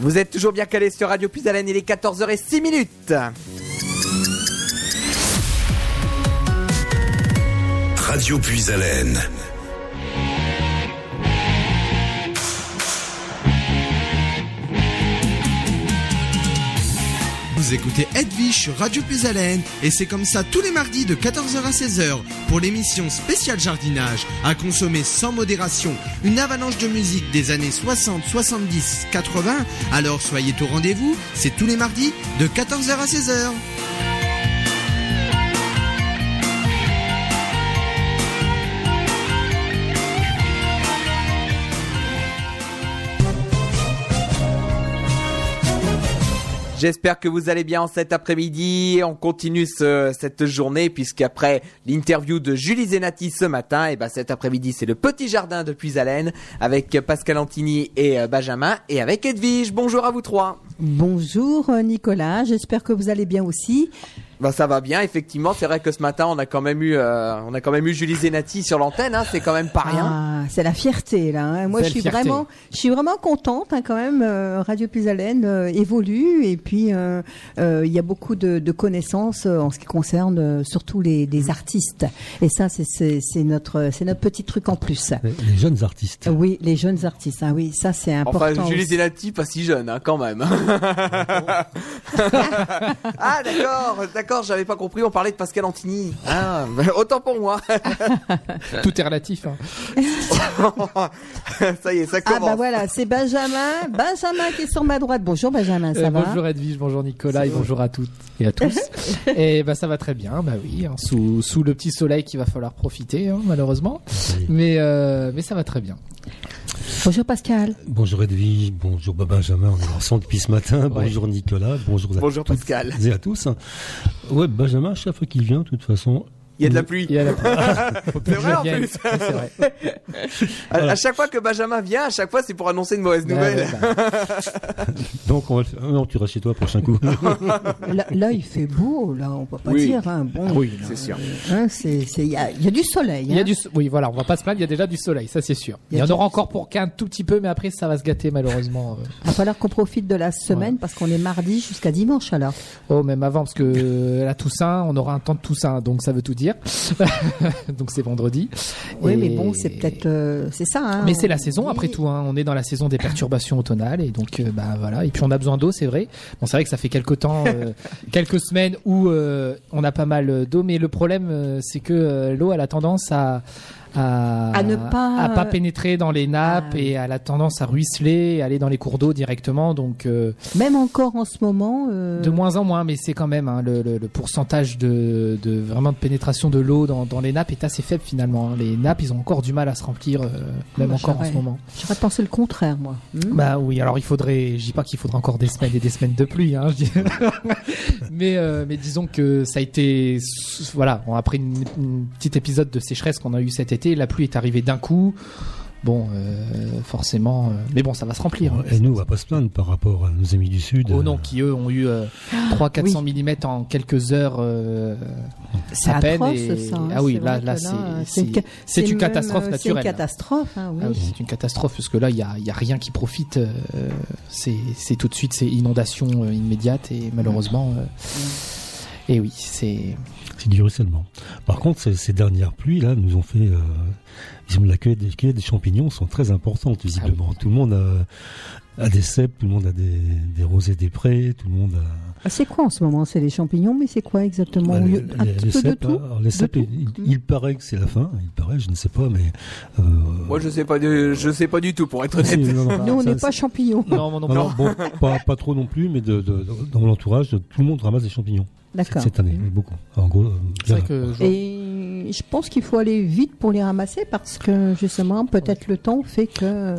Vous êtes toujours bien calé sur Radio Puisalène, il est 14h06 minutes. Radio Puisalène. Vous écoutez Edwige sur Radio Puisalène et c'est comme ça tous les mardis de 14h à 16h pour l'émission spéciale jardinage à consommer sans modération, une avalanche de musique des années 60, 70, 80. Alors soyez au rendez-vous, c'est tous les mardis de 14h à 16h. J'espère que vous allez bien en cet après-midi. On continue ce- cette journée puisqu'après l'interview de Julie Zenati ce matin, et ben cet après-midi c'est le petit jardin de Puisalène avec Pascal Antini et euh, Benjamin et avec Edwige. Bonjour à vous trois. Bonjour euh, Nicolas, j'espère que vous allez bien aussi. Ben ça va bien effectivement. C'est vrai que ce matin on a quand même eu euh, on a quand même eu Julie Zenati sur l'antenne. Hein, c'est quand même pas rien. Ah, c'est la fierté là. hein. Moi, je suis fierté. vraiment, je suis vraiment contente hein, quand même. euh, Radio Puisalène euh, évolue et puis euh, euh, il y a beaucoup de, de connaissances euh, en ce qui concerne euh, surtout les, les artistes. Et ça, c'est- notre, c'est notre petit truc en plus. Les- Les jeunes artistes. Oui, les jeunes artistes. Oui, ça c'est important. Enfin, Julie aussi. Zenati, pas si jeune, hein, quand même. ah, d'accord, d'accord, j'avais pas compris, on parlait de Pascal Antini. Ah, autant pour moi. Tout est relatif. hein. ça y est, ça Ah commence. bah voilà, c'est Benjamin, Benjamin qui est sur ma droite. Bonjour Benjamin, ça Euh, va bonjour Edwige, bonjour Nicolas et bonjour à toutes et à tous. et bah ça va très bien, bah oui, hein, sous, sous le petit soleil qu'il va falloir profiter hein, malheureusement. Mais euh, mais ça va très bien. Bonjour Pascal. Bonjour Edwige, bonjour Benjamin, on est ensemble depuis ce matin. Bonjour Nicolas, bonjour à Bonjour toutes Pascal. et à tous. Ouais, Benjamin, chaque fois qu'il vient, de toute façon, Il y a de la pluie. Il y a la que C'est vrai, en plus. Vrai. À, à chaque fois que Benjamin vient, à chaque fois c'est pour annoncer une mauvaise nouvelle. bah. donc on va le faire. Non, tu restes chez toi, prochain coup. Là, là, il fait beau, là, on peut pas Oui. dire. Hein. Bon, Oui, C'est sûr. hein, c'est, c'est, il y a, il y a du soleil. Il y a hein. du so- oui voilà, on va pas se plaindre, il y a déjà du soleil, ça c'est sûr. Il y en aura encore pour qu'un tout petit peu, mais après ça va se gâter malheureusement. euh. Il va falloir qu'on profite de la semaine parce qu'on est mardi jusqu'à dimanche alors. Oh, même avant, parce que euh, la Toussaint, on aura un temps de Toussaint, donc ça veut tout dire. donc c'est vendredi. Oui, Et- mais bon, c'est peut-être, euh, c'est ça. Hein, Mais c'est la saison après tout. Hein. On est dans la saison des perturbations automnales et donc euh, bah voilà. Et puis on a besoin d'eau, c'est vrai. Bon, c'est vrai que ça fait quelques temps, euh, quelques semaines où euh, on a pas mal d'eau, mais le problème c'est que l'eau elle a tendance à à, À ne pas- à pas pénétrer dans les nappes Ah. et elle a tendance à ruisseler, et aller dans les cours d'eau directement. Donc euh, Même encore en ce moment. euh, de moins en moins, mais c'est quand même hein, le, le- le pourcentage de, de vraiment de pénétration de l'eau dans, dans les nappes est assez faible finalement. hein. Les nappes, ils ont encore du mal à se remplir, euh, même bah, encore en ce moment. J'aurais pensé le contraire, moi. Hmm Bah oui, alors il faudrait, je dis pas qu'il faudra encore des semaines et des semaines de pluie, hein, mais mais disons que ça a été, voilà, bon, après une, une petite épisode de sécheresse qu'on a eu cet été, la pluie est arrivée d'un coup. Bon, euh, forcément, euh, mais bon, ça va se remplir. hein. Et nous, on va pas se plaindre par rapport à nos amis du Sud. Oh Euh, non, qui eux ont eu euh, 300-400 mm en quelques heures euh, c'est à peine. atroce, et- ça. hein. Ah oui, C'est là, là, c'est une ca- catastrophe naturelle. C'est une catastrophe, hein, oui. Ah oui, c'est une catastrophe parce que là, il y a, y a rien qui profite. euh, c'est c'est tout de suite, c'est inondation euh, immédiate et malheureusement. euh, et oui, c'est. C'est du ruissellement. Par contre, ces, ces dernières pluies là nous ont fait. Euh, disons, la cueillette des, des champignons sont très importantes visiblement. Tout le monde a, a des cèpes, tout le monde a des, des rosés des prés, tout le monde a. Ah, C'est quoi en ce moment? C'est les champignons, mais c'est quoi exactement? Bah, les, Un les- petit les peu de cèpes, tout les cèpes, tout il, il paraît que c'est la fin. Il paraît, je ne sais pas, mais. Euh, Moi je sais pas, du- je sais pas du tout pour être honnête. non, non, Nous, on n'est pas champignons. Non, Non, non, bon, pas, pas trop non plus, mais de, de- de- dans mon entourage, tout le monde ramasse des champignons D'accord. cette année, beaucoup. En gros, euh, C'est vrai que je- Et je pense qu'il faut aller vite pour les ramasser parce que justement, peut-être le temps fait que.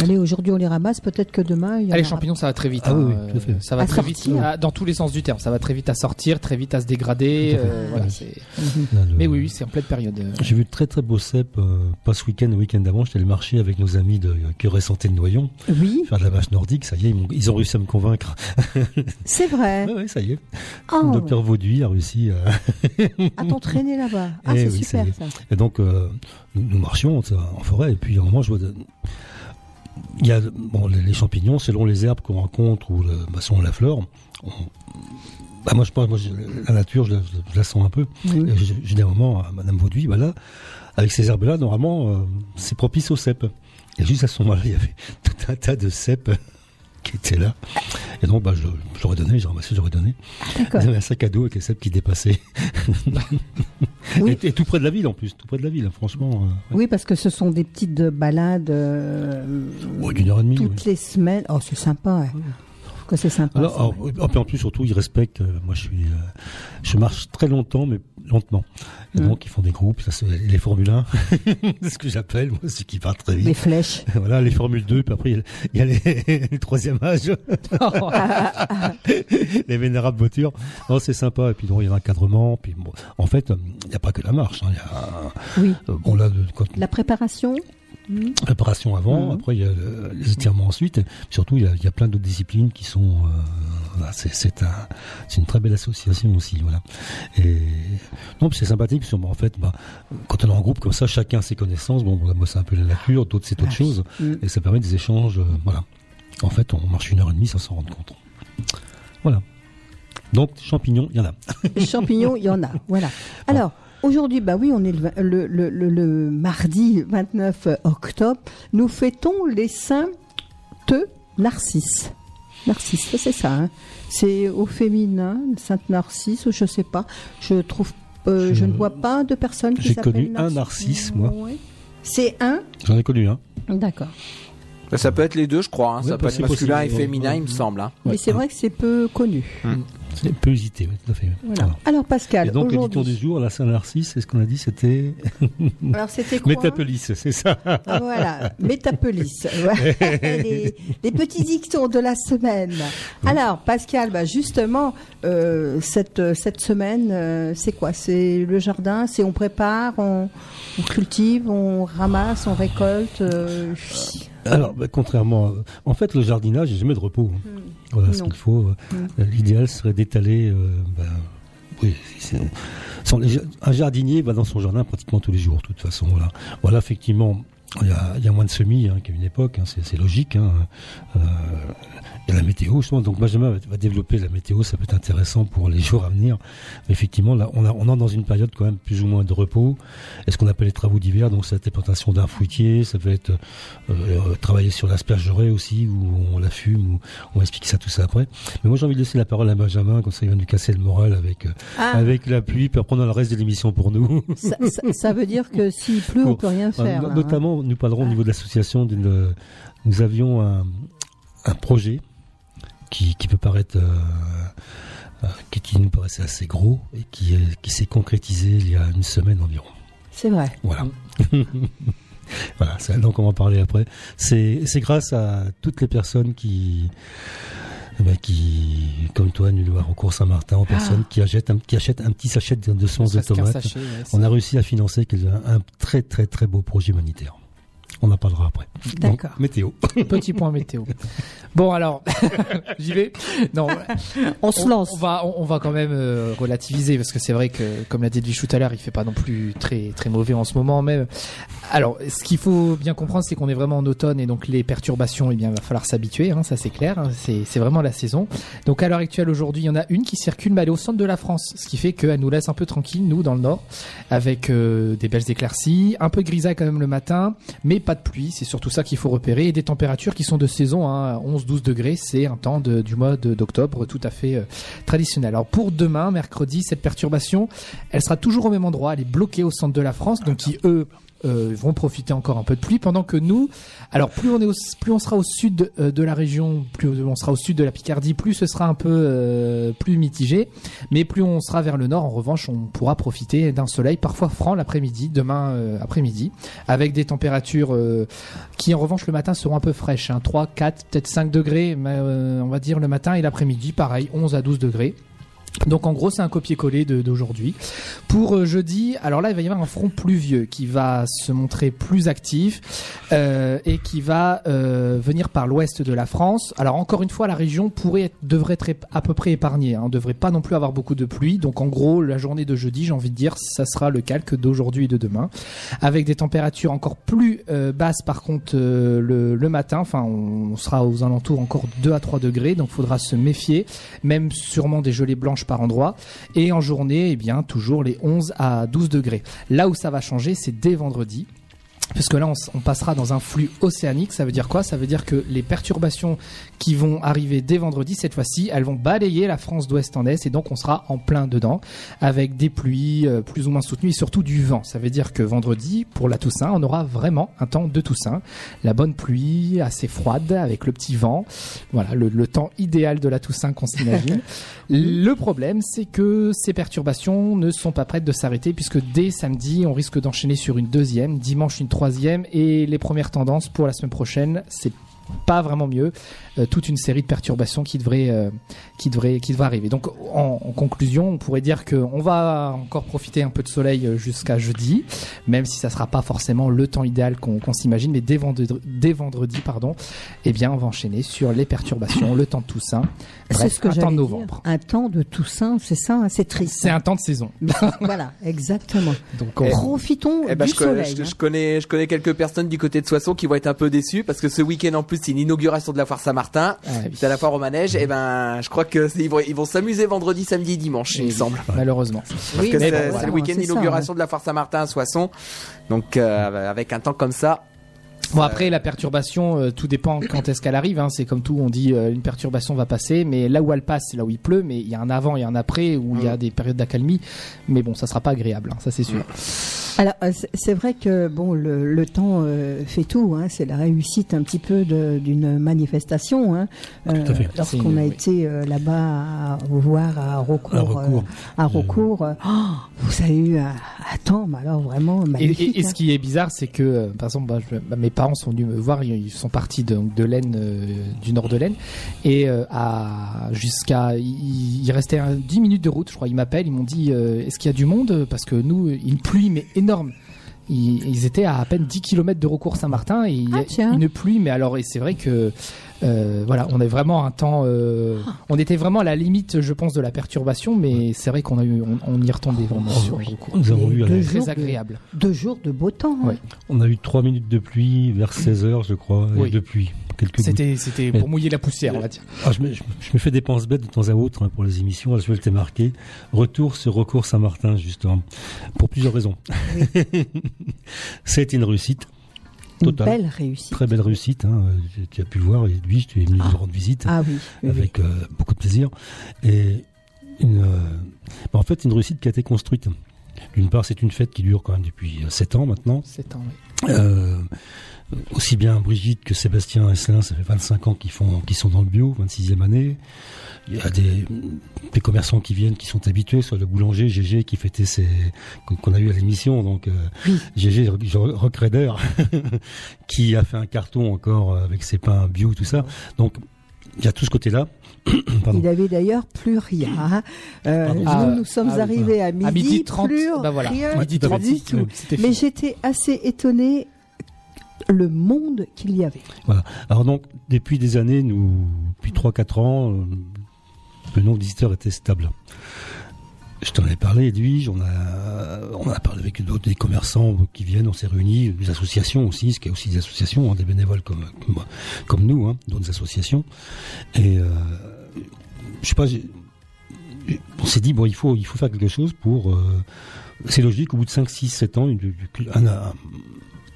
Euh, allez, aujourd'hui on les ramasse, peut-être que demain il y en Ah, les aura- champignons, ça va très vite. Ah hein, oui, oui, euh, tout à fait. Ça va À très vite, sortir. dans tous les sens du terme. Ça va très vite à sortir, très vite à se dégrader. Euh, voilà, Ouais. Mhm. Le- Mais oui, oui, c'est en pleine période. euh. J'ai vu de très très beaux cèpes, euh, pas ce week-end, le week-end d'avant, j'étais allé marcher avec nos amis de Cœur et Santé de Noyon, Oui, faire de la vache nordique, ça y est, ils, ont réussi à me convaicre. c'est vrai. Ouais, ouais, ça y est. Ah, Le docteur Vauduit a réussi à... à t'entraîner là-bas. Ah, Eh c'est oui, super ça. Et donc, euh, nous, nous marchions en forêt, et puis à un moment, je vois de- il y a bon, les, champignons, selon les herbes qu'on rencontre ou le, bah, selon la fleur. on- bah, moi, je pense, moi, la nature, je la, je la sens un peu. Oui. Moment à Madame Vauduit, bah là, avec ces herbes-là, normalement, euh, c'est propice aux cèpes. Et juste à ce moment-là, il y avait tout un tas de cèpes qui étaient là. Et donc, bah, je, je leur ai donné, j'ai ramassé, j'aurais donné. J'avais un sac à dos avec les cèpes qui dépassaient. Oui. et, et tout près de la ville, en plus, tout près de la ville, franchement. euh, ouais. Oui, parce que ce sont des petites balades euh, Ouais, d'une heure et demie. toutes les semaines. Oh, c'est sympa. Que c'est sympa. Alors, et puis en plus, surtout, ils respectent. euh, moi, je suis, euh, je marche très longtemps, mais lentement. Et Mm. donc, ils font des groupes. Ça, c'est les Formule 1, c'est ce que j'appelle, moi, ceux qui partent très vite. Les flèches. Voilà, les Formule 2, puis après, il y a- il y a les, troisième âge, les vénérables voitures. Non, c'est sympa. Et puis, donc, il y a l'encadrement. Puis, bon, en fait, euh, il n'y a pas que la marche. hein. Il y a, Oui. euh, bon, là, quand- La préparation? Hmm. préparation avant, Mhm. après il y a le- les étirements ensuite, et surtout il y a, il y a plein d'autres disciplines qui sont, euh, c'est c'est un, c'est une très belle association aussi, voilà. Et non, c'est sympathique parce que en fait, bah, quand on est en groupe comme ça, chacun a ses connaissances. Bon, moi c'est un peu la nature, d'autres c'est autre Ah chose, Mhm. et ça permet des échanges, euh, voilà. En fait, on marche une heure et demie sans s'en rendre compte. Voilà. Donc champignons, il y en a. Champignons, il y en a. Voilà. Alors, aujourd'hui, bah oui, on est le, vingt- le, le, le- le mardi 29 octobre. Nous fêtons les saints de Narcisse. Narcisse, c'est ça. hein. C'est au féminin, Sainte Narcisse, ou je sais pas. Je trouve, euh, je, Je- ne vois pas de personnes qui J'ai connu un Narcisse, moi. Ouais. C'est un J'en ai connu un. D'accord. Ça, peut être les deux, je crois. hein. Ouais, ça peut bah, être c'est masculin possible. et féminin, Ouais. il me semble. hein. Mais c'est vrai que c'est peu connu. C'est peu hésité, oui, tout à fait. Voilà. Voilà. Alors Pascal, Et donc l'édition du jour, la Saint-Narcisse, c'est ce qu'on a dit, c'était Alors c'était quoi Métapolis, c'est ça. Voilà, Métapolis. Les, les petits dictons de la semaine. Alors, Pascal, bah justement, euh, cette, cette semaine, euh, c'est quoi? C'est le jardin C'est on prépare, on, on cultive, on ramasse, on récolte euh, Alors, bah, contrairement, à- en fait, le jardinage, a jamais de repos. hein. Voilà ce qu'il faut. euh, L'idéal serait d'étaler. euh, bah, oui, les un jardinier va dans son jardin pratiquement tous les jours, de toute façon. Voilà, voilà effectivement. Il y, a, il y a moins de semis hein, qu'à une époque, hein, c'est logique. Hein. Euh, y a la météo, justement. Donc Benjamin va, développer la météo, ça peut être intéressant pour les jours à venir. Mais effectivement, là, on, a, on est dans une période quand même plus ou moins de repos. Et ce qu'on appelle les travaux d'hiver, donc c'est la plantation d'arbres fruitiers, ça peut être euh, euh, travailler sur l'aspergeraie aussi, où on la fume, où on va expliquer ça tout ça après. Mais moi j'ai envie de laisser la parole à Benjamin, comme ça il va nous casser le moral avec, euh, Ah, avec la pluie, puis après on a le reste de l'émission pour nous. ça, ça- ça veut dire que s'il pleut, on Bon, peut rien faire. Hein. Notamment, nous parlerons au niveau de l'association d'une. Nous avions un, un projet qui, qui peut paraître. euh, euh, qui, nous paraissait assez gros et qui, est- qui s'est concrétisé il y a une semaine environ. C'est vrai. Voilà. voilà, ça, donc on va en parler après. C'est c'est grâce à toutes les personnes qui, eh ben, qui comme toi, Nuloir, au cours Saint-Martin, aux personnes qui achètent un, qui achètent un petit sachet de, de semences de un tomates. sachet, ouais, c'est- On a réussi à financer quel- un, très très très beau projet humanitaire. On en parlera après. Donc, D'accord. météo. Petit point météo. Bon alors, j'y vais. Non, On se lance. On va, on, on va quand même euh, relativiser parce que c'est vrai que, comme l'a dit Edwige tout à l'heure, il fait pas non plus très très mauvais en ce moment. Même. Alors, ce qu'il faut bien comprendre, c'est qu'on est vraiment en automne et donc les perturbations, eh bien, il va falloir s'habituer. Hein, ça c'est clair. hein, c'est c'est vraiment la saison. Donc à l'heure actuelle, aujourd'hui, il y en a une qui circule, mais elle est au centre de la France, ce qui fait qu'elle nous laisse un peu tranquille, nous, dans le nord, avec euh, des belles éclaircies, un peu grisaille quand même le matin, mais pas de pluie. C'est surtout ça qu'il faut repérer et des températures qui sont de saison, hein, 11-12 degrés. C'est un temps du mois d'octobre tout à fait euh, traditionnel. Alors pour demain, mercredi, cette perturbation, elle sera toujours au même endroit. Elle est bloquée au centre de la France, donc qui eux euh, vont profiter encore un peu de pluie, pendant que nous, alors plus on est au- plus on sera au sud euh, de la région, plus on sera au sud de la Picardie, plus ce sera un peu euh, plus mitigé, mais plus on sera vers le nord, en revanche, on pourra profiter d'un soleil parfois franc l'après-midi, demain après-midi, avec des températures qui en revanche le matin seront un peu fraîches, hein, 3, 4, peut-être 5 degrés, on va dire le matin et l'après-midi, pareil, 11 à 12 degrés. Donc en gros c'est un copier-coller d'aujourd'hui. Pour euh, jeudi, alors là il va y avoir un front pluvieux qui va se montrer plus actif euh, et qui va euh, venir par l'ouest de la France. Alors encore une fois la région pourrait devrait être à peu près épargnée. Hein. On devrait pas non plus avoir beaucoup de pluie. Donc en gros la journée de jeudi j'ai envie de dire ça sera le calque d'aujourd'hui et de demain avec des températures encore plus basses par contre le, matin. Enfin on sera aux alentours encore 2 à 3 degrés donc faudra se méfier même sûrement des gelées blanches par endroit. Et en journée, eh bien, toujours les 11 à 12 degrés. Là où ça va changer, c'est dès vendredi. Parce que là, on, on passera dans un flux océanique. Ça veut dire quoi? Ça veut dire que les perturbations qui vont arriver dès vendredi, cette fois-ci, elles vont balayer la France d'ouest en est. Et donc, on sera en plein dedans, avec des pluies euh, plus ou moins soutenues et surtout du vent. Ça veut dire que vendredi, pour la Toussaint, on aura vraiment un temps de Toussaint. La bonne pluie, assez froide, avec le petit vent. Voilà, le, le temps idéal de la Toussaint qu'on s'imagine. Le problème, c'est que ces perturbations ne sont pas prêtes de s'arrêter puisque dès samedi, on risque d'enchaîner sur une deuxième, dimanche une troisième. Et les premières tendances pour la semaine prochaine, c'est pas vraiment mieux. Euh, toute une série de perturbations qui devraient, euh, qui devraient, qui devraient arriver. Donc, en, en conclusion, on pourrait dire que on va encore profiter un peu de soleil euh, jusqu'à jeudi, même si ça sera pas forcément le temps idéal qu'on qu'on s'imagine, mais dès vendredi, dès vendredi, pardon, eh bien, on va enchaîner sur les perturbations, le temps de Toussaint, C'est bref, ce que un temps de dire. novembre. Un temps de Toussaint, c'est ça, hein, c'est triste. C'est un temps de saison. voilà, exactement. Donc, on- Profitons Eh ben, du je, connais, soleil. je- hein. je connais, je connais quelques personnes du côté de Soissons qui vont être un peu déçues parce que ce week-end en plus c'est une inauguration de la foire Saint-Martin. Ah oui. C'est à la foire au manège. Et ben, je crois que ils vont, ils vont s'amuser vendredi, samedi, et dimanche, il me semble. malheureusement. Parce Oui, que c'est bon, c'est voilà, le week-end d'inauguration de la foire Saint-Martin à Soissons. Donc euh, avec un temps comme ça. Bon après la perturbation, euh, tout dépend quand est-ce qu'elle arrive. hein. C'est comme tout, on dit euh, une perturbation va passer, mais là où elle passe, c'est là où il pleut. Mais il y a un avant et un après où il y a des périodes d'accalmie. Mais bon, ça sera pas agréable, hein, ça c'est sûr. Alors, euh, c'est- vrai que bon, le, le temps euh, fait tout. Hein, c'est la réussite un petit peu d'une manifestation. Hein, Tout à fait. Lorsqu'on a oui. été euh, là-bas à voir à Recourt, À Recours. euh, à Recours, euh, oh, vous avez eu un, un temps, mais alors vraiment Et, magnifique. et- et ce qui est bizarre, c'est que, euh, par exemple, bah, je- bah, mes parents sont venus me voir. Ils sont partis de, de l'Aisne, euh, du nord de l'Aisne, et euh, à jusqu'à, il, il restait un- 10 minutes de route. Je crois. Ils m'appellent, ils m'ont dit, euh, est-ce qu'il y a du monde? Parce que nous, une pluie mais énorme. Ils, ils étaient à à peine 10 km de recours Saint-Martin et il y a Ah, une pluie, mais alors et c'est vrai que euh, voilà, on est vraiment un temps, euh, on était vraiment à la limite, je pense, de la perturbation, mais c'est vrai qu'on a eu, on, on y retombait vraiment sur recours. Nous avons Et eu, deux Très de- agréable. Deux jours de beau temps. hein. Ouais. on a eu trois minutes de pluie vers 16 heures, je crois, et Oui. de pluie. C'était, c'était pour mouiller la poussière, on va dire. Ah, je, me, je, je me fais des penses bêtes de temps à autre hein, pour les émissions. Je vais le marqué. Retour sur recours Saint-Martin, justement. Pour plusieurs raisons. Ça a été une réussite. Une Totale. belle réussite. Très belle réussite. Hein. Tu- as pu le voir, Edwige, tu es venu nous rendre visite Ah oui. oui, oui. avec euh, beaucoup de plaisir. Et une, euh, bah, en fait, une réussite qui a été construite. D'une part, c'est une fête qui dure quand même depuis 7 ans maintenant. C'est un, oui. Euh, aussi bien Brigitte que Sébastien Esselin, ça fait 25 ans qu'ils font, qu'ils sont dans le bio, 26e année. Il y a des, des commerçants qui viennent, qui sont habitués, soit le boulanger GG qui fêtait ses, qu'on a eu à l'émission, donc euh, GG Rockreader, qui a fait un carton encore avec ses pains bio, tout ça. Donc il y a tout ce côté-là. Pardon. Il avait d'ailleurs plus rien. hein. Euh, nous, Ah, nous sommes ah oui, arrivés à midi, à midi 30, plus bah voilà. rien Midi du 30, tout. Mais j'étais assez étonnée le monde qu'il y avait. Alors donc, depuis des années, nous, depuis 3-4 ans, euh, le nombre de visiteurs était stable. Je t'en ai parlé, Edwige, on a, on a parlé avec d'autres des commerçants qui viennent, on s'est réunis, des associations aussi, ce qui est aussi des associations, hein, des bénévoles comme, comme, nous, hein, d'autres associations. Et euh, je sais pas, on s'est dit, bon, il faut, il faut faire quelque chose pour... euh, c'est logique, au bout de 5, 6, 7 ans, une- un, un,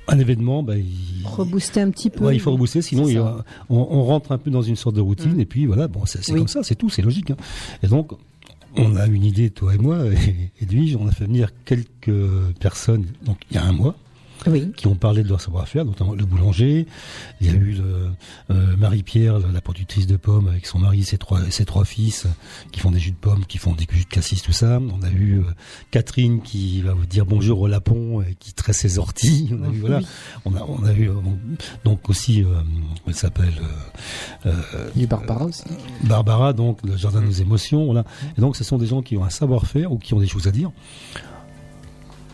un événement, bah, il, Rebooster un petit peu. Ouais, il faut rebooster, sinon il on, on rentre un peu dans une sorte de routine Mm. et puis voilà, bon, c'est c'est Oui. comme ça, c'est tout, c'est logique. hein. Et donc, on a une idée, toi et moi, et Edwige, on a fait venir quelques personnes, donc il y a un mois, Oui. qui ont parlé de leur savoir-faire, notamment le boulanger. Il y a eu euh, Marie-Pierre, la, productrice de pommes, avec son mari, ses trois, ses trois fils, qui font des jus de pommes, qui font des jus de cassis, tout ça. On a eu euh, Catherine qui va vous dire bonjour au lapon, et qui tresse ses orties. On a eu, voilà. On a, on a eu, euh, donc aussi, euh, elle s'appelle, eu Barbara aussi. Barbara, donc le jardin des émotions, voilà. Et donc ce sont des gens qui ont un savoir-faire ou qui ont des choses à dire.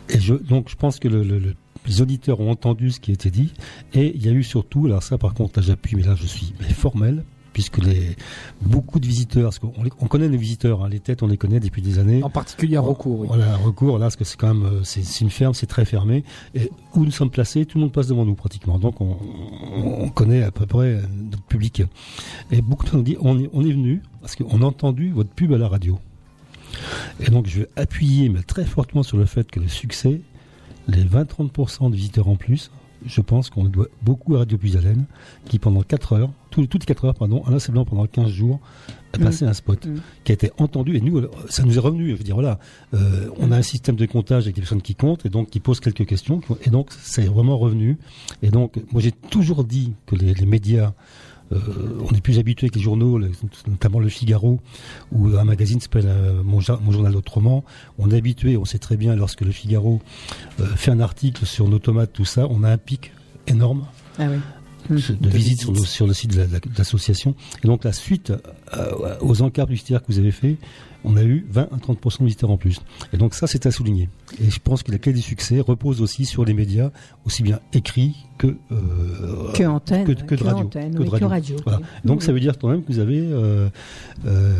Et je, donc je pense que le, le- le- les auditeurs ont entendu ce qui a été dit. Et il y a eu surtout, alors ça par contre là j'appuie, mais là je suis mais formel, puisque les beaucoup de visiteurs, parce qu'on les- on connaît les visiteurs, hein, les têtes on les connaît depuis des années. En particulier à recours, oui. Voilà, recours, là, parce que c'est quand même, euh, c'est c'est une ferme, c'est très fermé. Et où nous sommes placés, tout le monde passe devant nous pratiquement. Donc on, on connaît à peu près notre public. Et beaucoup de gens nous disent, on est, on est venu parce qu'on a entendu votre pub à la radio. Et donc je vais appuyer mais très fortement sur le fait que le succès, les 20-30% de visiteurs en plus, je pense qu'on le doit beaucoup à Radio Puisalène, qui pendant 4 heures, tout- toutes les 4 heures, pardon, un blanc pendant 15 jours, a passé un spot Mm. qui a été entendu et nous, ça nous est revenu. Je veux dire, voilà, euh, on a un système de comptage avec des personnes qui comptent et donc qui posent quelques questions et donc c'est vraiment revenu. Et donc, moi j'ai toujours dit que les, les médias, euh, on est plus habitué avec les journaux, le- notamment le Figaro ou un magazine qui s'appelle euh, mon, journal autrement. On est habitué, on sait très bien lorsque le Figaro euh, fait un article sur nos tomates, tout ça, on a un pic énorme Ah oui. de visite sur le, sur le site de la- de la- de l'association. Et donc la suite aux encarts publicitaires que vous avez fait, on a eu 20 à 30% de visiteurs en plus. Et donc ça, c'est à souligner. Et je pense que la clé du succès repose aussi sur les médias, aussi bien écrits que, euh, Que antenne. que, que de radio. antenne, que oui, de que radio. radio, Voilà. oui. Donc Oui. ça veut dire quand même que vous avez euh, euh,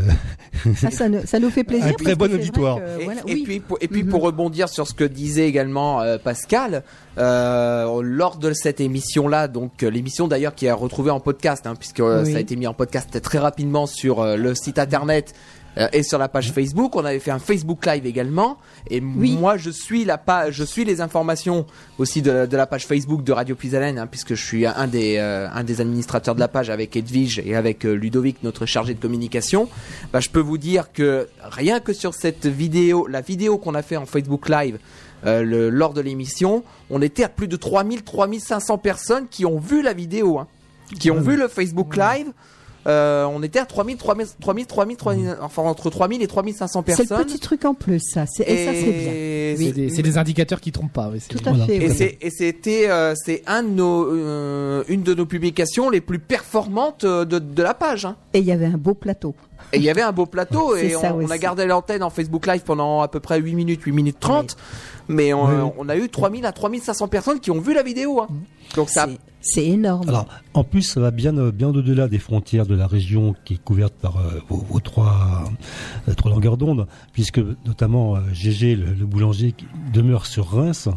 Ah, ça, nous- ça nous fait plaisir. Un très bon auditoire. que, Et, voilà, et oui. puis, pour, et puis Mhm. pour rebondir sur ce que disait également euh, Pascal, euh, lors de cette émission-là, donc euh, l'émission d'ailleurs qui est retrouvée en podcast, hein, puisque Oui. ça a été mis en podcast très rapidement sur euh, le site internet euh, et sur la page Facebook. On avait fait un Facebook Live également. Et Oui. moi, je suis la page, je suis les informations aussi de, de la page Facebook de Radio Puisalène, hein, puisque je suis un des euh, un des administrateurs de la page avec Edwige et avec euh, Ludovic, notre chargé de communication. Bah, je peux vous dire que rien que sur cette vidéo, la vidéo qu'on a fait en Facebook Live. euh, le- lors de l'émission, on était à plus de 3000, 3500 personnes qui ont vu la vidéo, hein, qui ont vu le Facebook Live. Euh, on était à 3000, 3000, 3000, 3000, 3000, enfin entre 3000 et 3500 C'est personnes. le petit truc en plus, ça. C'est- Et, ça, c'est bien. Et C'est des, c'est des indicateurs qui trompent pas. oui, c'est- Tout à Voilà. fait. et oui. c'est et c'était euh, c'est un de nos euh, une de nos publications les plus performantes euh, de, de la page. Hein. Et il y avait un beau plateau. Et il y avait un beau plateau et on, a gardé l'antenne en Facebook Live pendant à peu près 8 minutes, 8 minutes 30. Mais on, Oui. on a eu 3000 à 3500 personnes qui ont vu la vidéo. Hein. Donc ça C'est- énorme. Alors, en plus, ça va bien, euh, bien au-delà des frontières de la région qui est couverte par euh, vos, vos trois, euh, trois longueurs d'onde, puisque notamment euh, GG, le, le boulanger, qui demeure sur Reims.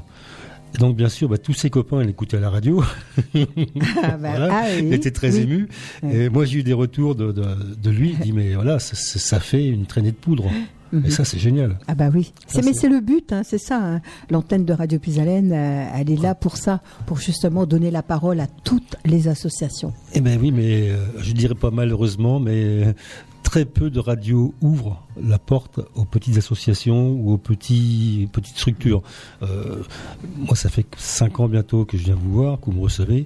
Donc, bien sûr, bah, tous ses copains l'écoutaient à la radio. Ah, bah, Voilà. ah oui, Il était très oui. ému. Oui. Et moi, j'ai eu des retours de, de, de lui. Il dit, mais voilà, ça, fait une traînée de poudre. Mhm. Et ça, c'est génial. Ah bah oui, Ça, mais c'est- le but, hein, c'est ça. hein. L'antenne de Radio Puisalène, euh, elle est là pour ça, pour justement donner la parole à toutes les associations. Eh ben oui, mais euh, je dirais pas malheureusement, mais très peu de radios ouvrent la porte aux petites associations ou aux petits, petites structures. Euh, moi, ça fait cinq ans bientôt que je viens vous voir, que vous me recevez.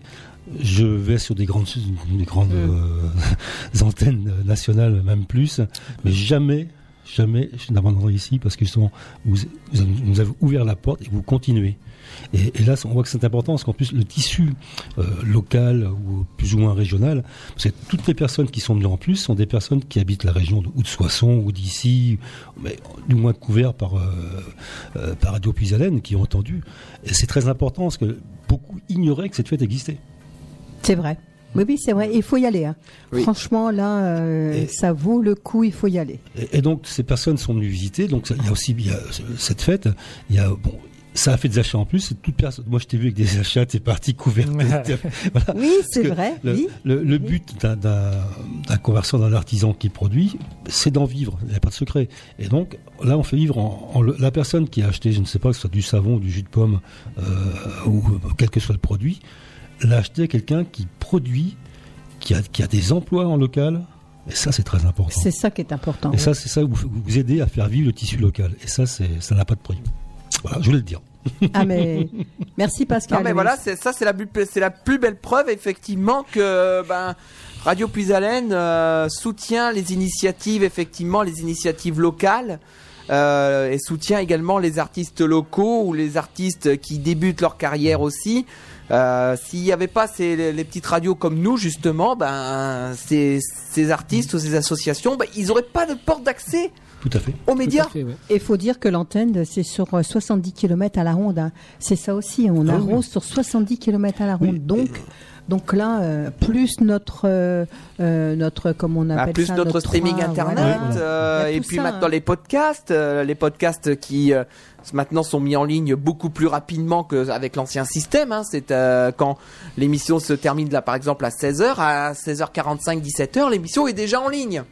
Je vais sur des grandes, des grandes euh, antennes nationales, même plus, mais jamais, jamais je n'abandonnerai ici parce que justement, vous, vous nous avez ouvert la porte et vous continuez. Et, et là, on voit que c'est important parce qu'en plus, le tissu euh, local ou plus ou moins régional, parce que toutes les personnes qui sont venues en plus sont des personnes qui habitent la région de, ou de Soissons ou d'ici, mais du moins couverts par, euh, euh, par Radio Puisalène, qui ont entendu. Et c'est très important parce que beaucoup ignoraient que cette fête existait. C'est vrai. Oui, oui, c'est vrai. Il faut y aller. hein. Oui. Franchement, là, euh, Et- ça vaut le coup. Il faut y aller. Et, et donc ces personnes sont venues visiter. Donc il y a aussi il y a ce- cette fête. Il y a bon. Ça a fait des achats en plus. Toute personne. Moi, je t'ai vu avec des achats, t'es parti couvert. voilà. Oui, c'est vrai. Le, oui. le- le but d'un- commerçant, d'un artisan qui produit, c'est d'en vivre. Il n'y a pas de secret. Et donc, là, on fait vivre en, en le- la personne qui a acheté, je ne sais pas, que ce soit du savon, du jus de pomme, euh, ou quel que soit le produit, l'a acheté à quelqu'un qui produit, qui a, qui a des emplois en local. Et ça, c'est très important. C'est ça qui est important. Et ça, c'est ça, vous, vous aidez à faire vivre le tissu local. Et ça, ça n'a pas de prix. Voilà, je voulais le dire. Ah mais merci Pascal. Non mais voilà, c'est ça c'est la plus c'est la plus belle preuve effectivement que ben Radio Puisalène euh, soutient les initiatives effectivement les initiatives locales. euh, et soutient également les artistes locaux ou les artistes qui débutent leur carrière aussi. Euh, S'il n'y avait pas ces, les, les petites radios comme nous justement, ben ces, ces artistes ou ces associations, ben, ils n'auraient pas de porte d'accès Tout à fait. aux médias. fait, ouais. Il faut dire que l'antenne, c'est sur euh, 70 km à la ronde. hein. C'est ça aussi, on Ah oui. arrose sur 70 km à la ronde. Oui. Donc, donc là, euh, plus notre, euh, euh, notre, comme on Ah, appelle plus ça, notre streaming internet voilà. euh, et puis ça, maintenant hein. les podcasts, euh, les podcasts qui euh, maintenant sont mis en ligne beaucoup plus rapidement qu'avec l'ancien système. Hein. C'est euh, quand l'émission se termine là par exemple à 16h, à 16h45, 17h, l'émission est déjà en ligne.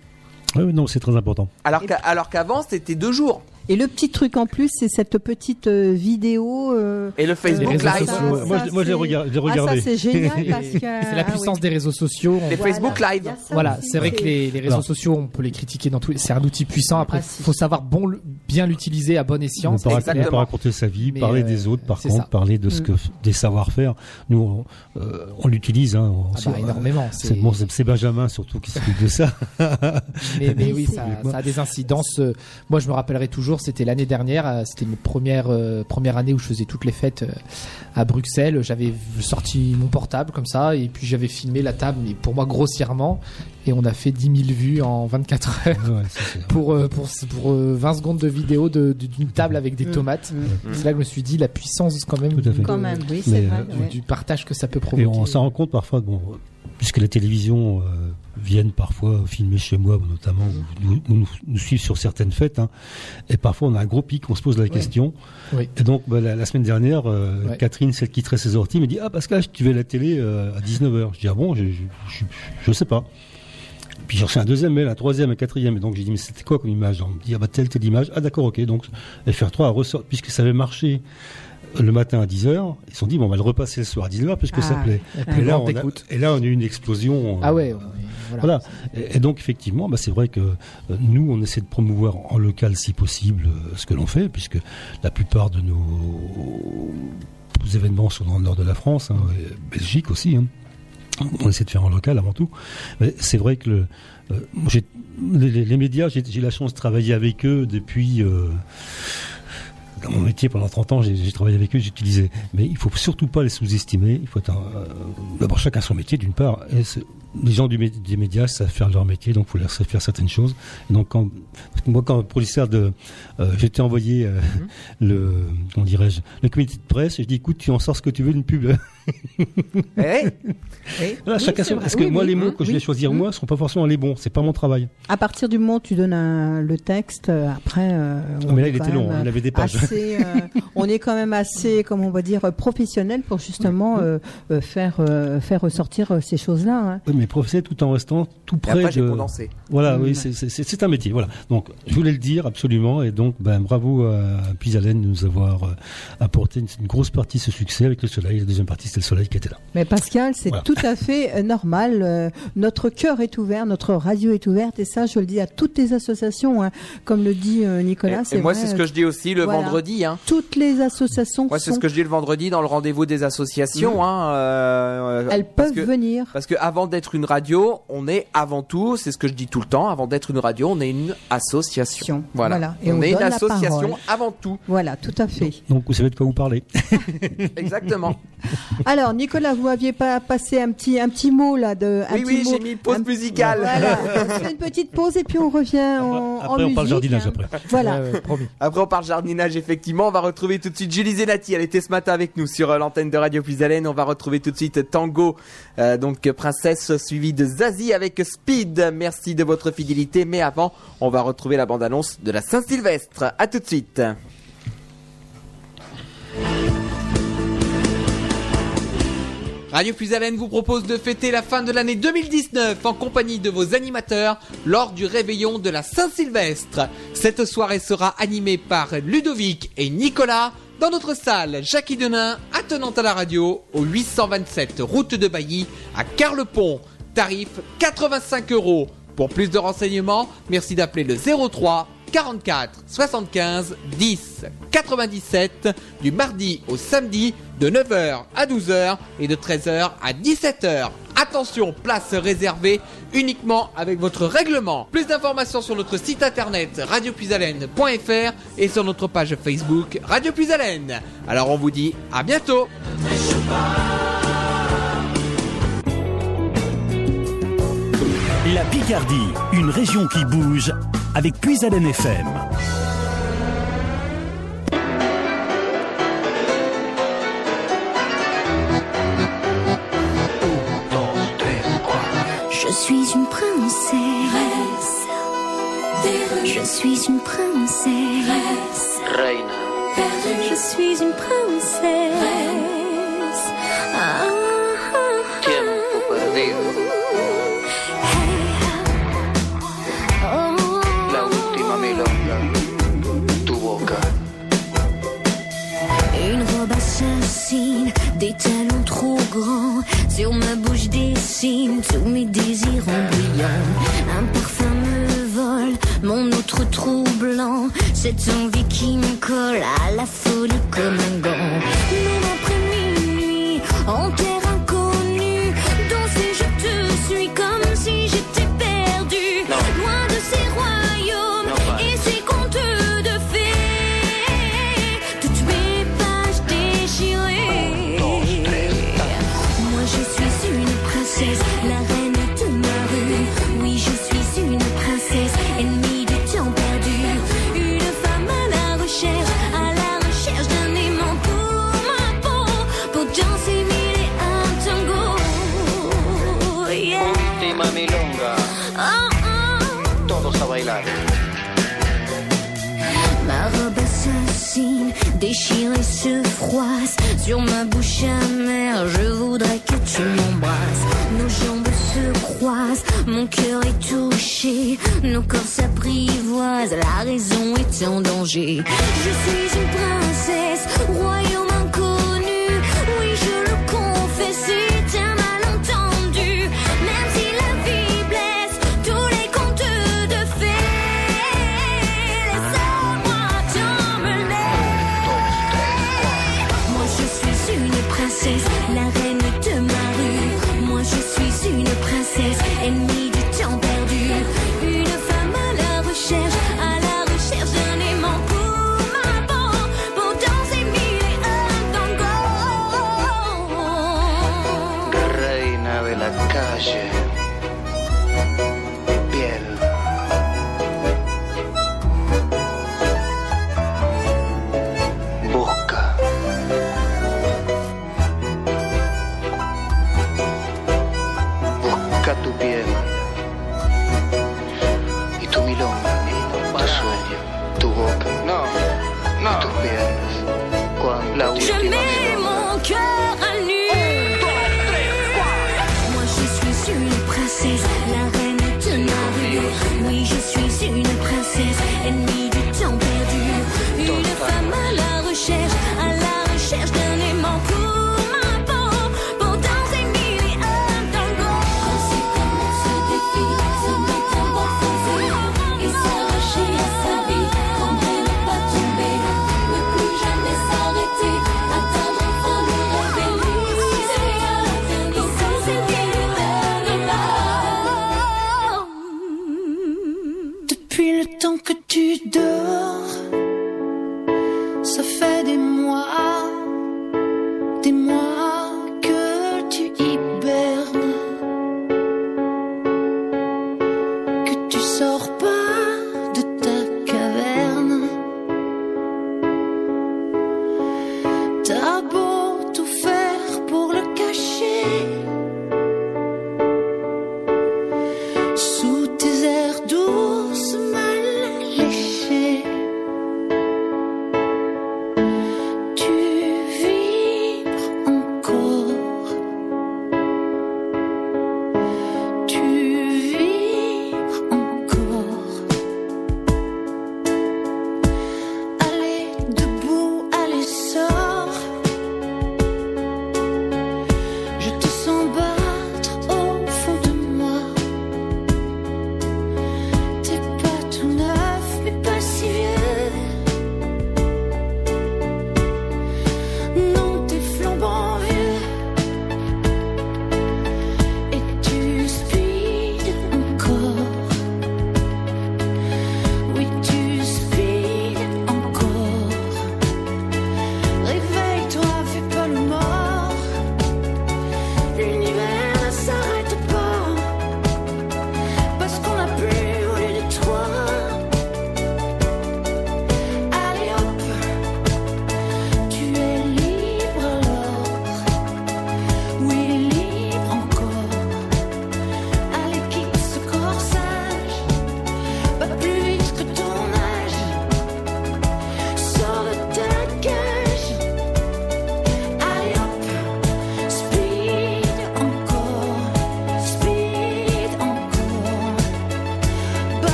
Oui, non, c'est très important. Alors qu'avant c'était deux jours. Et le petit truc en plus, c'est cette petite euh, vidéo. euh, Et le Facebook réseaux Live, ça, moi, ça, je- moi, je l'ai c'est- regard- je l'ai Ah, regardé. ça, c'est génial parce que. C'est la ah, puissance oui. des réseaux sociaux. Les Facebook. Live. Il Voilà, c'est vrai que les, les réseaux sociaux, on peut les critiquer dans tous. les- C'est un outil puissant. Après, Ah, si. faut savoir bon, bien l'utiliser à bon escient. on, c'est peut, Exactement. raconter sa vie, Mais, parler euh, des autres, par contre, ça. parler de ce Mm. que des savoir-faire. Nous, on, euh, on l'utilise. Hein, Ah bah, énormément. c'est bon, Benjamin surtout qui s'occupe de ça. mais, oui, ça, a des incidences. euh, Moi, je me rappellerai toujours. C'était l'année dernière. euh, C'était mes première euh, première année où je faisais toutes les fêtes euh, à Bruxelles. J'avais sorti mon portable comme ça et puis j'avais filmé la table, mais pour moi grossièrement. Et on a fait 10 000 vues en 24 heures Ouais, pour euh, pour pour euh, 20 secondes de vidéo de- de- d'une table avec des Mm. tomates. Mm. C'est là que je me suis dit la puissance quand même. Tout à fait. de- Quand même, oui, Mais, c'est vrai. ouais. du partage que ça peut Et provoquer. on s'en rend compte parfois, bon, puisque les télévisions euh, viennent parfois filmer chez moi, notamment, ou nous, nous, nous suivent sur certaines fêtes, hein, et parfois on a un gros pic, on se pose la question. Oui. Et donc, bah, la, la semaine dernière, euh, Ouais. Catherine, celle qui traite ses orties, me dit Ah, Pascal, tu vais à la télé euh, à 19h. Je dis Ah bon, je, je, je, je sais pas. Puis j'ai reçu un deuxième mail, un troisième, un quatrième. Et donc j'ai dit, mais c'était quoi comme image? On me dit, ah bah telle, telle image. Ah d'accord, ok. Donc FR3 a ressort, puisque ça avait marché le matin à 10h, ils se sont dit, bon, on va le repasser le soir à 19h, puisque ça Ah. plaît. La Et là, on a, écoute. et là, on a eu une explosion. euh, Ah ouais. voilà. Voilà. Et, et donc, effectivement, bah, c'est vrai que euh, nous, on essaie de promouvoir en local, si possible, euh, ce que l'on fait, puisque la plupart de nos, événements sont dans le nord de la France, hein, et Belgique aussi. hein. On essaie de faire en local avant tout. C'est vrai que le, euh, les, les- médias, j'ai j'ai la chance de travailler avec eux depuis. Euh, dans mon métier pendant 30 ans, j'ai travaillé avec eux, j'utilisais. Mais il faut surtout pas les sous-estimer. Il faut euh, d'abord chacun son métier d'une part. Et les gens du des médias savent faire leur métier, donc il faut leur faire certaines choses. Et donc quand parce que moi quand producteur de, euh, j'étais envoyé euh, le, comment dirais-je, le comité de presse, et je dis écoute, tu en sors ce que tu veux d'une pub. Eh, eh. Voilà, Oui, chacun son- parce que Oui, moi oui, les mots oui, que je vais choisir Mm. moi sont pas forcément les bons. C'est pas mon travail. À partir du moment où tu donnes un- le texte, euh, après. euh, on mais là il était long, hein, il avait des pages. Assez, euh, on est quand même assez, comment on va dire, professionnel pour justement euh, euh, faire euh, faire ressortir ces choses-là. hein. Oui, mais professeur tout en restant tout Et près après j'ai de. condensé. Voilà, Mm. oui, c'est- un métier. Voilà. Donc, je voulais le dire absolument, et donc, ben, bravo à Puisalène de nous avoir apporté une, une grosse partie de ce succès avec le soleil. La deuxième partie, c'était le soleil qui était là. Mais Pascal, c'est Voilà. tout à fait normal. euh, notre cœur est ouvert, notre radio est ouverte, et ça, je le dis à toutes les associations, hein. comme le dit euh, Nicolas. Et, moi c'est ce que je dis aussi le voilà. vendredi. Hein. toutes les associations Moi c'est sont, ce que je dis le vendredi dans le rendez-vous des associations. Hein, euh, elles peuvent que- venir. Parce que avant d'être une radio, on est avant tout, c'est ce que je dis tout le temps, avant d'être une radio, on est une association. Voilà. Voilà. Et on, on est une association avant tout. Voilà, tout à fait. Donc, vous savez de quoi vous parlez. Exactement. Alors, Nicolas, vous m'aviez pas passé un petit, un petit mot là de. un oui, petit oui, j'ai mis pause un- musicale. Voilà, on fait une petite pause et puis on revient en, Après, en on parle jardinage hein. après. Voilà. Ouais, ouais, promis. Après, on parle jardinage, effectivement. On va retrouver tout de suite Julie Zenati. Elle était ce matin avec nous sur euh, l'antenne de Radio Plus Haleine. On va retrouver tout de suite Tango, euh, donc euh, Princesse, suivie de Zazie avec Speed. Merci de votre fidélité. Mais avant, on va retrouver la bande-annonce de la Saint-Sylvestre. À tout de suite. Radio Puisalène vous propose de fêter la fin de l'année 2019 en compagnie de vos animateurs lors du réveillon de la Saint-Sylvestre. Cette soirée sera animée par Ludovic et Nicolas dans notre salle Jackie Denain, attenante à la radio, au 827 route de Bailly à Carlepont. Tarif 85 euros. Pour plus de renseignements, merci d'appeler le 03 44 75 10 97 du mardi au samedi de 9h à 12h et de 13h à 17h. Attention, place réservée uniquement avec votre règlement. Plus d'informations sur notre site internet radiopuisalène.fr et sur notre page Facebook Radio Puisalène. Alors on vous dit à bientôt. La Picardie, une région qui bouge avec Puisalène FM. Je suis une princesse. Je suis une princesse. Reine. Je suis une princesse. Sur ma bouche dessine tous mes désirs embryons. Un parfum me vole, mon autre troublant. Cette envie qui me colle à la folie comme un gant. déchirer se froisse sur ma bouche amère. Je voudrais que tu m'embrasses. Nos jambes se croisent, mon cœur est touché, nos corps s'apprivoisent, la raison est en danger. Je suis une princesse, royaume inconnu.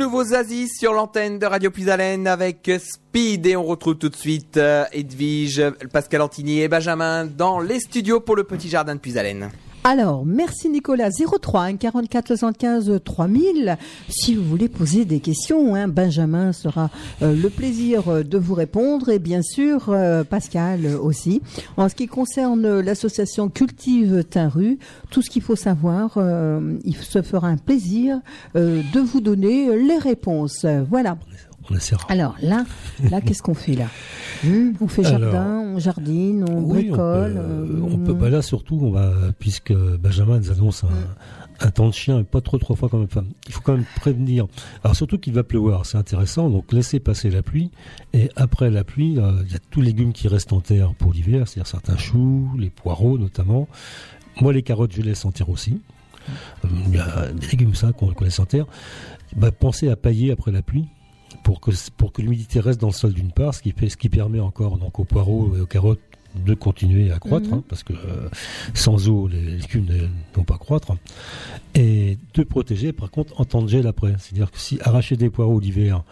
Nouveau Zazie sur l'antenne de Radio Puisalène avec Speed et on retrouve tout de suite euh, Edwige, Pascal Antini et Benjamin dans les studios pour le petit jardin de Puisalène. Alors, merci Nicolas. 03 hein, 44 75 3000. Si vous voulez poser des questions, hein, Benjamin sera euh, le plaisir euh, de vous répondre et bien sûr euh, Pascal aussi. En ce qui concerne l'association Cultive Tinru, tout ce qu'il faut savoir, il se fera un plaisir de vous donner les réponses. Voilà. On essaiera. Alors là, là, qu'est-ce qu'on fait là? Hmm, On fait Alors, jardin, on jardine, on Oui, on bricole. peut, euh, on peut- bah là surtout, on va, puisque Benjamin nous annonce un, un temps de chien, pas trop trois fois quand même. Enfin, il faut quand même prévenir. Alors surtout qu'il va pleuvoir, c'est intéressant. Donc laissez passer la pluie. Et après la pluie, euh, il y a tous les légumes qui restent en terre pour l'hiver, c'est-à-dire certains choux, les poireaux notamment. Moi, les carottes, je laisse en terre aussi. Euh, Il y a des légumes ça qu'on laisse en terre. Bah, pensez à pailler après la pluie pour que pour que l'humidité reste dans le sol d'une part, ce qui fait ce qui permet encore donc aux poireaux et aux carottes de continuer à croître, Mhm. hein, parce que euh, sans eau les légumes ne vont pas croître, et de protéger par contre en temps de gel après, c'est-à-dire que si arracher des poireaux l'hiver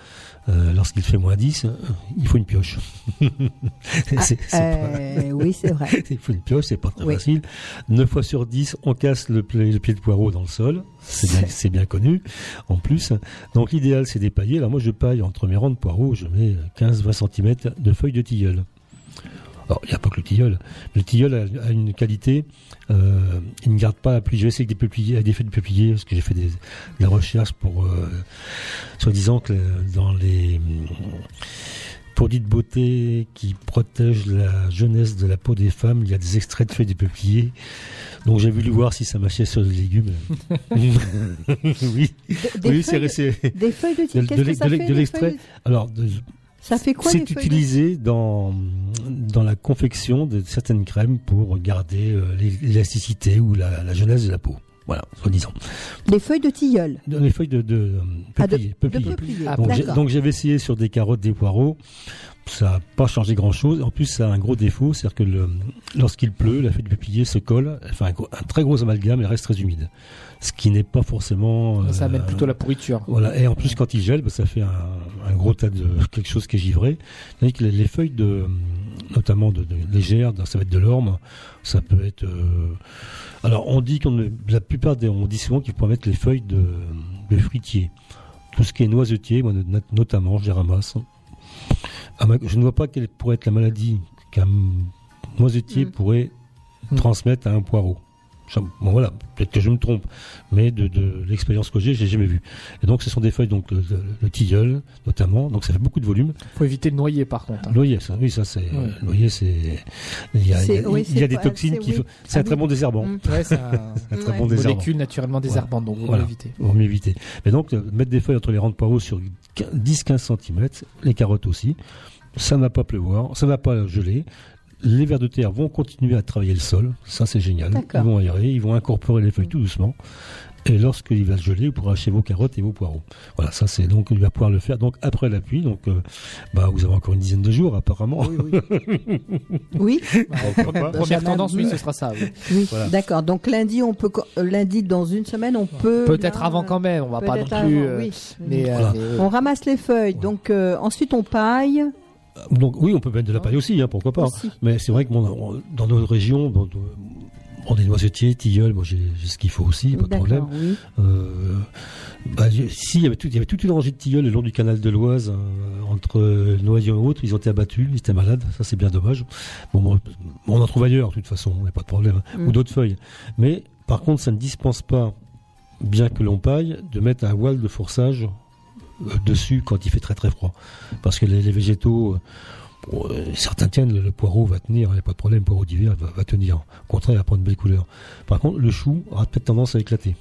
euh, lorsqu'il fait moins 10, euh, il faut une pioche. Pas- Euh, oui, c'est vrai. il faut une pioche, c'est pas très Oui. facile. 9 fois sur 10, on casse le, pied de poireau dans le sol. C'est bien, c'est bien connu. En plus, donc l'idéal, c'est d'épailler. Alors moi, je paille entre mes rangs de poireaux, je mets 15-20 cm de feuilles de tilleul. Alors, il n'y a pas que le tilleul. Le tilleul a, a une qualité, euh, il ne garde pas la pluie. Je vais essayer avec des peupliers, avec des feuilles de peuplier, parce que j'ai fait des, de la recherche pour, euh, soi-disant que dans les hum, produits de beauté qui protègent la jeunesse de la peau des femmes, il y a des extraits de feuilles de peuplier. Donc j'ai voulu voir si ça marchait sur les légumes. oui, Des oui, c'est Des feuilles de de, de de- l'extrait? Alors, de- Ça fait quoi les c'est utilisé dans, dans la confection de certaines crèmes pour garder euh, l'é- l'élasticité ou la, la jeunesse de la peau. Voilà, soi-disant. Des feuilles de tilleul. Les feuilles de, de, Ah, de- peuplier, de peuplier. peuplier. Ah, donc j'avais essayé sur des carottes, des poireaux. Ça n'a pas changé grand-chose. En plus, ça a un gros défaut, c'est-à-dire que lorsqu'il pleut, la feuille de peuplier se colle, elle fait un, gros- un très gros amalgame et reste très humide. Ce qui n'est pas forcément... Ça euh, amène plutôt la pourriture. Voilà, et en plus quand il gèle, bah, ça fait un, un gros tas de quelque chose qui est givré. Tandis que les, les feuilles de, notamment de, de légères, ça va être de l'orme, ça peut être. euh, alors on dit qu'on la plupart des, on dit souvent qu'il faut mettre les feuilles de, de fruitier. Tout ce qui est noisetier, moi, not- notamment, je les ramasse. Ah, ma- je ne vois pas quelle pourrait être la maladie qu'un noisetier Mm. pourrait Mm. transmettre à un poireau. Bon voilà, peut-être que je me trompe, mais de, de l'expérience que j'ai, j'ai jamais vu. Et donc ce sont des feuilles, donc le, le- le tilleul notamment, donc ça fait beaucoup de volume. Faut éviter de noyer par contre. hein. L'oyer, ça, oui, ça c'est, Ouais. l'oyer c'est, il y a, C'est- il y a- oui, il y a c'est des pas- toxines qui, oui. c'est Ah un très oui. bon désherbant, Mm. Ouais, c'est un un très Ouais. bon désherbant. molécule naturellement désherbante, donc vous Voilà. l'évitez. Vaut mieux éviter. Mais donc, euh, mettre des feuilles entre les rangs de poireaux sur 10-15 cm, les carottes aussi, ça ne va pas pleuvoir, ça ne va pas geler. Les vers de terre vont continuer à travailler le sol, ça c'est génial. Ils vont aérer, ils vont incorporer les feuilles tout doucement. Et lorsqu'il va geler, vous pourrez acheter vos carottes et vos poireaux. Voilà, ça c'est donc il va pouvoir le faire. Donc après la pluie, donc euh, bah vous avez encore une dizaine de jours apparemment. Oui, Première Jamais tendance, oui, ce sera ça. oui. oui. Voilà. d'accord. Donc lundi, on peut euh, lundi dans une semaine, on peut Peut-être avant quand même, on va pas non plus. avant, euh, oui. Mais, Voilà. mais- On ramasse les feuilles, donc euh, ensuite on paille. Donc oui, on peut mettre de la paille aussi, hein, pourquoi pas. Aussi. Mais c'est vrai que bon, on- dans notre région, dans, on est noisetiers, tilleuls, moi j'ai ce qu'il faut aussi, pas de problème. Oui. Euh, bah, si, il y, avait tout, il y avait toute une rangée de tilleuls le long du canal de l'Oise, euh, entre Noyon et autres, ils ont été abattus, ils étaient malades, ça c'est bien dommage. Bon, bon, on en trouve ailleurs, de toute façon, il n'y a pas de problème, hein. Mm. ou d'autres feuilles. Mais par contre, ça ne dispense pas, bien que l'on paille, de mettre un voile de forçage euh, dessus quand il fait très très froid. Parce que les, les végétaux, bon, certains tiennent, le, le poireau va tenir, il n'y a pas de problème, le poireau d'hiver va, va tenir. Au contraire, il va prendre une belle couleur. Par contre, le chou aura peut-être tendance à éclater.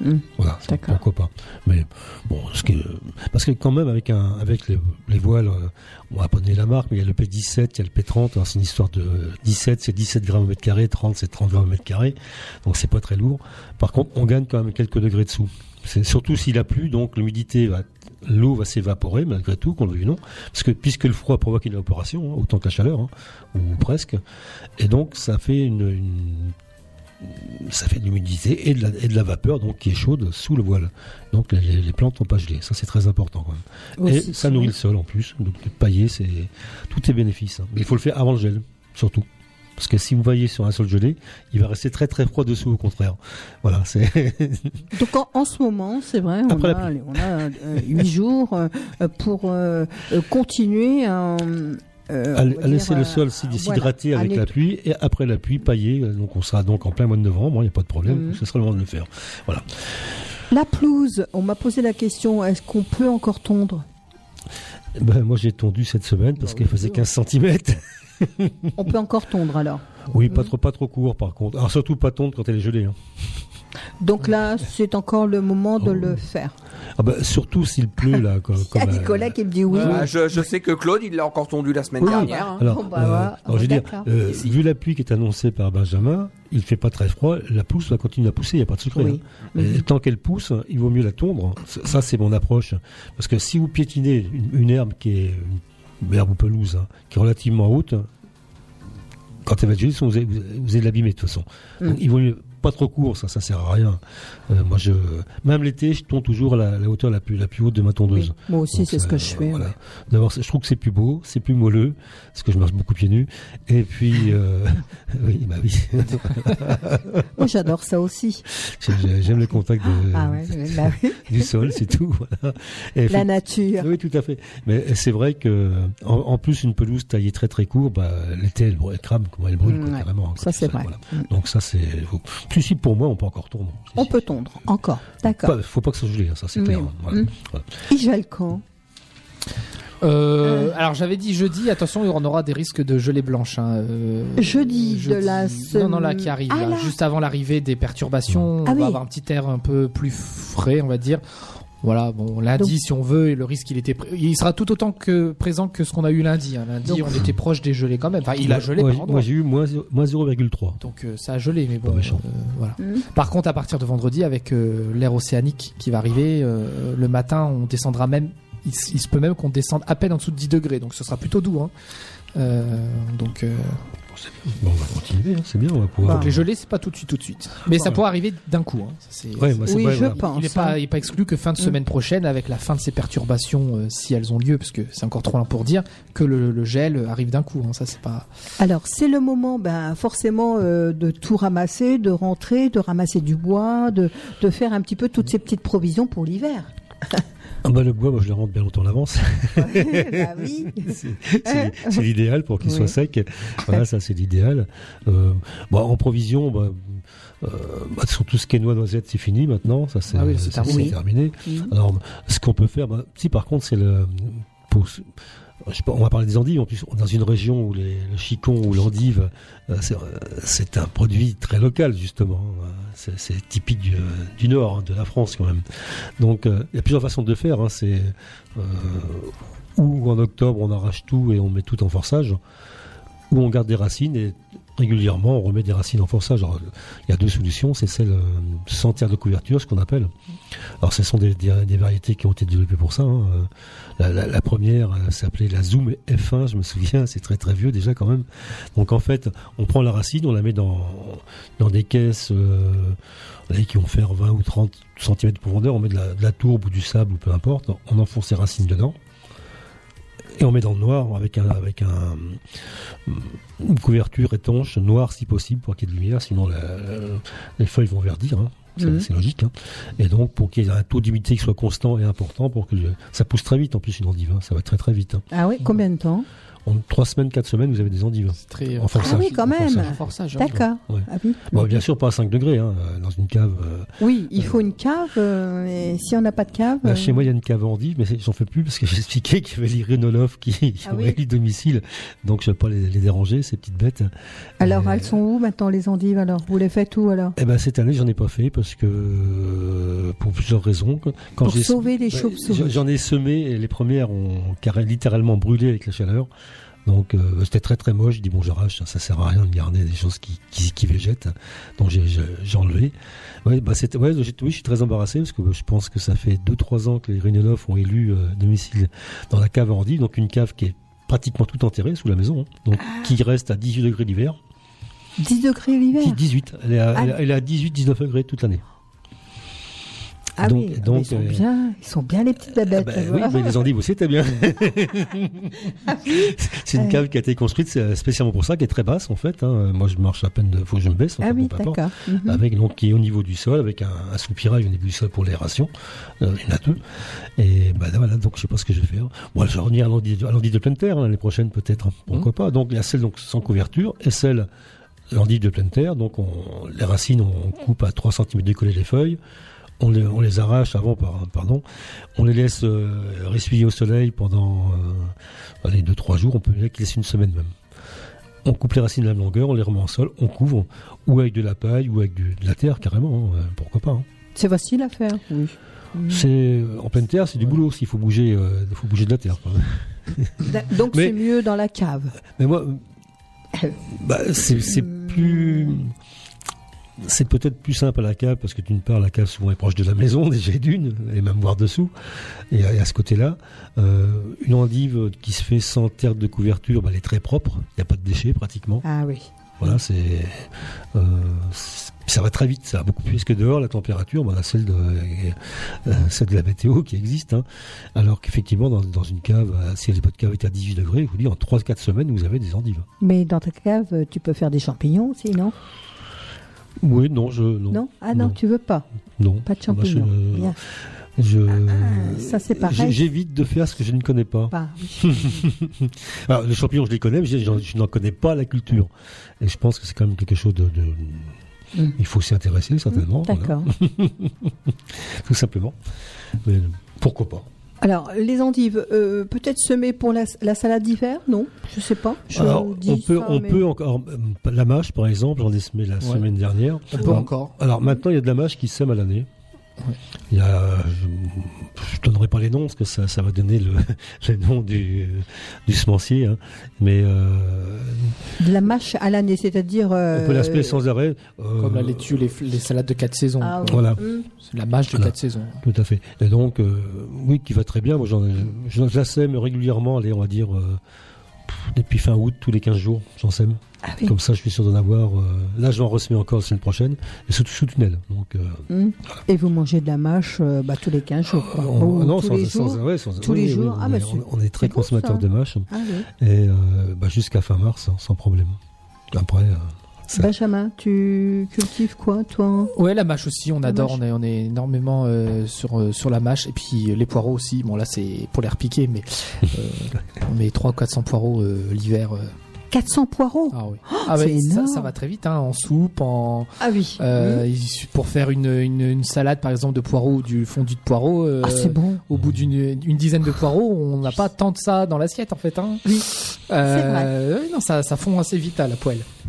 Mm. Voilà, pourquoi pas. Mais bon, ce qui parce que quand même avec un, avec les, les voiles, euh, on va pas donner la marque, mais il y a le P17, il y a le P30. alors C'est une histoire de 17, c'est 17 grammes au mètre carré, 30 c'est 30 grammes au mètre carré, donc c'est pas très lourd. Par contre, on gagne quand même quelques degrés dessous. C'est surtout s'il a plu, donc l'humidité va, l'eau va s'évaporer malgré tout, qu'on le veuille ou non, parce que puisque le froid provoque une évaporation, hein, autant que la chaleur, hein, ou presque, et donc ça fait une, une- ça fait de l'humidité et, de la- et de la vapeur donc qui est chaude sous le voile. Donc les, plantes n'ont pas gelé. Ça c'est très important quand même. Et ça nourrit le sol en plus. Donc pailler, c'est tout est bénéfice. hein. Mais il faut le faire avant le gel, surtout. Parce que si vous voyez sur un sol gelé, il va rester très très froid dessous au contraire. Voilà, c'est Donc en, en ce moment, c'est vrai, on Après la a, allez, on a euh, huit jours euh, pour euh, continuer à, euh, à, laisser le sol voilà, s'hydrater avec la pluie et après la pluie pailler. Donc on sera donc en plein mois de novembre, il n'y a pas de problème. Mhm. Ce sera le moment de le faire. Voilà. La pelouse, on m'a posé la question, est-ce qu'on peut encore tondre? Ben, moi j'ai tondu cette semaine parce Bah qu'elle oui, faisait oui. 15 cm. On peut encore tondre alors. Oui, pas trop, pas trop court par contre. Alors surtout pas tondre quand elle est gelée. hein. Donc là, c'est encore le moment de Oh. le faire. Ah bah, surtout s'il pleut là. Comme, Il y a comme, euh, Nicolas qui me dit oui. Ah, je, je sais que Claude, il l'a encore tondu la semaine Oui, dernière. hein. Alors, Bon, bah, euh, alors, je veux dire, euh, vu la pluie qui est annoncée par Benjamin, il fait pas très froid, la pousse va continuer à pousser, il n'y a pas de secret. Oui. hein. Et tant qu'elle pousse, il vaut mieux la tondre. Ça, ça, c'est mon approche. Parce que si vous piétinez une, une herbe qui est une herbe ou pelouse, hein, qui est relativement haute, quand elle va être gelée, vous allez, vous allez l'abîmer de toute façon. Mm. Donc, il vaut mieux pas trop court, ça, ça sert à rien. Euh, moi, je, même l'été, je tonds toujours à la, la hauteur la plus, la plus haute de ma tondeuse. Oui. Moi aussi, c'est ce que je fais. voilà. ouais. D'abord, je trouve que c'est plus beau, c'est plus moelleux, parce que je marche beaucoup pieds nus. Et puis, euh, oui, bah oui, j'adore ça aussi. J'ai- j'aime le contact de- Ah ouais, bah oui. du sol, c'est tout. Voilà. Et La nature. oui, tout à fait. Mais c'est vrai que, en, en plus, une pelouse taillée très très court, bah, l'été, elle, elle crame, comment elle brûle, quoi, Mm, ouais. carrément. Ça, c'est vrai. voilà. Mm. Donc ça, c'est. Si, si, pour moi, on peut encore. Si, On si. peut tondre encore. D'accord. Pas- faut pas que ça gelé, ça c'est Oui. clair. voilà. Voilà. Il gèle quand? Euh, alors j'avais dit jeudi, attention, il y en aura des risques de gelée blanche. hein, euh, Jeudi de la Non, non, là qui arrive, Ah, là, là. juste avant l'arrivée des perturbations, Ah on oui. va avoir un petit air un peu plus frais, on va dire. Voilà, bon, lundi, Donc- si on veut, et le risque, il était, il sera tout autant que présent que ce qu'on a eu lundi. hein. Lundi, Donc- on était proche des gelées quand même. Enfin, il a gelé Moi, par j'ai- endroits. moi, j'ai eu moins, moins 0,3. Donc euh, ça a gelé, mais bon. Pas méchant. euh, voilà. Mm. Par contre, à partir de vendredi, avec euh, l'air océanique qui va arriver, euh, le matin, on descendra même. Il, se peut même qu'on descende à peine en dessous de 10 degrés, donc ce sera plutôt doux. Hein. Euh, euh, Bon, on va continuer, hein, c'est bien, on va pouvoir. donc les gelées, c'est pas tout de suite, tout de suite. Mais ça pourrait arriver d'un coup. Hein. Ça, c'est- Ouais, moi, c'est Oui, je voilà. pense. il n'est hein. pas, il est pas exclu que fin de Mm. semaine prochaine, avec la fin de ces perturbations, euh, si elles ont lieu, parce que c'est encore trop loin pour dire, que le, le gel arrive d'un coup. hein. Ça, c'est pas. Alors, c'est le moment, ben, forcément, euh, de tout ramasser, de rentrer, de ramasser du bois, de, de faire un petit peu toutes ces petites provisions pour l'hiver. Ah bah, le bois, moi, je le rentre bien longtemps en avance. bah oui. c'est l'idéal pour qu'il Oui. soit sec. Voilà, ça c'est l'idéal. Euh, bon, en provision, bah, euh, bah, sur tout ce qui est noix, noisettes, c'est fini maintenant. Ça c'est Ah oui, terminé. Alors, ce qu'on peut faire, bah, si par contre c'est le pour, on va parler des endives. En plus, dans une région où le chicon ou l'endive, euh, c'est, euh, c'est un produit très local justement. Euh, C'est, typique du, nord, hein, de la France quand même. Donc, euh, il y a plusieurs façons de faire. Hein. C'est ou en octobre on arrache tout et on met tout en forçage, ou on garde des racines et régulièrement, on remet des racines en forçage. Il y a deux solutions, c'est celle euh, sans terre de couverture, ce qu'on appelle. Alors, ce sont des, variétés qui ont été développées pour ça. hein. Euh, La, la- la première euh, s'appelait la Zoom F1, je me souviens, c'est très très vieux déjà quand même. Donc en fait, on prend la racine, on la met dans, dans des caisses qui vont faire 20 ou 30 cm de profondeur, on met de la, de la tourbe ou du sable ou peu importe, on enfonce les racines dedans. Et on met dans le noir avec un avec un une couverture étanche, noire si possible pour qu'il y ait de lumière, sinon la- les feuilles vont verdir. hein. C'est Mhm. c'est logique. hein. Et donc pour qu'il y ait un taux d'humidité qui soit constant et important, pour que ça pousse très vite en plus une endive, hein. ça va très très vite. hein. Ah oui, combien de temps? En trois semaines, quatre semaines, vous avez des endives. Très, euh, En forçage. Ah oui, quand même. hein. D'accord. Ouais. Ah oui. Bon, bien sûr, pas à 5 degrés, hein, euh, dans une cave. euh, Oui, il faut une cave. euh, et si on n'a pas de cave. Bah, euh, chez moi, il y a une cave endive, mais j'en fais plus parce que j'ai expliqué qu'il y avait les rhinolophes qui, qui Ah ont oui. élu domicile. Donc, je ne vais pas les, les déranger, ces petites bêtes. Alors, elles sont où maintenant les endives Alors, vous les faites où alors? Eh ben, cette année, j'en ai pas fait parce que, euh, pour plusieurs raisons. Quand Pour sauver les bah, chauves-souris. J'en ai semé et les premières ont carré- littéralement brûlé avec la chaleur. Donc euh, c'était très très moche. Je dis bon j'arrache, ça, sert à rien de garder des choses qui, qui, qui végètent. Donc j'ai enlevé. Ouais, bah c'était ouais, oui, je suis très embarrassé parce que je pense que ça fait 2-3 ans que les rhinolophes ont élu euh, domicile dans la cave endive, donc une cave qui est pratiquement tout enterrée sous la maison, hein. donc Ah. qui reste à 18 degrés l'hiver. 10 degrés l'hiver? 18, elle est à, Ah. elle elle est à 18-19 degrés toute l'année. Ah donc- oui, ah, donc, ils, sont euh, bien, ils sont bien les petites babettes. bah oui, mais les endives aussi, t'as bien. c'est une cave qui a été construite euh, spécialement pour ça, qui est très basse en fait. hein. Moi, je marche à peine, de... faut que je me baisse. Ah oui, peu importe. d'accord. Mhm. Avec donc qui est au niveau du sol, avec un, un soupirail au niveau du sol pour l'aération. Euh, il y en a deux. Et bah voilà, donc je sais pas ce que je vais faire. Bon, je vais revenir à l'endive de pleine terre hein, l'année prochaine peut-être. Pourquoi pas. Donc il y a celle donc sans couverture et celle l'endive de pleine terre. Donc on, les racines, on coupe à 3 cm décoller les feuilles. On les, on les arrache avant, par- pardon. On les laisse euh, ressuyer au soleil pendant euh, allez, 2-3 jours. On peut les laisser une semaine même. On coupe les racines de la même longueur, on les remet en sol, on couvre, ou avec de la paille, ou avec du- de la terre carrément, hein, euh, pourquoi pas. hein. C'est facile à faire, oui. C'est euh, en pleine terre, c'est du boulot aussi. Il faut bouger, euh, faut bouger de la terre. Donc c'est mieux dans la cave. Mais moi, bah, c'est plus, c'est peut-être plus simple à la cave parce que d'une part la cave souvent est proche de la maison déjà d'une et même voir dessous. Et à, ce côté-là, euh, une endive qui se fait sans terre de couverture, bah, elle est très propre. Il n'y a pas de déchets pratiquement. Ah oui. Voilà, c'est, euh, c'est- ça va très vite, ça va beaucoup plus que dehors la température, bah, celle de, euh, celle de la météo qui existe. hein. Alors qu'effectivement, dans, dans une cave, si votre cave est à 18 degrés, je vous dis, en 3-4 semaines, vous avez des endives. Mais dans ta cave, tu peux faire des champignons aussi, non? Oui, non, je, non. Non Ah non, tu veux pas Non. Pas de Moi, je- champignons. Bien. Je, Ah, ça, c'est pareil. J'évite de faire ce que je ne connais pas. Pas. Alors, les champignons, je les connais, mais je, n'en connais pas la culture. Et je pense que c'est quand même quelque chose de. de- Mm. Il faut s'y intéresser, certainement. voilà. D'accord. Tout simplement. Mais pourquoi pas Alors, les endives, euh, peut-être semées pour la, la salade d'hiver Non? Je sais pas. Je Alors, dis on peut, ça, on mais- peut encore. euh, La mâche, par exemple, j'en ai semé la semaine dernière. On peut Alors- encore. Alors maintenant, il y a de la mâche qui sème à l'année. Il y a, je, je donnerai pas les noms parce que ça, ça va donner le, le nom du, du semencier, hein. mais euh, De la mâche à l'année, c'est-à-dire. euh, on peut l'aspect sans arrêt. euh, Comme la laitue, les, les salades de 4 saisons. Ah oui. Voilà. Mm. C'est la mâche de Voilà. 4 saisons. Tout à fait. Et donc, euh, oui, qui va très bien. Moi, j'en, je, je la sème régulièrement, allez, on va dire, euh, depuis fin août, tous les 15 jours, j'en sème. Ah oui. Comme ça, je suis sûr d'en avoir. euh, là, je vais en ressemer encore la semaine prochaine, et sous, sous tunnel. Donc, euh, Mm. Et vous mangez de la mâche euh, bah, tous les 15 jours. Quoi. on- Ou ah non, tous sans, les sans- jours. ouais, sans- tous oui, les oui, jours. Ah, on, bah, on est très consommateur de mâche. Ah oui. Et euh, bah, jusqu'à fin mars, hein, sans problème. Après, euh, ça- Benjamin, tu cultives quoi, toi? Ouais, la mâche aussi, on La adore, on est, on est énormément euh, sur, euh, sur la mâche. Et puis euh, les poireaux aussi, bon là c'est pour les repiquer, mais euh, on met 300 400 poireaux euh, l'hiver. Euh. 400 poireaux Ah oui. Oh, Ah ça, énorme. ça va très vite, hein, en soupe, en... Ah oui. Euh, Mm. suffit- pour faire une, une, une salade par exemple de poireaux ou du fondu de poireaux, euh, Ah, c'est bon. au bout d'une une dizaine de poireaux, on n'a pas tant de ça dans l'assiette en fait. Hein. Oui. Euh, oui, non, ça, ça fond assez vite à la poêle.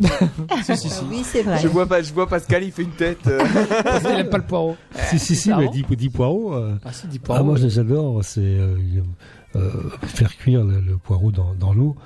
si, si, si. Oui, c'est vrai. Je vois, pas, je vois Pascal, il fait une tête. euh. Parce qu'il aime pas le poireau. si, si, si, Ah mais bon 10, 10 poireaux. euh, Ah si, dis ah, moi, j'adore. C'est euh, euh, faire cuire le, le poireau dans, dans l'eau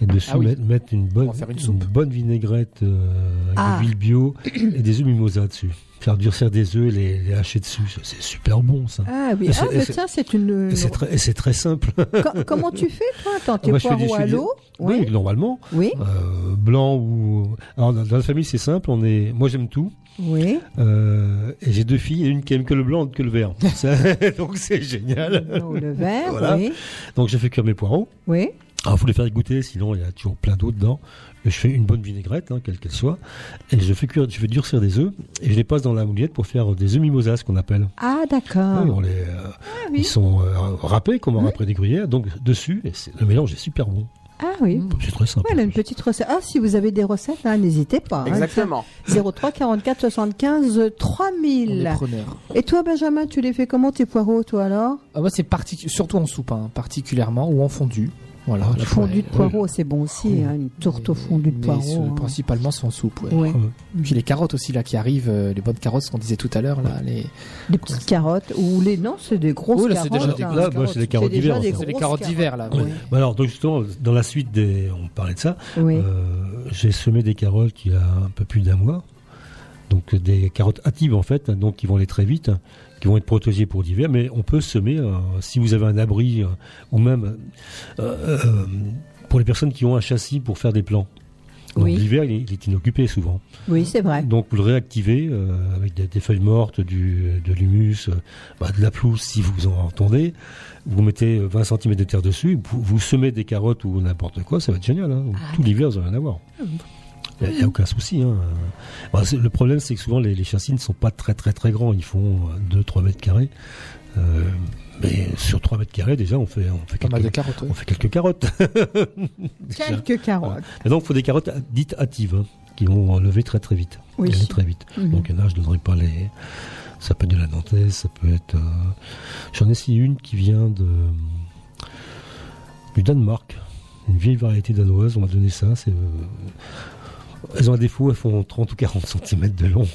Et dessus, Ah oui. mettre, mettre une bonne, en faire une une soupe. bonne vinaigrette euh, avec Ah. de l'huile bio et des œufs mimosa dessus. Faire durcir des œufs et les, les hacher dessus, ça, c'est super bon ça. Ah oui, Et c'est- ah, mais c'est- une. C'est très, et c'est très simple. Co- Comment tu fais, toi Attends, tes je fais des- poireaux je à fais l'eau? Oui, normalement. Oui. Euh, blanc ou. Alors, dans dans la famille, c'est simple. On est. Moi, j'aime tout. Oui. Euh, et j'ai deux filles, et une qui aime que le blanc, que le vert. Ça- Donc c'est génial. Ou le vert, Voilà. oui. Donc j'ai fait cuire mes poireaux. Oui. Alors il faut les faire goûter, sinon il y a toujours plein d'eau dedans. Je fais une bonne vinaigrette, hein, quelle qu'elle soit, et je fais cuire, je fais durcir des œufs et je les passe dans la mouliette pour faire des œufs mimosas, ce qu'on appelle. Ah, d'accord. Oui, on les, euh, oui. Ils sont euh, râpés comme on râperait des gruyères, donc dessus, et le mélange est super bon. Ah oui. C'est très simple. Voilà, une petite recette. Ah, si vous avez des recettes, hein, n'hésitez pas. hein. Exactement. 03 44 75 On est 3000. preneur. Et toi, Benjamin, tu les fais comment tes poireaux, toi alors? Ah, moi, c'est surtout en soupe, hein, particulièrement, ou en fondu. Voilà. la Fondu de poireaux, c'est bon aussi. hein, une tourte au fondu de poireaux. hein. principalement, c'est en soupe, ouais. Ouais. Puis les carottes aussi, là, qui arrivent, euh, les bonnes carottes, ce qu'on disait tout à l'heure, là, les... Des petites carottes. Ou les. Non, c'est des grosses Oui, là, c'est carottes. déjà des hein. Là, moi, c'est des carottes d'hiver. des. C'est carottes d'hiver, là. Ouais. ouais. Bah alors, donc justement, dans la suite des, on parlait de ça, Oui. euh, j'ai semé des carottes il y a un peu plus d'un mois. Donc des carottes hâtives en fait, donc qui vont aller très vite, qui vont être protégées pour l'hiver, mais on peut semer euh, si vous avez un abri euh, ou même euh, pour les personnes qui ont un châssis pour faire des plants. Donc, Oui. L'hiver, il, est- il est inoccupé souvent. Oui, c'est vrai. Donc vous le réactivez avec des, des feuilles mortes, du, de l'humus, bah, de la pelouse si vous en entendez. Vous mettez 20 cm de terre dessus, vous, vous semez des carottes ou n'importe quoi, ça va être génial. hein. Ah, Tout l'hiver, vous allez en avoir. Il n'y a, aucun souci. Hein. Bah, le problème, c'est que souvent les, les châssis ne sont pas très très très grands. Ils font 2-3 mètres carrés. Euh, mais sur 3 mètres carrés, déjà, on fait, on fait, de quelques, carottes, ouais. on fait quelques carottes. Quelques carottes. Et donc, il faut des carottes dites hâtives, hein, qui vont lever très très vite. Oui. Aller très vite. Mhm. Donc, il y en a, je ne donnerai pas les. Ça peut être de la nantaise, ça peut être. euh, J'en ai essayé une qui vient de du Danemark, une vieille variété danoise. On m'a donné ça. C'est. euh, Elles ont un défaut, elles font 30 ou 40 cm de long.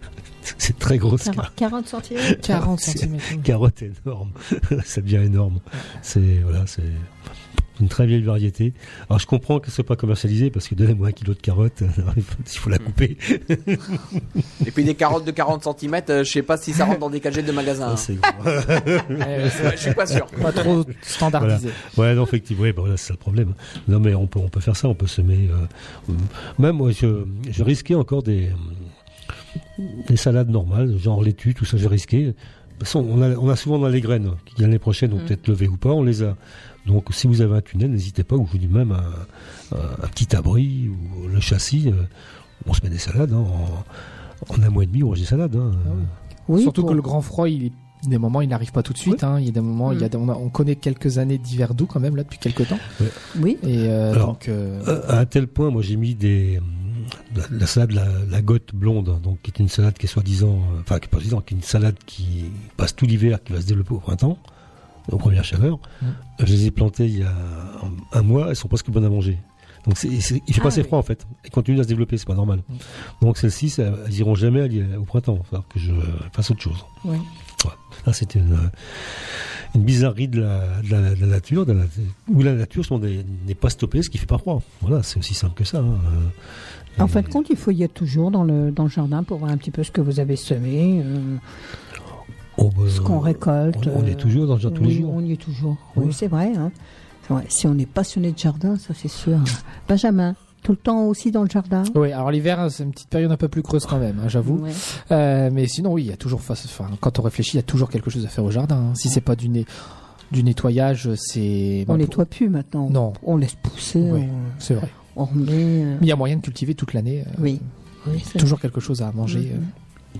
c'est très grosse. car- 40 cm. 40 C'est- cm. Carotte énorme. ça devient énorme. C'est voilà, c'est une très vieille variété. Alors je comprends que ce soit pas commercialisé parce que donnez-moi un kilo de carotte, il faut la couper. Et puis des carottes de 40 cm, je sais pas si ça rentre dans des cagettes de magasin. Ah, c'est gros. Ouais, je suis pas sûr. pas trop standardisé. Ouais, non, effectivement, ouais, bah, voilà, c'est ça le problème. Non, mais on peut, on peut faire ça, on peut semer. euh, même moi, je, je risquais encore des, des salades normales, genre laitue, tout ça, j'ai risqué. De toute façon, on a, on a souvent dans les graines qui l'année prochaine vont Mm. peut-être lever ou pas, on les a. Donc, si vous avez un tunnel, n'hésitez pas, ou je vous dis même un, un- un petit abri ou le châssis, euh, on se met des salades. hein, en, en un mois et demi, on mange des salades. hein. Ah oui. Surtout pour- que le grand froid, il est des moments, il n'arrive pas tout de suite. hein. Il y a des moments, il y a Mm. des- on, a- on connaît quelques années d'hiver doux quand même là depuis quelques temps. Oui. Et euh, Alors, donc, euh, à un tel point, moi j'ai mis des la, la salade la, la gotte blonde, donc qui est une salade qui est soi-disant, enfin qui est pas soi-disant, qui est une salade qui passe tout l'hiver, qui va se développer au printemps, aux premières chaleurs. Mm. Je les ai plantées il y a un, un mois, elles sont presque bonnes à manger. Donc c'est, c'est- il fait Ah pas assez oui. froid en fait. Elles continuent à se développer, c'est pas normal. Donc celles-ci, elles iront jamais au printemps. Il va que je fasse autre chose. Oui. Là, c'était une, une bizarrerie de la, de la- de la nature, de la, où la nature n'est pas stoppée, ce qui fait pas froid. Voilà, c'est aussi simple que ça. hein. En fin de compte, il faut y être toujours dans le, dans le jardin pour voir un petit peu ce que vous avez semé, euh, oh, bah, ce qu'on récolte. on, on est euh, toujours dans le jardin tous les jours. On y est toujours. Oui, Ouais. c'est vrai. hein. C'est vrai. Si on est passionné de jardin, ça c'est sûr. Benjamin, tout le temps aussi dans le jardin? Oui. Alors l'hiver, c'est une petite période un peu plus creuse quand même, hein, j'avoue. Ouais. Euh, mais sinon, oui, il y a toujours, enfin, quand on réfléchit, il y a toujours quelque chose à faire au jardin. hein. Si c'est pas du, nettoyage, c'est. On bon, nettoie plus maintenant. Non. On laisse pousser. Oui. on- C'est vrai. On, remet. euh, Mais il y a moyen de cultiver toute l'année. euh, Oui. Oui, toujours quelque chose à manger. Mhm. euh.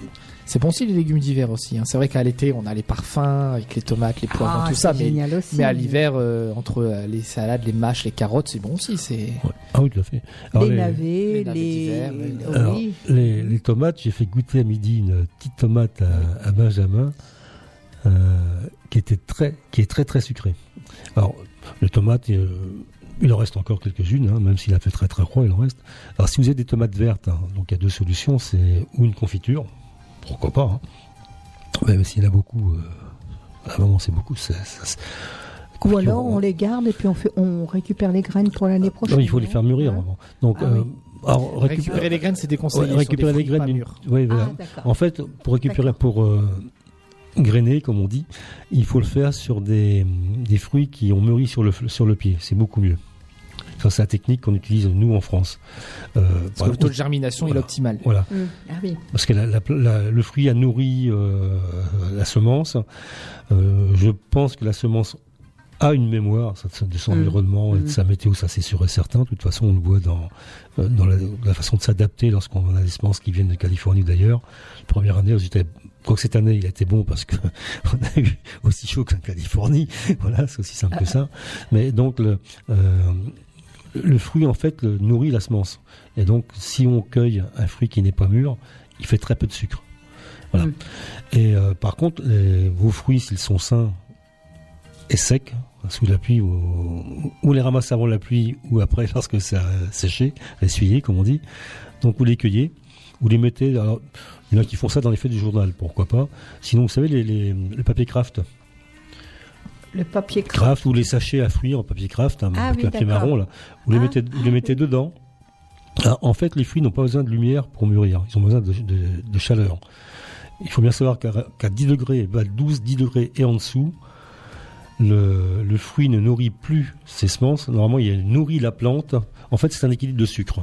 C'est bon aussi les légumes d'hiver aussi. hein. C'est vrai qu'à l'été, on a les parfums avec les tomates, les poivrons, Ah, tout ça. c'est Mais, génial aussi. mais à l'hiver, euh, entre euh, les salades, les mâches, les carottes, c'est bon aussi. C'est Ouais. Ah oui, tout à fait. Alors, les, les, navets, les les. navets d'hiver, oui. alors, oui. les- les tomates, j'ai fait goûter à midi une petite tomate à, à Benjamin euh, qui était très, qui est très très sucrée. Alors, les tomates, euh, il en reste encore quelques-unes, hein, même s'il a fait très très froid, il en reste. Alors, si vous avez des tomates vertes, hein, donc il y a deux solutions, c'est ou une confiture, pourquoi pas. Hein. Même s'il y en a beaucoup, euh, à un moment c'est beaucoup, c'est- c'est- Ou alors on les garde et puis on, fait, on récupère les graines pour l'année prochaine. Non, il faut les faire mûrir. Hein avant. Donc, Ah euh, oui. alors, Récupérer les graines, c'est déconseillé. Ouais, récupérer des les graines. voilà. Ah. En fait, pour récupérer, pour euh, grainer, comme on dit, il faut le faire sur des, des fruits qui ont mûri sur le, sur le pied. C'est beaucoup mieux. C'est la technique qu'on utilise nous en France. Euh, Parce que le taux de germination est optimal. Voilà. Mm. Ah oui. Parce que la- la- la- le fruit a nourri euh, la semence. Euh, je pense que la semence a une mémoire de son Mm. environnement et de Mm. sa météo, ça c'est sûr et certain. De toute façon, on le voit dans, euh, dans la, la façon de s'adapter lorsqu'on a des semences qui viennent de Californie d'ailleurs. La première année, j'étais Quoique cette année, il a été bon parce que on a eu aussi chaud qu'en Californie. Voilà, c'est aussi simple que ça. Mais donc, le, euh, le fruit, en fait, le- nourrit la semence. Et donc, si on cueille un fruit qui n'est pas mûr, il fait très peu de sucre. Voilà. Mm. Et euh, par contre, les- vos fruits, s'ils sont sains et secs, sous la pluie, ou, ou les ramassez avant la pluie, ou après lorsque ça a séché, essuyé, comme on dit. Donc, vous les cueillez, vous les mettez. Alors, il y en a qui font ça dans les fêtes du journal, pourquoi pas. Sinon, vous savez, les, les, le papier craft. Le papier craft. Craft ou les sachets à fruits en papier craft, hein, Ah oui, un papier marron, là. Vous les Ah, mettez, vous les mettez dedans. Ah, en fait, les fruits n'ont pas besoin de lumière pour mûrir. Ils ont besoin de, de- de chaleur. Il faut bien savoir qu'à qu'à 10 degrés, bah 12, 10 degrés et en dessous, le, le fruit ne nourrit plus ses semences. Normalement, il nourrit la plante. En fait, c'est un équilibre de sucre.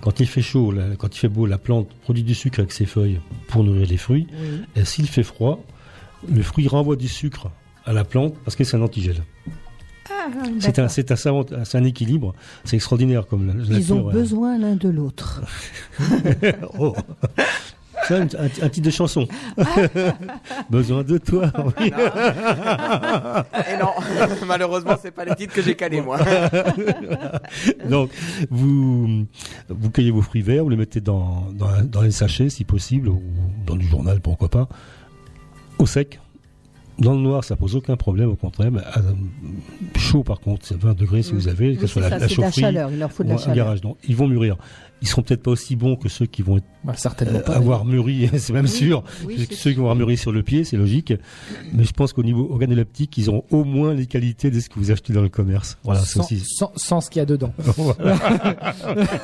Quand il fait chaud, la- quand il fait beau, la plante produit du sucre avec ses feuilles pour nourrir les fruits. Oui. Et s'il fait froid, le fruit renvoie du sucre à la plante parce que c'est un antigel. Ah, C'est un, d'accord. c'est un, savant- c'est un équilibre. C'est extraordinaire comme la, la Ils ont euh, besoin l'un de l'autre. oh. C'est un, un- un titre de chanson. Besoin de toi. oui. Et non, malheureusement, c'est pas les titres que j'ai calés, moi. Donc, vous, vous cueillez vos fruits verts, vous les mettez dans, dans les sachets, si possible, ou dans du journal, pourquoi pas, au sec. Dans le noir, ça pose aucun problème, au contraire. mais, euh, chaud, par contre, c'est 20 degrés si Mm. vous avez, que Oui, ce soit c'est la, de la chaufferie chaleur. Il leur faut de ou la un chaleur. garage. Donc, ils vont mûrir. Ils seront peut-être pas aussi bons que ceux qui vont être, Bah, certainement euh, pas. avoir mûri, c'est même Oui, sûr. oui, Ceux- qui vont avoir mûri sur le pied, c'est logique. Mais je pense qu'au niveau organoleptique, ils auront au moins les qualités de ce que vous achetez dans le commerce. Voilà, sans, aussi. sans, sans ce qu'il y a dedans. voilà.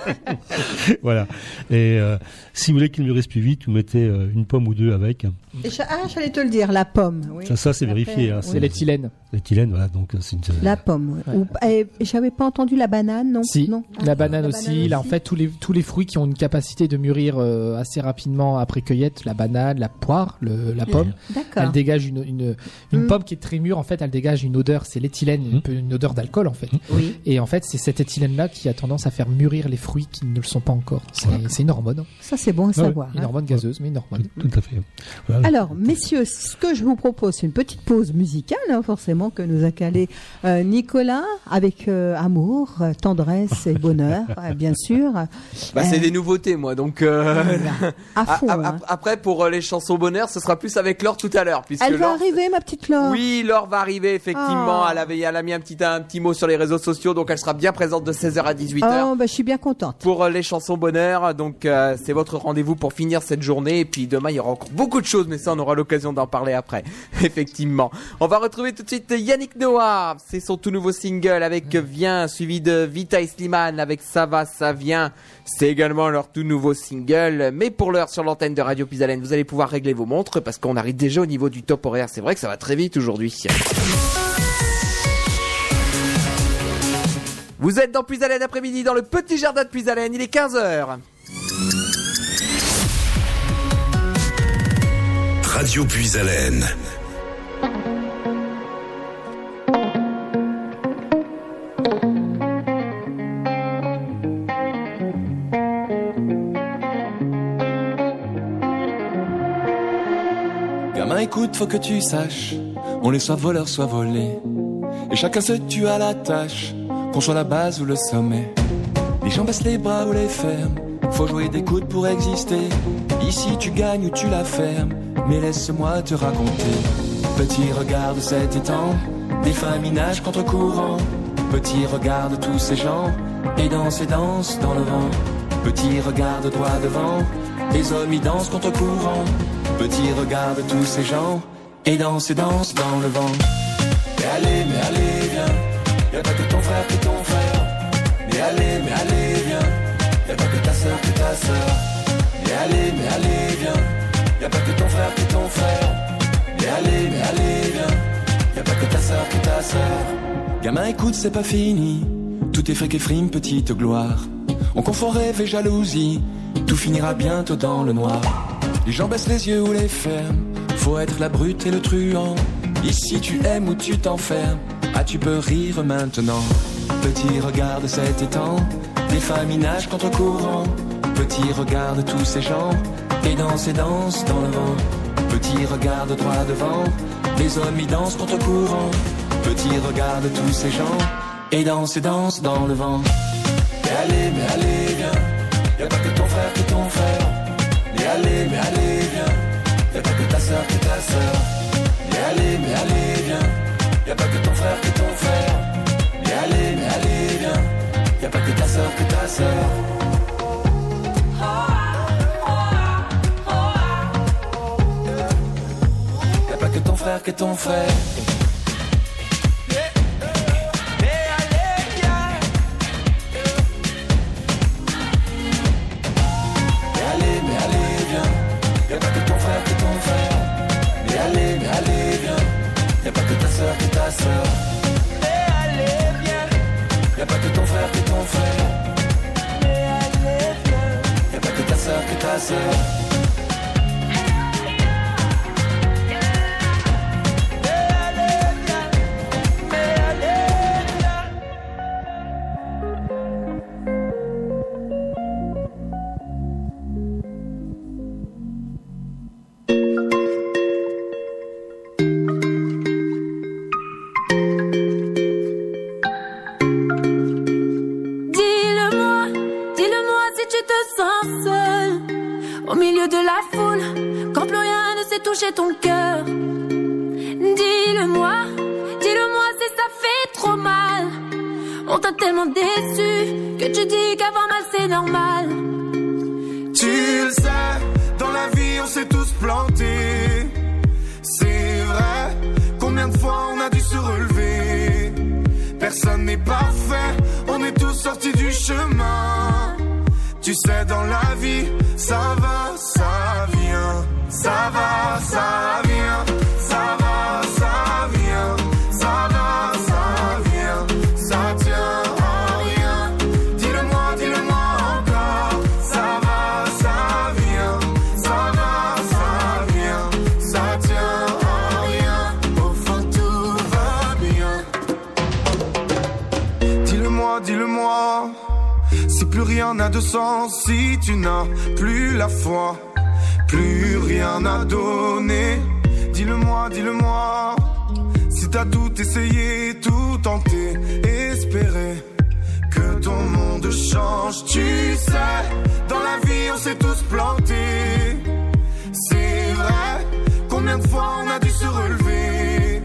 Voilà. Et euh, si vous voulez qu'il mûrisse plus vite, vous mettez euh, une pomme ou deux avec. Et ah, j'allais te le dire, la pomme. Oui. Ça, ça c'est vérifié. Hein, oui. C'est l'éthylène. l'éthylène, voilà. Donc euh, c'est une. La pomme. oui. Ou- et, et j'avais pas entendu la banane, non? Si, non. la Ah, banane aussi. Là, en aussi. fait, tous les, tous les fruits qui ont une capacité de mûrir euh, assez rapidement après cueillette, la banane, la poire, le, la pomme, elle dégage une, une, une Mm. pomme qui est très mûre. En fait, elle dégage une odeur, c'est l'éthylène, Mm. un peu une odeur d'alcool en fait. Oui. Et en fait, c'est cette éthylène-là qui a tendance à faire mûrir les fruits qui ne le sont pas encore. C'est une hormone. Ça, c'est bon à ouais, savoir. Une hein. hormone gazeuse, mais une hormone. Tout à fait. Voilà. Alors, messieurs, ce que je vous propose, c'est une petite pause musicale, hein, forcément, que nous a calé euh, Nicolas, avec euh, amour, tendresse et bonheur, bien sûr. Bah, c'est Euh, des nouveautés, moi, donc. euh, À a- fond. a- hein. Après, pour euh, les chansons bonheur, ce sera plus avec Laure tout à l'heure, puisque Elle va Laure- arriver, ma petite Laure. Oui, Laure va arriver effectivement. Ah. Elle avait, elle a mis un petit, un petit mot sur les réseaux sociaux, donc elle sera bien présente de 16h à 18h. Oh, bah, je suis bien contente. Pour euh, les chansons bonheur, donc euh, c'est votre rendez-vous pour finir cette journée. Et puis demain, il y aura encore beaucoup de choses, mais ça, on aura l'occasion d'en parler après. Effectivement. On va retrouver tout de suite Yannick Noah. C'est son tout nouveau single avec Viens, suivi de Vita et Slimane avec Ça va, ça vient. C'est également leur tout nouveau single. Mais pour l'heure, sur l'antenne de Radio Pisalène, vous allez pouvoir régler vos montres parce qu'on arrive déjà au niveau du top horaire. C'est vrai que ça va très vite aujourd'hui. Vous êtes dans Puisalène après-midi dans le petit jardin de Puisalène. Il est 15h. Radio Puisalène. Gamin, écoute, faut que tu saches, on est soit voleur, soit volé. Et chacun se tue à la tâche, qu'on soit la base ou le sommet. Les gens baissent les bras ou les ferment, faut jouer des coudes pour exister. Ici tu gagnes ou tu la fermes, mais laisse-moi te raconter. Petit regarde cet étang, des femmes nagent contre courant. Petit regarde tous ces gens, et dansent et dansent dans le vent. Petit regarde droit devant, les hommes y dansent contre courant. Petit regarde tous ces gens, et dansent et dansent dans le vent. Mais allez, mais allez, viens. Y'a pas que ton frère qui est ton frère. Mais allez, mais allez, pas que ta que soeur. Mais allez, mais allez, viens. Y'a pas que ton frère qui est ton frère. Mais allez, mais allez, viens. Y'a pas que ta soeur que ta soeur. Gamin, écoute, c'est pas fini. Tout est fric et frime, petite gloire. On confond rêve et jalousie. Tout finira bientôt dans le noir. Les gens baissent les yeux ou les ferment. Faut être la brute et le truand. Ici tu aimes ou tu t'enfermes. Ah, tu peux rire maintenant. Petit, regarde cet étang. Des familles nagent contre courant. Petit, regarde tous ces gens. Et dansent et dansent dans le vent. Petit, regarde droit devant. Les hommes y dansent contre courant. Petit, regarde tous ces gens. Et dansent et dansent dans le vent. Mais allez, mais allez, viens. Y'a pas que ton frère que ton frère. Mais allez, mais allez, viens. Y'a pas que ta soeur que ta soeur. Mais allez, mais allez, viens. Y'a pas que ton frère que Pas que ta ta ton frère que ton frère. Pas que ton frère ton frère. Mais allez, viens. Y'a pas que ta soeur que ta soeur. S'est tous plantés. C'est vrai, combien de fois on a dû se relever?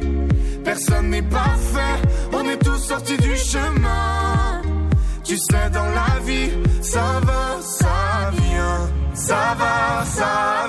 Personne n'est parfait, on est tous sortis du chemin. Tu sais, dans la vie, ça va, ça vient. Ça va, ça vient.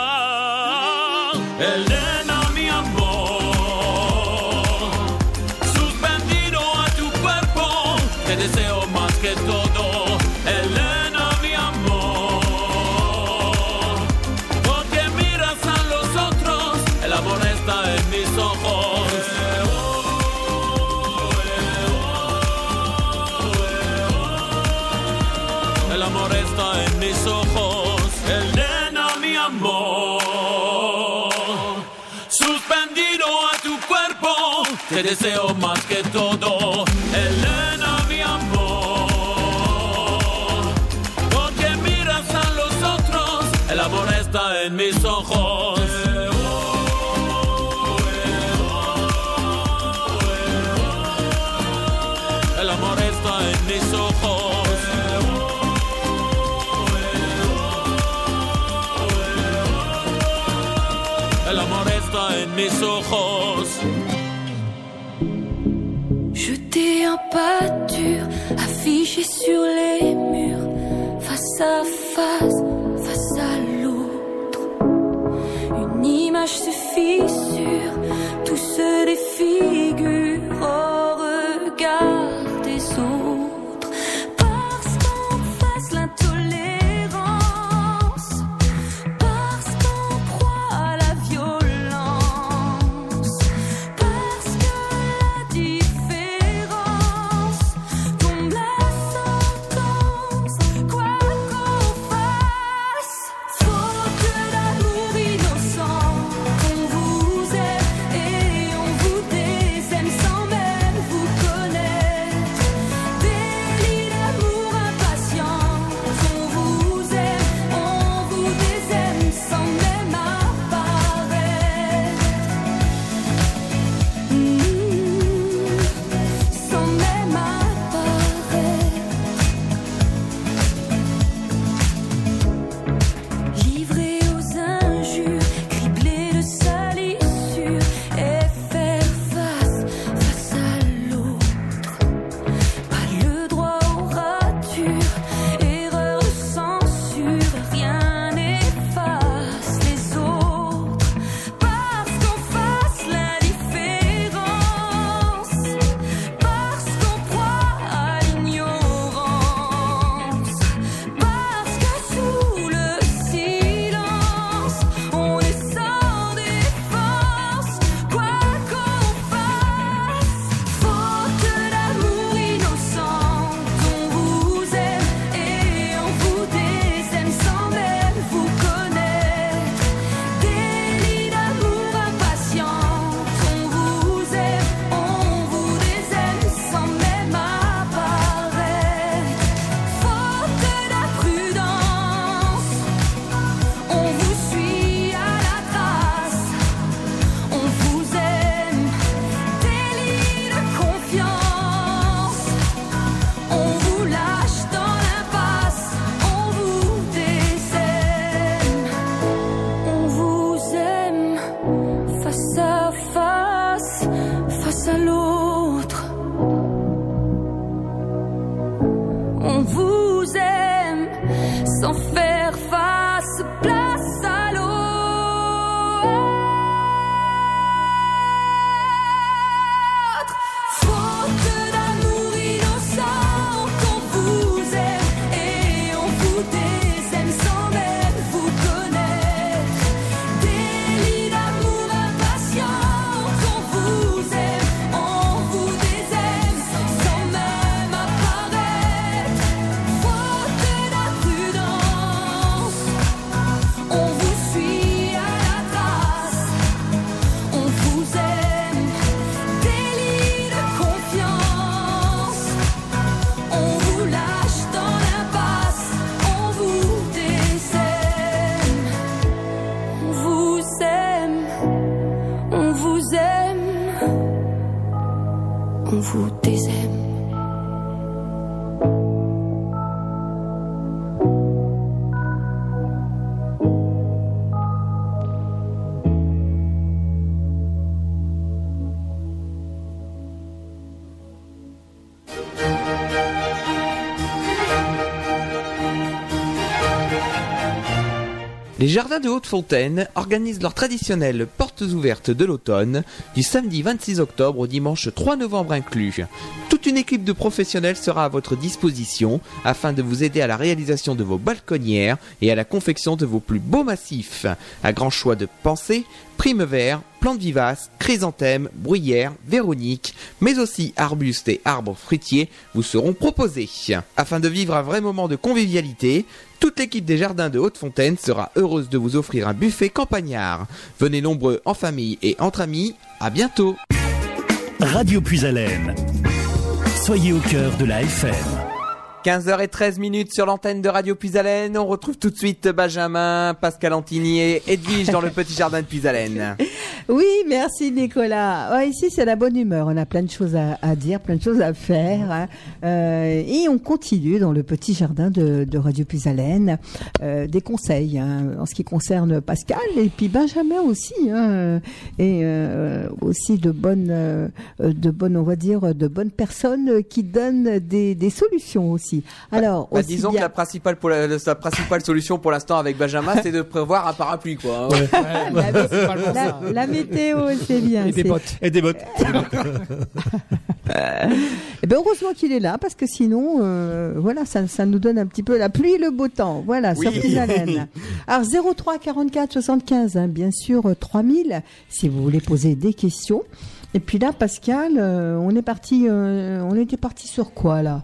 Elena, mi amor, suspendido a tu cuerpo, te deseo más que todo. Deseo más que todo, Jeter un pâture affiché sur les murs, face à face, face à l'autre. Une image se Les jardins de Haute-Fontaine organisent leur traditionnelle portes ouvertes de l'automne du samedi 26 octobre au dimanche 3 novembre inclus. Toute une équipe de professionnels sera à votre disposition afin de vous aider à la réalisation de vos balconnières et à la confection de vos plus beaux massifs. Un grand choix de pensées, primes verts, plantes vivaces, chrysanthèmes, bruyères, véroniques, mais aussi arbustes et arbres fruitiers vous seront proposés. Afin de vivre un vrai moment de convivialité, toute l'équipe des jardins de Haute-Fontaine sera heureuse de vous offrir un buffet campagnard. Venez nombreux en famille et entre amis. À bientôt. Radio Puisalène. Soyez au cœur de la FM. 15h13 minutes sur l'antenne de Radio Puisalène. On retrouve tout de suite Benjamin, Pascal Antini et Edwige dans le petit jardin de Puisalène. Oui, merci Nicolas. Ouais, ici, c'est la bonne humeur. On a plein de choses à, à dire, plein de choses à faire. hein. Euh, et on continue dans le petit jardin de, de Radio Puisalène. Euh, des conseils hein, en ce qui concerne Pascal et puis Benjamin aussi. hein, et euh, aussi de bonnes, euh, de bonnes, on va dire, de bonnes personnes qui donnent des, des solutions aussi. Alors, Bah, aussi disons bien- que la principale, pour la, la principale solution pour l'instant avec Benjamin, c'est de prévoir un parapluie, quoi. hein. la, la- la météo, c'est bien. Et des bottes. Et des bottes. Eh ben heureusement qu'il est là parce que sinon, euh, voilà, ça, ça nous donne un petit peu la pluie et le beau temps. Voilà, Oui. sur Pisalène. Alors 03 44 75, hein, bien sûr euh, 3000 si vous voulez poser des questions. Et puis là, Pascal, euh, on est parti, euh, on était parti sur quoi là?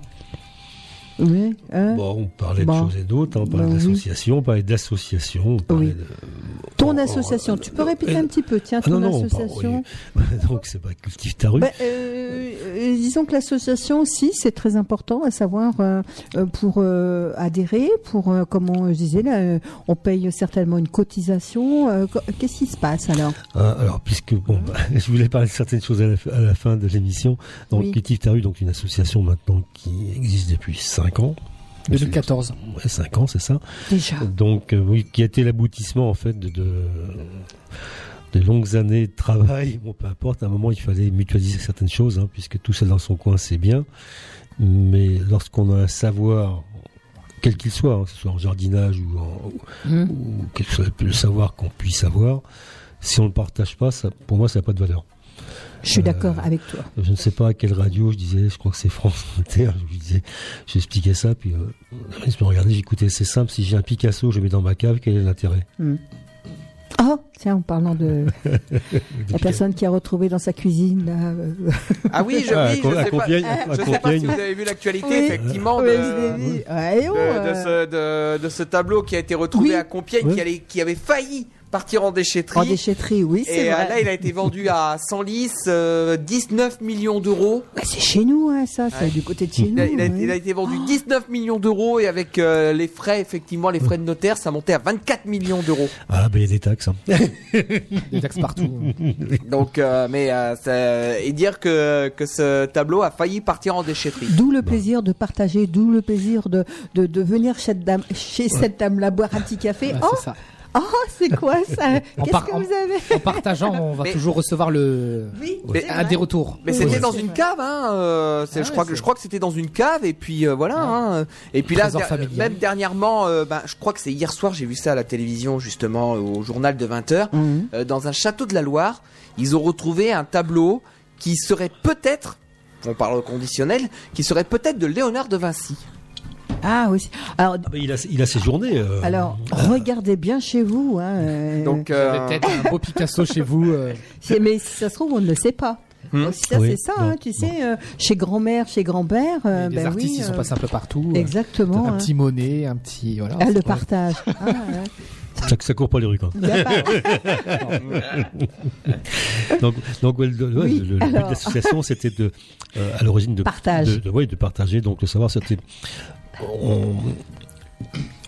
Oui. hein Bon, on parlait Bon. de choses et d'autres, hein, on parlait d'associations, on parlait d'associations, on parlait Oui. de... Ton association, tu peux répéter euh, un petit peu, tiens, Ah ton non, non, association. bah, oui. Donc c'est pas cultive ta rue. Ben, euh, euh, disons que l'association aussi, c'est très important à savoir euh, pour adhérer, pour comment je disais là, on paye certainement une cotisation. co- Qu'est-ce qui se passe alors? Hein, alors, puisque bon, bah, je voulais parler de certaines choses à la, à la fin de l'émission. Donc, Oui. Cultive ta rue, donc une association maintenant qui existe depuis 5 ans. 2014. Ouais, 5 ans, c'est ça. Déjà. Donc, euh, oui, qui a été l'aboutissement en fait de, de, de longues années de travail. Bon, peu importe, à un moment, il fallait mutualiser certaines choses, hein, puisque tout seul dans son coin, c'est bien. Mais lorsqu'on a un savoir, quel qu'il soit, hein, que ce soit en jardinage ou, en, ou- ou quel que soit le savoir qu'on puisse avoir, si on ne le partage pas, ça, pour moi, ça n'a pas de valeur. Je suis Euh, d'accord avec toi. Je ne sais pas à quelle radio, je disais, je crois que c'est France Inter, je lui disais, j'expliquais ça, puis euh, il me regardait, j'écoutais, c'est simple, si j'ai un Picasso, je le mets dans ma cave, quel est l'intérêt? Hmm. Oh, tiens, en parlant de la personne qui a retrouvé dans sa cuisine là. euh, Ah oui, je, Ah, oui, je sais pas, je sais pas si vous avez vu l'actualité, Oui. effectivement, Oui, de, de, de euh, ce, de, de ce tableau qui a été retrouvé Oui. à Compiègne, Oui. qui, allait- qui avait failli partir en déchetterie. En déchetterie, oui, c'est Et euh, vrai. là, il a été vendu à Senlis, euh, 19 millions d'euros. Bah, c'est chez nous, hein, ça, c'est Ouais. du côté de chez Il nous. a, il a- oui. il a été vendu 19 millions d'euros et avec euh, les frais, effectivement, les frais de notaire, ça montait à 24 millions d'euros. Ah, ben il y a des taxes. hein. Des taxes partout. Donc, euh, mais euh, ça- et dire que que ce tableau a failli partir en déchetterie. D'où le plaisir de partager, d'où le plaisir de, de, de venir chez, cette dame, chez cette dame là boire un petit café. Ouais, oh, c'est ça. Oh, c'est quoi ça En Qu'est-ce que vous avez En partageant, on va Mais- toujours recevoir le Oui, Ouais. c'est un vrai. des retours. Mais Oui, c'était oui, dans une vrai. cave, hein. euh, c'est- Ah je ouais, crois que c'est- je crois que c'était dans une cave et puis euh, voilà. hein. Et puis là, Trésor der- familial. même dernièrement, euh, ben, je crois que c'est hier soir, j'ai vu ça à la télévision justement au journal de 20 h Mhm. dans un château de la Loire, ils ont retrouvé un tableau qui serait peut-être, on parle au conditionnel, qui serait peut-être de Léonard de Vinci. Ah oui. Alors, Ah bah, il, a, il a séjourné. euh, alors regardez bien chez vous. Hein, euh, Donc, euh, peut-être un beau Picasso chez vous. euh. c'est- mais si ça se trouve, on ne le sait pas. Hmm. Aussi, ça, Oui, c'est ça, non, hein, tu sais, euh, chez grand-mère, chez grand-père. euh, les ben artistes, oui, ils sont passés un peu partout. euh. Exactement. Un hein. petit Monet, un petit voilà. Ah, c'est le vrai. partage. Ah, ouais. ça, ça court pas les rues, quoi. Donc, donc ouais, le, ouais, Oui, le- le but de l'association, c'était de, euh, à l'origine de Partage. de, de- ouais, de partager. Donc, le savoir, c'était, on,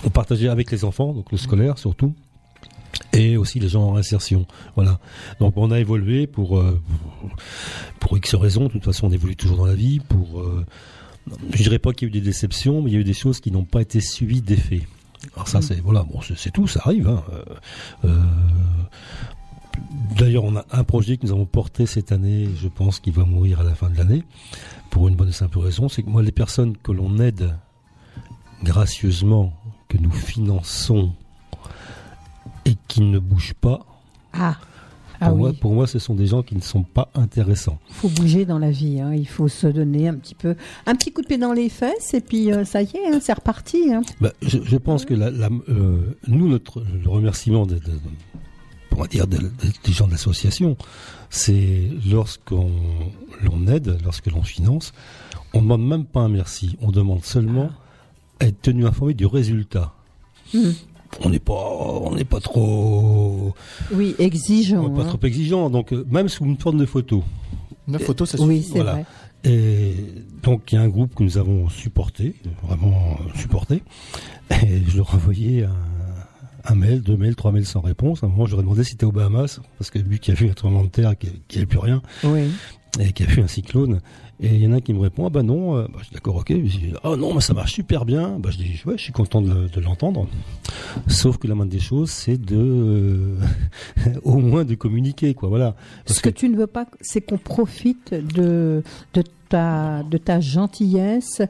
on partageait avec les enfants, donc le scolaire surtout, et aussi les gens en insertion. Voilà. Donc, on a évolué pour euh, pour X raisons. De toute façon, on évolue toujours dans la vie. Pour, euh, je dirais pas qu'il y a eu des déceptions, mais il y a eu des choses qui n'ont pas été suivies d'effets. Alors ça, c'est voilà, bon, c'est c'est tout, ça arrive. Hein. Euh, euh, D'ailleurs, on a un projet que nous avons porté cette année, je pense qu'il va mourir à la fin de l'année, pour une bonne et simple raison, c'est que moi, les personnes que l'on aide gracieusement, que nous finançons et qui ne bougent pas, Ah, pour, ah moi, oui. pour moi, ce sont des gens qui ne sont pas intéressants. Il faut bouger dans la vie. hein. Il faut se donner un petit peu, un petit coup de pied dans les fesses et puis euh, ça y est, hein, c'est reparti. hein. Bah, je, je pense que la, la- euh, nous, notre, le remerciement de, de- on va dire de- de- des gens de l'association, c'est lorsqu'on l'on aide, lorsque l'on finance, on ne demande même pas un merci, on demande seulement à être tenu informé du résultat. Mhm. On n'est pas, on n'est pas trop, Oui, exigeant. on n'est pas hein. trop exigeant, donc euh, même sous une forme de photo. Une photo, ça Oui, suffit. c'est Voilà. vrai. Et donc il y a un groupe que nous avons supporté, vraiment supporté. Et je leur envoyais un, un mail, deux mails, trois mails sans réponse. À un moment, je leur ai demandé si c'était aux Bahamas, parce que vu qu'il y a eu un tremblement de terre, qu'il n'y avait plus rien, Oui. Et qu'il y a eu un cyclone. Et il y en a un qui me répond, ah bah non, euh, bah, je dis d'accord, ok. Ah non, mais ça marche super bien. Bah, je dis, ouais, je suis content de, le- de l'entendre. Sauf que la moindre des choses, c'est de, euh, au moins de communiquer, quoi, voilà. Parce Ce que tu ne veux pas, c'est qu'on profite de, de, ta, de ta gentillesse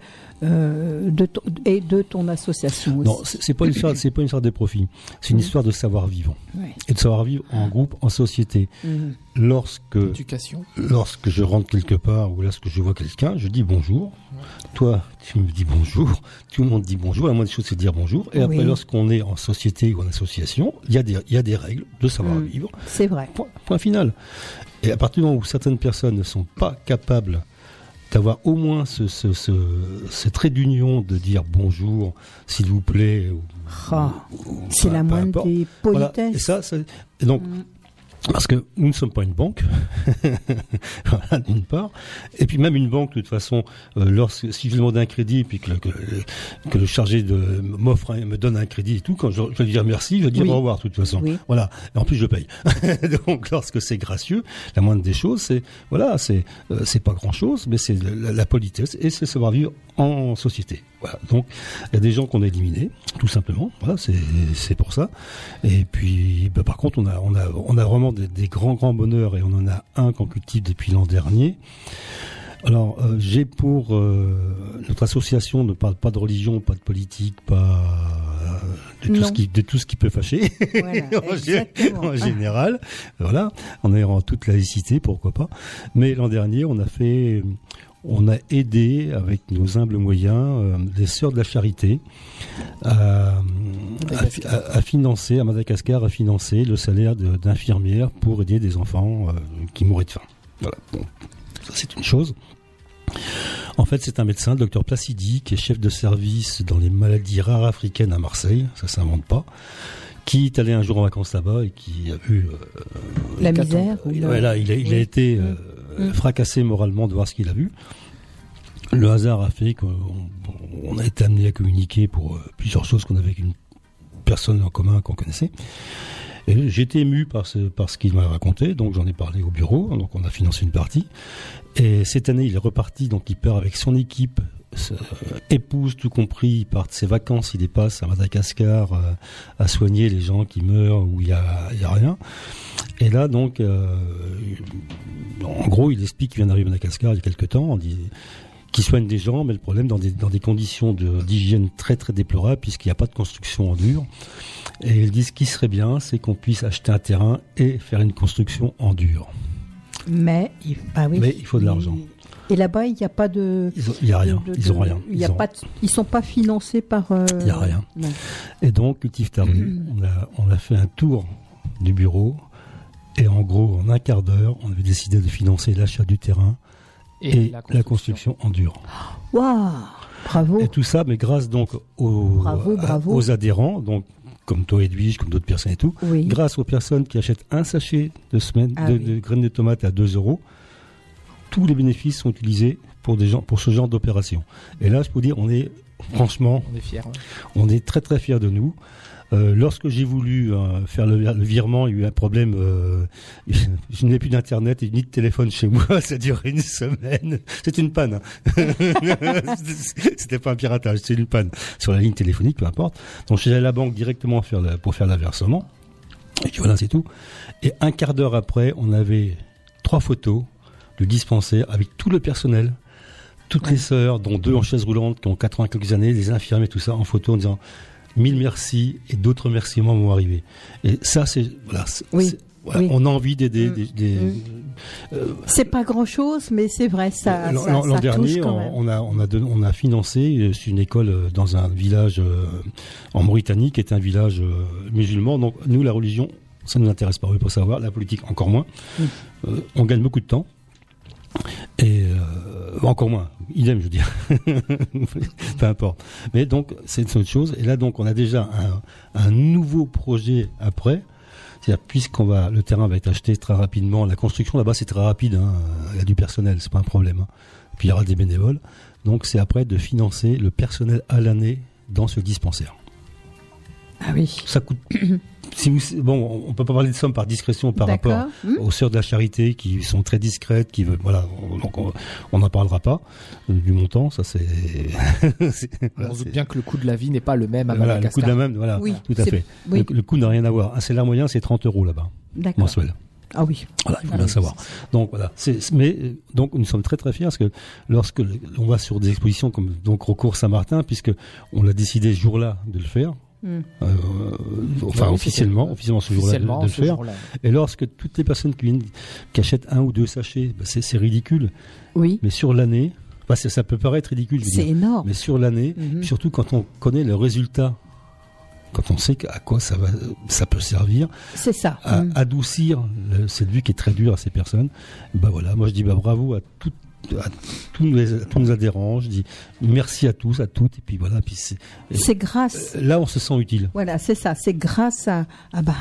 euh, de ton- et de ton association aussi. Non, c'est pas une histoire, c'est pas une histoire de profit. C'est une Mhm. histoire de savoir vivre Ouais. et de savoir vivre en groupe, en société. Mhm. Lorsque, Éducation. lorsque je rentre quelque part ou lorsque je vois quelqu'un, je dis bonjour. Toi, tu me dis bonjour. Tout le monde dit bonjour. La moindre des choses, c'est de dire bonjour. Et après, Oui. lorsqu'on est en société ou en association, il y a des, il y a des règles de savoir Mhm. vivre. C'est vrai. Point, point final. Et à partir du moment où certaines personnes ne sont pas capables d'avoir au moins ce, ce, ce, ce trait d'union de dire bonjour, s'il vous plaît, Ah, c'est la moindre importe. des Voilà. politesses. Et ça, ça- et donc, parce que nous ne sommes pas une banque, voilà, d'une part. Et puis même une banque, de toute façon, euh, lorsque si je demande un crédit, puis que le, que, que le chargé de m'offre, me donne un crédit et tout, quand je, je vais dire merci, je vais dire Oui. au revoir, de toute façon. Oui. Voilà. Et en plus, je paye. donc, lorsque c'est gracieux, la moindre des choses, c'est voilà, c'est euh, c'est pas grand chose, mais c'est la, la politesse et c'est savoir vivre en société. Voilà. Donc, il y a des gens qu'on a éliminés, tout simplement. Voilà, c'est pour ça. Et puis, bah, par contre, on a on a on a vraiment des, des grands grands bonheurs et on en a un qu'on cultive depuis l'an dernier. Alors, euh, j'ai pour euh, notre association ne parle pas de religion, pas de politique, pas euh, de tout Non. ce qui de tout ce qui peut fâcher Voilà, en, général. Voilà, en ayant toute laïcité, pourquoi pas. Mais l'an dernier, on a fait, on a aidé avec nos humbles moyens euh, les sœurs de la charité à, à, à- à financer à Madagascar à financer le salaire d'infirmières pour aider des enfants euh, qui mouraient de faim. Voilà. Bon, ça c'est une chose. En fait, c'est un médecin, le docteur Placidi, qui est chef de service dans les maladies rares africaines à Marseille, ça s'invente pas, qui est allé un jour en vacances là-bas et qui a vu... euh, La misère ou le- Voilà, il a, il a Oui. été euh, Mm. fracassé moralement de voir ce qu'il a vu. Le hasard a fait qu'on on a été amené à communiquer pour euh, plusieurs choses qu'on avait avec une personne en commun qu'on connaissait. J'étais ému par ce, qu'il m'a raconté, donc j'en ai parlé au bureau, donc on a financé une partie. Et cette année, il est reparti, donc il part avec son équipe épouse tout compris, il part de ses vacances, il les passe à Madagascar euh, à soigner les gens qui meurent où il y a, il y a rien. Et là, donc, euh, en gros, il explique qu'il vient d'arriver à Madagascar il y a quelques temps, on dit qui soigne des gens, mais le problème dans des, dans des conditions de- d'hygiène très très déplorables, puisqu'il n'y a pas de construction en dur. Et ils disent ce qui serait bien, c'est qu'on puisse acheter un terrain et faire une construction en dur. Mais, il- bah oui. Mais il faut de l'argent. Et là-bas, il n'y a pas de. Il y a rien. de- Ils ont rien. Il y a Ils ont- pas. de- ils sont pas financés par. euh, Il n'y a rien. non. Et donc, Cultive Tardu, on, a, on a fait un tour du bureau. Et en gros, en un quart d'heure, on avait décidé de financer l'achat du terrain Et et, la la, construction. en dur. Waouh Bravo. Et tout ça, mais grâce donc aux, Bravo, à- bravo. aux adhérents, donc comme toi Edwige, comme d'autres personnes et tout, Oui. grâce aux personnes qui achètent un sachet de, semaine, Ah de, oui. de graines de tomates à 2 euros, tous les bénéfices sont utilisés pour, des gens, pour ce genre d'opération. Et là, je peux vous dire, on est franchement, On est fiers. ouais. on est très très fiers de nous. Euh, lorsque j'ai voulu euh, faire le, le virement, il y a eu un problème. euh, je n'ai plus d'internet et ni de téléphone chez moi. Ça a duré une semaine. C'est une panne. hein. C'était pas un piratage, c'est une panne sur la ligne téléphonique, peu importe. Donc je suis allé à la banque directement faire pour faire l'aversement. Et puis voilà, c'est tout. Et un quart d'heure après, on avait trois photos du dispensaire avec tout le personnel, toutes les sœurs, dont deux en chaise roulante qui ont 80 quelques années, les infirmiers, tout ça, en photo en disant mille merci et d'autres remerciements vont arriver. Et ça, c'est voilà, Oui, oui. on a envie d'aider Mm, des, mm. euh, C'est pas grand chose, mais c'est vrai, ça. L'an dernier, quand on, même. on a on a on a financé euh, une école euh, dans un village euh, en Mauritanie qui est un village euh, musulman. Donc nous, la religion, ça nous intéresse pas. Il faut savoir la politique encore moins. Mm. On gagne beaucoup de temps. Et euh, encore moins, idem, je veux dire. Peu importe. Mais donc, c'est une autre chose. Et là, donc, on a déjà un, un nouveau projet après. C'est-à-dire, puisqu'on va, le terrain va être acheté très rapidement, la construction là-bas c'est très rapide, hein. il y a du personnel, c'est pas un problème. hein. Puis il y aura des bénévoles. Donc c'est après de financer le personnel à l'année dans ce dispensaire. Ah oui. Ça coûte. si vous, bon, on peut pas parler de somme par discrétion par rapport Hmm. aux sœurs de la charité qui sont très discrètes, qui veulent, voilà, donc on n'en parlera pas euh, du montant, ça c'est. voilà, on se doute bien que le coût de la vie n'est pas le même à voilà, le coût Madagascar. de la même, voilà, Oui, tout à c'est- fait. oui. Le, le coût n'a rien à voir. Un salaire moyen, c'est 30 euros là-bas, mensuel. Ah oui. Voilà, il faut bien savoir. Donc voilà, c'est mais euh, donc nous sommes très très fiers parce que lorsque le- on va sur des expositions comme donc Recours Saint-Martin, puisque on l'a décidé ce jour-là de le faire. Hmm. euh, enfin Oui, officiellement, officiellement ce jour-là de, le faire. Et lorsque toutes les personnes qui viennent, qui achètent un ou deux sachets, bah, c'est ridicule. Oui. Mais sur l'année, bah, ça, peut paraître ridicule. C'est énorme. Mais sur l'année, Mhm. surtout quand on connaît le résultat, quand on sait à quoi ça va, ça peut servir, C'est ça. à Hmm. adoucir le- cette vue qui est très dure à ces personnes. Bah voilà, moi je dis bah bravo à, tout- à tous, à nos adhérents. Je dis merci à tous, à toutes. Et puis voilà, puis c'est, grâce. là on se sent utile. Voilà, c'est ça. C'est grâce à, à, bah,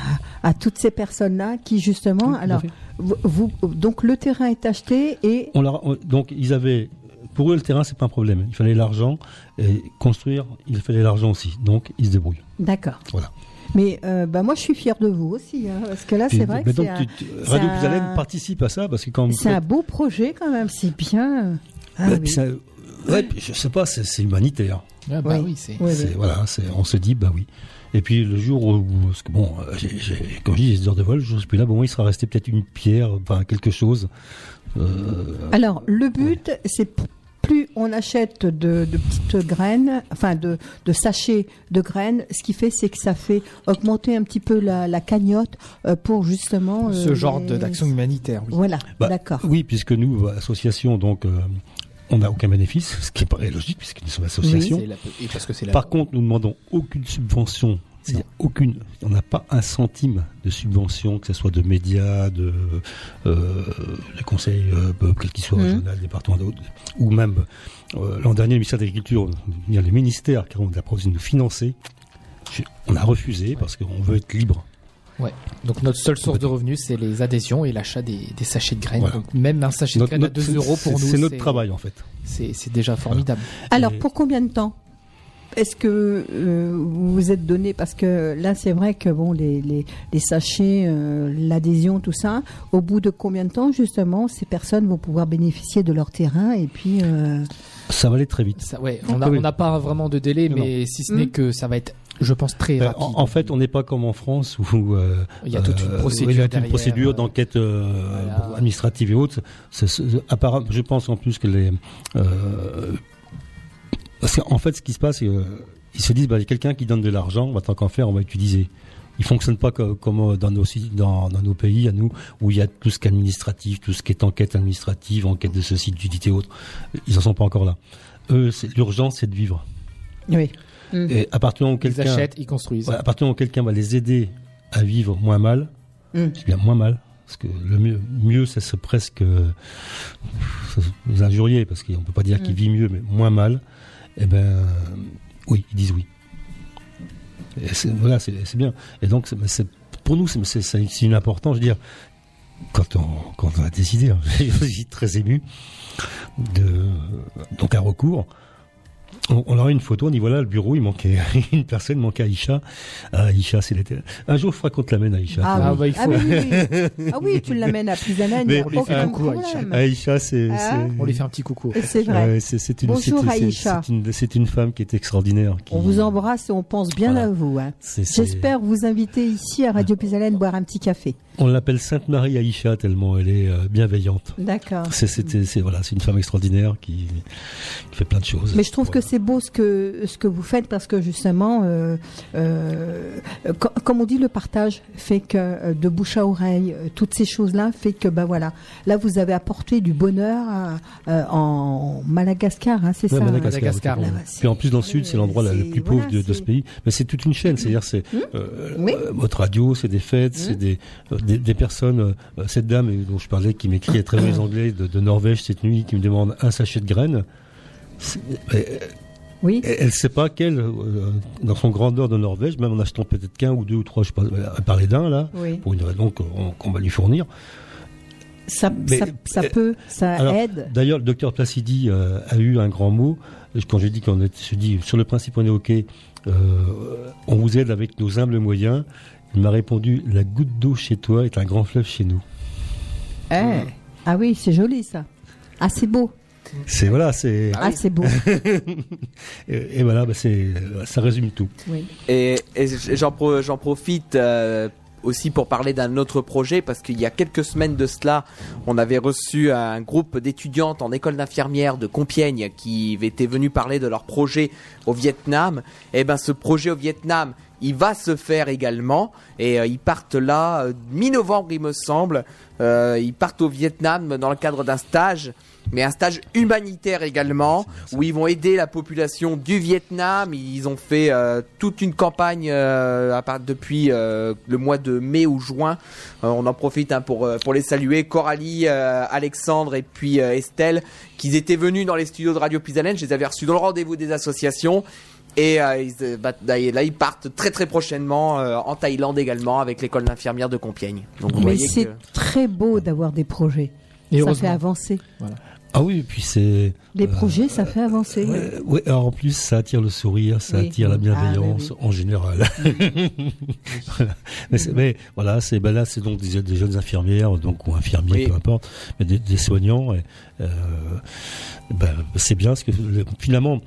à toutes ces personnes-là qui justement. à alors, vous, vous- donc le terrain est acheté et On leur- on- donc ils avaient, pour eux le terrain c'est pas un problème. Il fallait l'argent et construire, il fallait l'argent aussi. Donc ils se débrouillent. d'accord. Voilà. Mais euh, bah moi je suis fière de vous aussi, hein, parce que là c'est vrai mais que donc, c'est un, tu- Radio Puisalène participe à ça parce que quand c'est un beau projet quand même. C'est bien. Ah Bah, oui. ça- ouais, puis je sais pas, c'est, humanitaire. Ah bah Oui. oui, c'est. Oui, C'est- oui. Voilà, on se dit, bah oui. Et puis le jour où, parce que bon, euh, j'ai, j'ai, comme je dis, j'ai des heures de vol, je suis plus là, bon, il sera resté peut-être une pierre, enfin quelque chose. Euh, Alors le but c'est plus on achète de, de petites graines, enfin de, de sachets de graines, ce qui fait c'est que ça fait augmenter un petit peu la, la cagnotte euh, pour justement Ce euh, genre les- de- d'action humanitaire, oui. Voilà, bah, d'accord. Oui, puisque nous, association, donc, euh, on n'a aucun bénéfice, ce qui paraît logique puisque nous sommes association. C'est la- et parce que c'est la- Par contre, nous demandons aucune subvention. Aucune. On n'a pas un centime de subvention, que ce soit de médias, de euh, les conseils, euh, quels qu'ils soient, Mhm. régional, départementaux, ou même euh, l'an dernier, le ministère de l'Agriculture, bien le ministère, car on a proposé de nous financer. On a refusé parce qu'on veut être libre. Ouais. Donc notre seule source de revenus, c'est les adhésions et l'achat des, des sachets de graines. Voilà. Donc même un sachet Notre- de graines à 2 euros pour nous, C'est notre travail en fait. C'est c'est déjà formidable. Alors Et- pour combien de temps? Est-ce que euh, vous vous êtes donné parce que là c'est vrai que bon les les, les sachets, euh, l'adhésion, tout ça, au bout de combien de temps justement ces personnes vont pouvoir bénéficier de leur terrain et puis euh, Ça va aller très vite. Ça, ouais, on n'a Ah oui. on n'a pas vraiment de délai, Non, mais si ce n'est Mm. que ça va être, je pense, très Euh, rapide. en, en fait, on n'est pas comme en France où euh, Il y a toute une euh, procédure oui, il y a toute derrière, une procédure d'enquête euh, voilà. administrative et autres. Apparemment, je pense en plus que les euh, parce qu'en fait, ce qui se passe, c'est euh, ils se disent, bah, il y a quelqu'un qui donne de l'argent, bah, tant qu'en faire, on va utiliser. Ils fonctionnent pas co- comme euh, dans nos si- dans, dans nos pays à nous où il y a tout ce qui est administratif, tout ce qui est enquête administrative, enquête de ceci, d'utilité et autres. Ils en sont pas encore là. Eux, c'est- l'urgence, c'est de vivre. oui. Et à partir du moment où Ils quelqu'un achètent, ils construisent. Ouais, à partir du moment où quelqu'un va les aider à vivre moins mal, Mm. je dis bien moins mal, parce que le mieux, mieux ça serait presque euh, vous injurier, parce qu'on peut pas dire qu'il Mm. vit mieux, mais moins mal, eh ben euh, oui, ils disent oui. Voilà, c'est bien. Et donc, pour nous, c'est une importance, je veux dire, quand on, quand on a décidé, hein, je suis très ému, de, donc un recours, on, on aurait une photo, on dit voilà le bureau, il manquait une personne, il manquait Aïcha. Ah, Aïcha, c'est l'été. Un jour, je ferai qu'on te l'amène, Aïcha. Ah, Ah, oui. bah, il Ah faut. oui, oui, oui. Ah oui, tu l'amènes à Pisanen, il n'y a on lui fait aucun un coucou, problème. Aïcha, c'est. Ah. c'est- On lui fait un petit coucou. C'est vrai. Ouais, c'est c'est une, Bonjour, Aïcha. C'est une, femme qui est extraordinaire. qui- On vous embrasse et on pense bien Voilà. à vous. hein. J'espère vous inviter ici à Radio Pisalène boire un petit café. On l'appelle Sainte Marie Aïcha tellement elle est euh, bienveillante. D'accord. C'est c'était- c'est voilà, c'est une femme extraordinaire qui, qui fait plein de choses. Mais je trouve Voilà. que c'est beau ce que ce que vous faites parce que justement, euh, euh, co- comme on dit, le partage fait que euh, de bouche à oreille, euh, toutes ces choses-là fait que bah voilà, là vous avez apporté du bonheur à- euh, en Madagascar, hein, c'est Ouais, ça. hein Madagascar, Madagascar. c'est- Puis en plus dans le sud, c'est l'endroit le plus pauvre voilà, de, de ce pays. Mais c'est toute une chaîne, c'est-à-dire c'est Hum. euh, Oui. euh, votre radio, c'est des fêtes, c'est des, euh, des des personnes. euh, cette dame dont je parlais qui m'écrit à très les anglais de, de Norvège cette nuit, qui me demande un sachet de graines. Euh, Oui. Elle ne sait pas qu'elle, euh, dans son grand nord de Norvège, même en achetant peut-être qu'un ou deux ou trois, je sais pas, à parler d'un là, Oui. pour une raison qu'on va lui fournir. Ça, Mais- ça, ça peut, ça alors, aide. D'ailleurs, le docteur Placidi euh, a eu un grand mot. Quand j'ai dit qu'on est, je dis, sur le principe, on est OK, euh, on vous aide avec nos humbles moyens. Il m'a répondu La goutte d'eau chez toi est un grand fleuve chez nous. Eh. Ah oui, c'est joli ça. Ah c'est beau. C'est voilà, c'est. Ah c'est beau. et, et voilà, bah, c'est, ça résume tout. Oui. Et, et j'en pro- j'en profite euh, aussi pour parler d'un autre projet parce qu'il y a quelques semaines de cela, on avait reçu un groupe d'étudiantes en école d'infirmière de Compiègne qui étaient venus parler de leur projet au Vietnam. Et ben ce projet au Vietnam, il va se faire également et euh, ils partent là euh, mi-novembre il me semble. Euh, ils partent au Vietnam dans le cadre d'un stage mais un stage humanitaire également, où ils vont aider la population du Vietnam. Ils ont fait euh, toute une campagne euh, à part depuis euh, le mois de mai ou juin. Euh, on en profite hein, pour, pour les saluer. Coralie, euh, Alexandre et puis euh, Estelle, qui étaient venus dans les studios de Radio Pisalène. Je les avais reçus dans le rendez-vous des associations. Et euh, ils, euh, bah, là, ils partent très très prochainement euh, en Thaïlande également avec l'école d'infirmière de Compiègne. Donc vous Mais c'est que... très beau d'avoir des projets. Et ça fait avancer. Ah oui, et puis c'est. Les euh, projets, ça fait avancer. Ouais, alors en plus, ça attire le sourire, ça Oui. attire la Ah, bienveillance oui, en général. Voilà. Mais, voilà, c'est ben là, c'est donc des, des jeunes infirmières, donc ou infirmiers, Oui. peu importe, mais des, des soignants. Et, euh, ben, c'est bien, parce que le- finalement.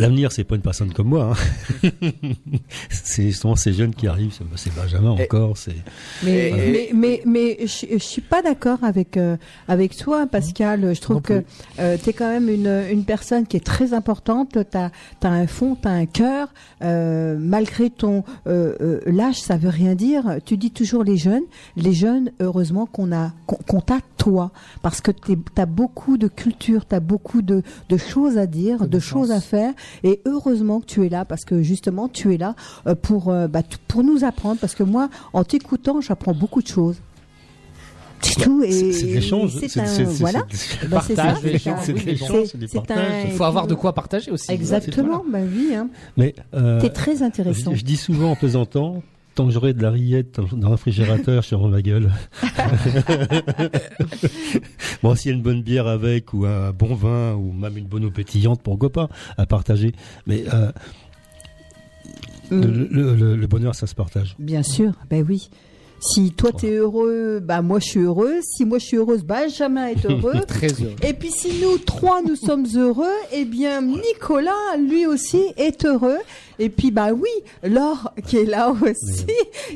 L'avenir, c'est pas une personne comme moi. hein. c'est justement ces jeunes qui arrivent. c'est- Benjamin encore. C'est Mais, mais, mais, mais je, je suis pas d'accord avec, euh, avec toi, Pascal. Je trouve Non que tu es quand même une, une personne qui est très importante. Tu as, un fond, tu as un cœur. Euh, malgré ton euh, euh, l'âge, ça veut rien dire. Tu dis toujours les jeunes. Les jeunes, heureusement qu'on a qu'on t'a toi. Parce que tu as beaucoup de culture, tu as beaucoup de, de choses à dire, de choses à faire. Et heureusement que tu es là, parce que justement, tu es là euh, pour, euh, bah, pour nous apprendre. Parce que moi, en t'écoutant, j'apprends beaucoup de choses. C'est tout. Et c'est- l'échange. c'est voilà. Partage, c'est un- Il faut avoir de quoi partager aussi. Exactement, bah oui. Hein. Mais euh, T'es très intéressant. Je, je dis souvent en plaisantant, tant que j'aurai de la rillette dans le réfrigérateur, je suis ma gueule. bon, s'il y a une bonne bière avec, ou un bon vin, ou même une bonne eau pétillante, pourquoi pas, à partager. Mais euh, Mm. le, le- le- le bonheur, ça se partage. Bien sûr, ben oui. Si toi t'es heureux, bah moi je suis heureuse. Si moi je suis heureuse, Benjamin est heureux. Très heureux. Et puis si nous trois nous sommes heureux, eh bien Nicolas lui aussi est heureux. Et puis bah oui, Laure qui est là aussi,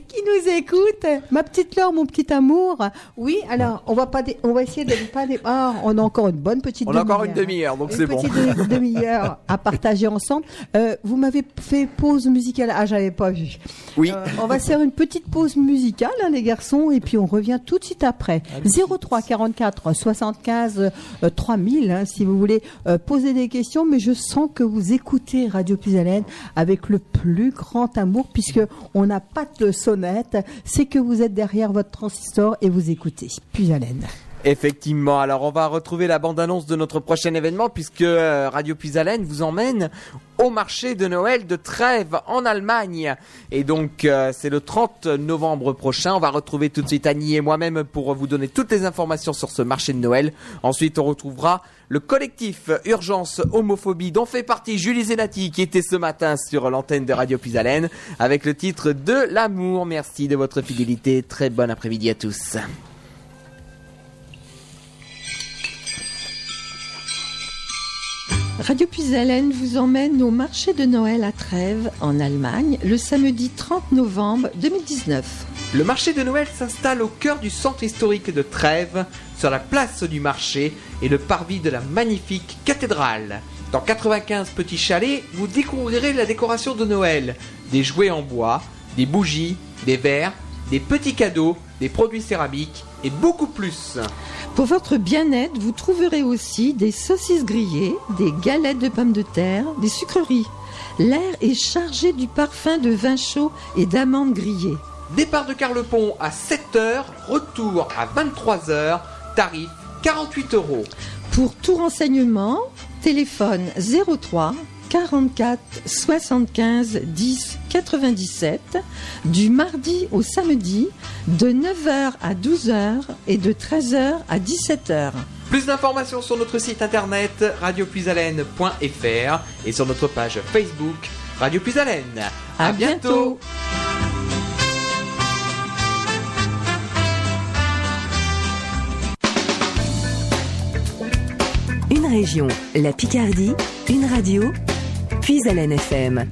qui nous écoute. Ma petite Laure, mon petit amour. Oui, alors on va pas, dé- on va essayer de ne pas. dé- Ah, on a encore une bonne petite. On a encore une demi-heure. demi-heure, donc Une c'est bon. petite de- demi-heure à partager ensemble. Euh, vous m'avez fait pause musicale. Ah, j'avais pas vu. Oui. Euh, on va faire une petite pause musicale, hein, les garçons, et puis on revient tout de suite après. 03 44 75 euh, 3000, hein, si vous voulez euh, poser des questions. Mais je sens que vous écoutez Radio Puisalène avec le plus grand amour, puisque on n'a pas de sonnette. C'est que vous êtes derrière votre transistor et vous écoutez Puisalène. Effectivement, alors on va retrouver la bande-annonce de notre prochain événement puisque euh, Radio Puisalène vous emmène au marché de Noël de Trèves en Allemagne. Et donc euh, c'est le 30 novembre prochain. On va retrouver tout de suite Annie et moi-même pour vous donner toutes les informations sur ce marché de Noël. Ensuite on retrouvera le collectif Urgence Homophobie dont fait partie Julie Zenati qui était ce matin sur l'antenne de Radio Puisalène avec le titre de l'amour. Merci de votre fidélité. Très bon après-midi à tous. Radio Puisalène vous emmène au marché de Noël à Trèves, en Allemagne, le samedi 30 novembre 2019. Le marché de Noël s'installe au cœur du centre historique de Trèves, sur la place du marché et le parvis de la magnifique cathédrale. Dans 95 petits chalets, vous découvrirez la décoration de Noël, des jouets en bois, des bougies, des verres, des petits cadeaux, des produits céramiques et beaucoup plus. Pour votre bien-être, vous trouverez aussi des saucisses grillées, des galettes de pommes de terre, des sucreries. L'air est chargé du parfum de vin chaud et d'amandes grillées. Départ de Carlepont à 7h, retour à 23h, tarif 48 euros. Pour tout renseignement, téléphone 03 44 75 10 97 du mardi au samedi de 9h à 12h et de 13h à 17h. Plus d'informations sur notre site internet radiopuisalène.fr et sur notre page Facebook Radio Puisalène. À bientôt. Une région, la Picardie, une radio, puis à FM.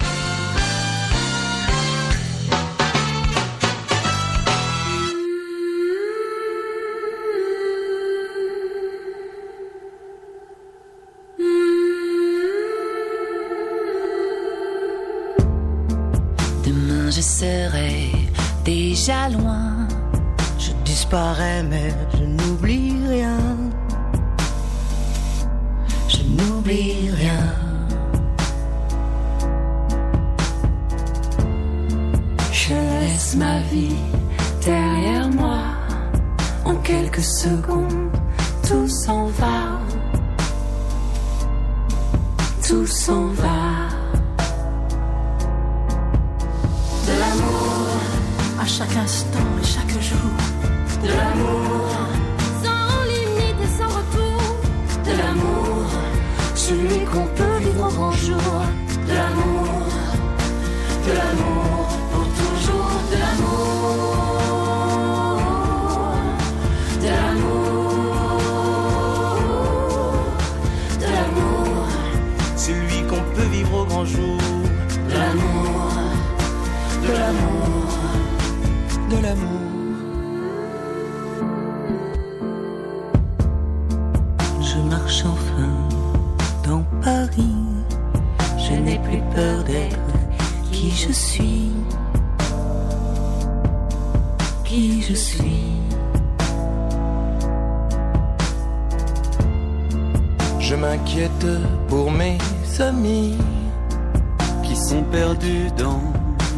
Déjà loin. Je disparais mais je n'oublie rien. Je n'oublie rien. Je laisse ma vie derrière moi. En quelques secondes, tout s'en va. Tout s'en va. À chaque instant et chaque jour. De l'amour pour mes amis qui sont perdus dans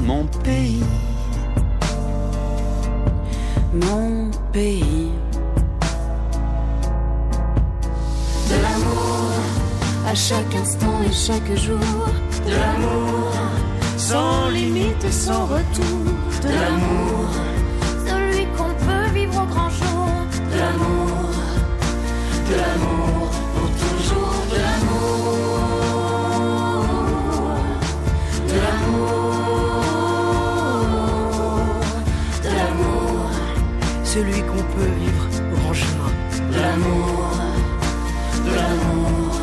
mon pays. Mon pays. De l'amour à chaque instant et chaque jour. De l'amour, sans limite et sans retour. De l'amour, celui qu'on peut vivre au grand jour. De l'amour, de l'amour, peut vivre au grand chemin. l'amour, de l'amour.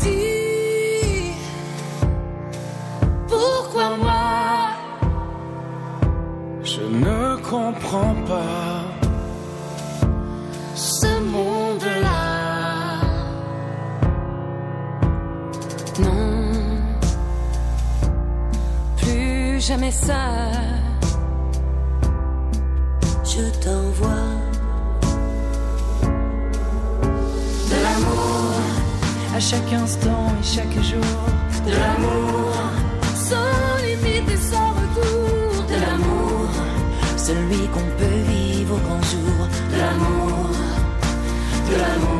Dis, pourquoi moi? Je ne comprends pas. ce monde-là. Non, plus jamais ça. Chaque instant et chaque jour. de l'amour, sans limite et sans retour, de l'amour, Celui qu'on peut vivre au grand jour. de l'amour, de l'amour,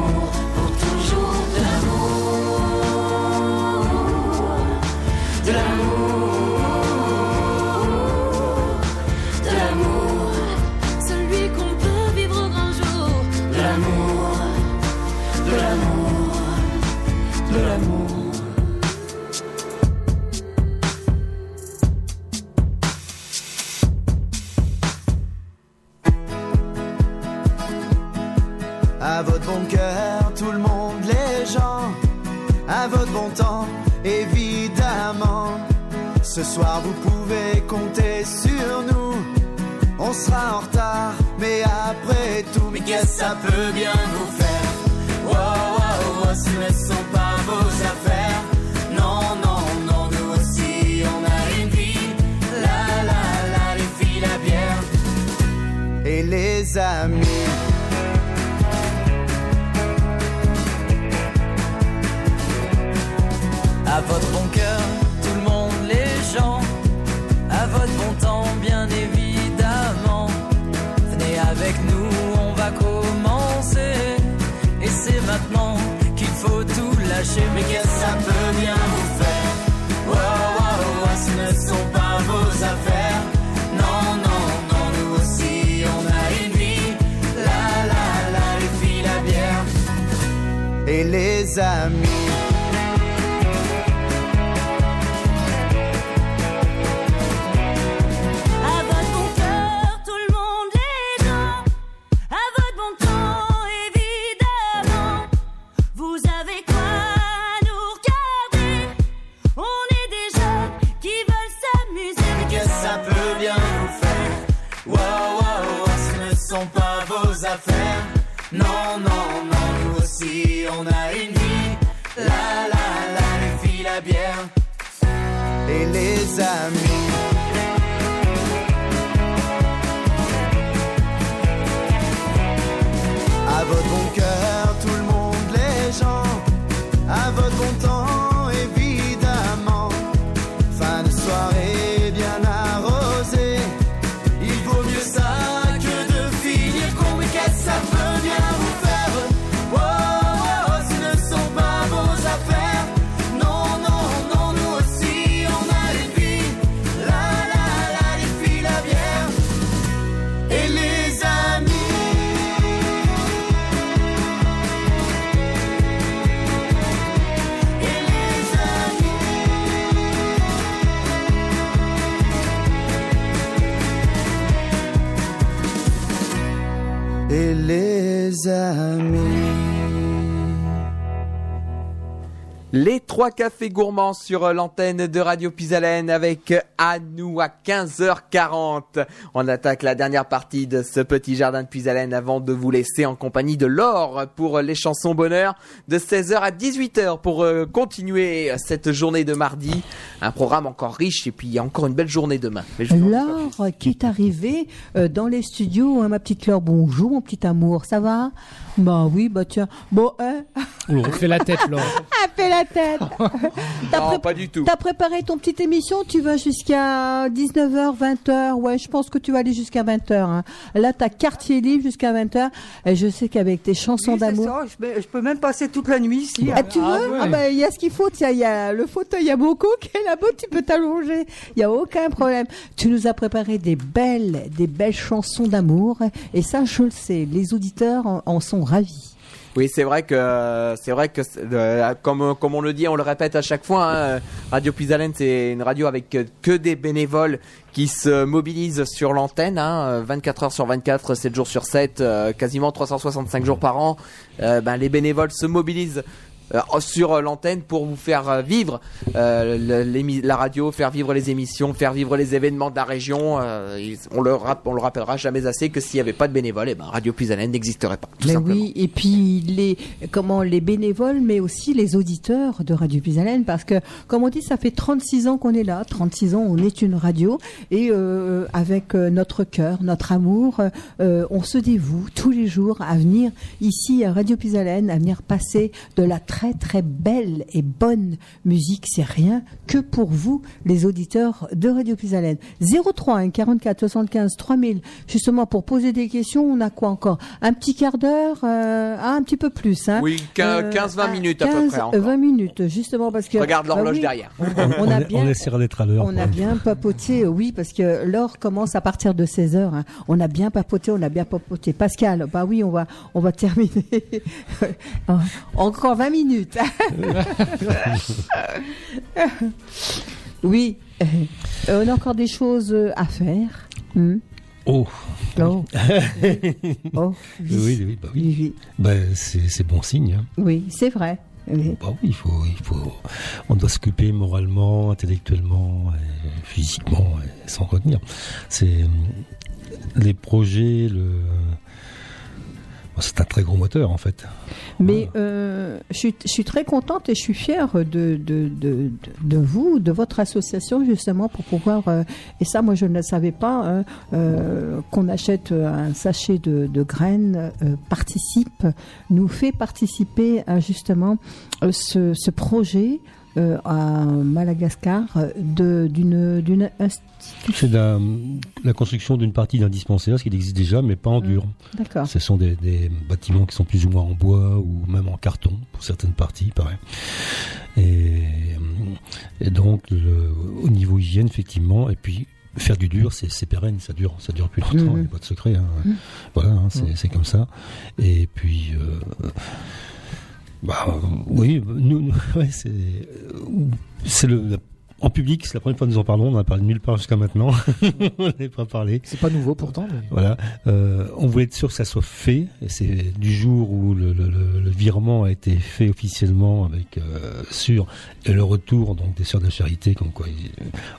trois cafés gourmands sur euh, l'antenne de Radio Pisalène avec à nous à 15h40. On attaque la dernière partie de ce petit jardin de Pisalène avant de vous laisser en compagnie de Laure pour euh, les chansons bonheur de 16h à 18h pour euh, continuer euh, cette journée de mardi. Un programme encore riche et puis il y a encore une belle journée demain. Mais je- Laure qui est arrivée euh, dans les studios, hein, ma petite Laure, bonjour mon petit amour, ça va? Bah oui, bah tiens, bon, hein? On fait la tête, Laure. Elle fait la tête. Non, pré- pas du tout. T'as préparé ton petite émission, tu vas jusqu'à 19h, 20h. Ouais, je pense que tu vas aller jusqu'à 20h. hein. Là, t'as quartier libre jusqu'à 20h. Et je sais qu'avec tes chansons Oui, d'amour. je, peux- je peux même passer toute la nuit ici. Ah, tu veux ouais. Ah bah il y a ce qu'il faut, tiens, il y a le fauteuil, il y a beaucoup qui est là-bas, tu peux t'allonger. Il y a aucun problème. Tu nous as préparé des belles, des belles chansons d'amour et ça je le sais, les auditeurs en, en sont ravis. Oui, c'est vrai que c'est vrai que euh, comme comme on le dit, on le répète à chaque fois. hein, radio Puisalène, c'est une radio avec que, que des bénévoles qui se mobilisent sur l'antenne, hein, 24 heures sur 24, 7 jours sur 7, euh, quasiment 365 jours par an. Euh, ben, les bénévoles se mobilisent. Euh, sur l'antenne pour vous faire euh, vivre euh, la radio, faire vivre les émissions, faire vivre les événements de la région. euh, on, le on le rappellera jamais assez que s'il n'y avait pas de bénévoles, eh ben, Radio Puisalène n'existerait pas. Tout Mais simplement. oui, et puis les comment les bénévoles, mais aussi les auditeurs de Radio Pisalène, parce que comme on dit, ça fait 36 ans qu'on est là, 36 ans, on est une radio, et euh, avec euh, notre cœur, notre amour, euh, on se dévoue tous les jours à venir ici à Radio Pisalène, à venir passer de la très très belle et bonne musique. C'est rien que pour vous, les auditeurs de Radio Pisalène. 03 hein, 44 75 3000, justement pour poser des questions. On a quoi encore? Un petit quart d'heure, euh, ah, un petit peu plus. Hein? Oui, quin- 15-20 minutes à peu 15, près encore. 20 minutes, justement parce que. Regarde l'horloge bah oui, derrière. On, on a bien. on essaiera d'être à l'heure. On a bien papoté, euh, oui, parce que l'heure commence à partir de 16 heures. hein. On a bien papoté, on a bien papoté. Pascal, bah oui, on va, on va terminer. Encore 20 minutes. oui, euh, on a encore des choses euh, à faire. Hmm. Oh. Oh. Oh, oui, oui, oui, bah oui. Bah, c'est bon signe. hein. Oui, c'est vrai. Oui. Bah oui, il faut, il faut, on doit s'occuper moralement, intellectuellement, et physiquement, et sans retenir. C'est les projets, le, c'est un très gros moteur en fait. Mais euh, je, suis, je suis très contente et je suis fière de, de, de, vous, de votre association justement pour pouvoir, euh, et ça moi je ne le savais pas, hein, euh, qu'on achète un sachet de, de graines, participe, nous fait participer à justement ce, ce projet euh, à Madagascar de- d'une institution. C'est la, construction d'une partie d'un dispensaire, ce qui existe déjà, mais pas en dur. D'accord. Ce sont des, des bâtiments qui sont plus ou moins en bois ou même en carton pour certaines parties, pareil. Et, et donc, le- au niveau hygiène, effectivement, et puis faire du dur, c'est pérenne, ça dure, ça dure plus longtemps, il Mhm. n'y a pas de secret. hein. Mhm. Voilà, hein, c'est c'est comme ça. Et puis. euh, bah, oui, nous, nous- ouais, c'est c'est le en public, c'est la première fois que nous en parlons. On n'en a parlé nulle part jusqu'à maintenant. on n'avait pas parlé. C'est pas nouveau pourtant. mais- Voilà. Euh, on voulait être sûr que ça soit fait. Et c'est du jour où le, le- le- le virement a été fait officiellement avec euh, sûr et le retour donc des sœurs de la charité, comme quoi ils-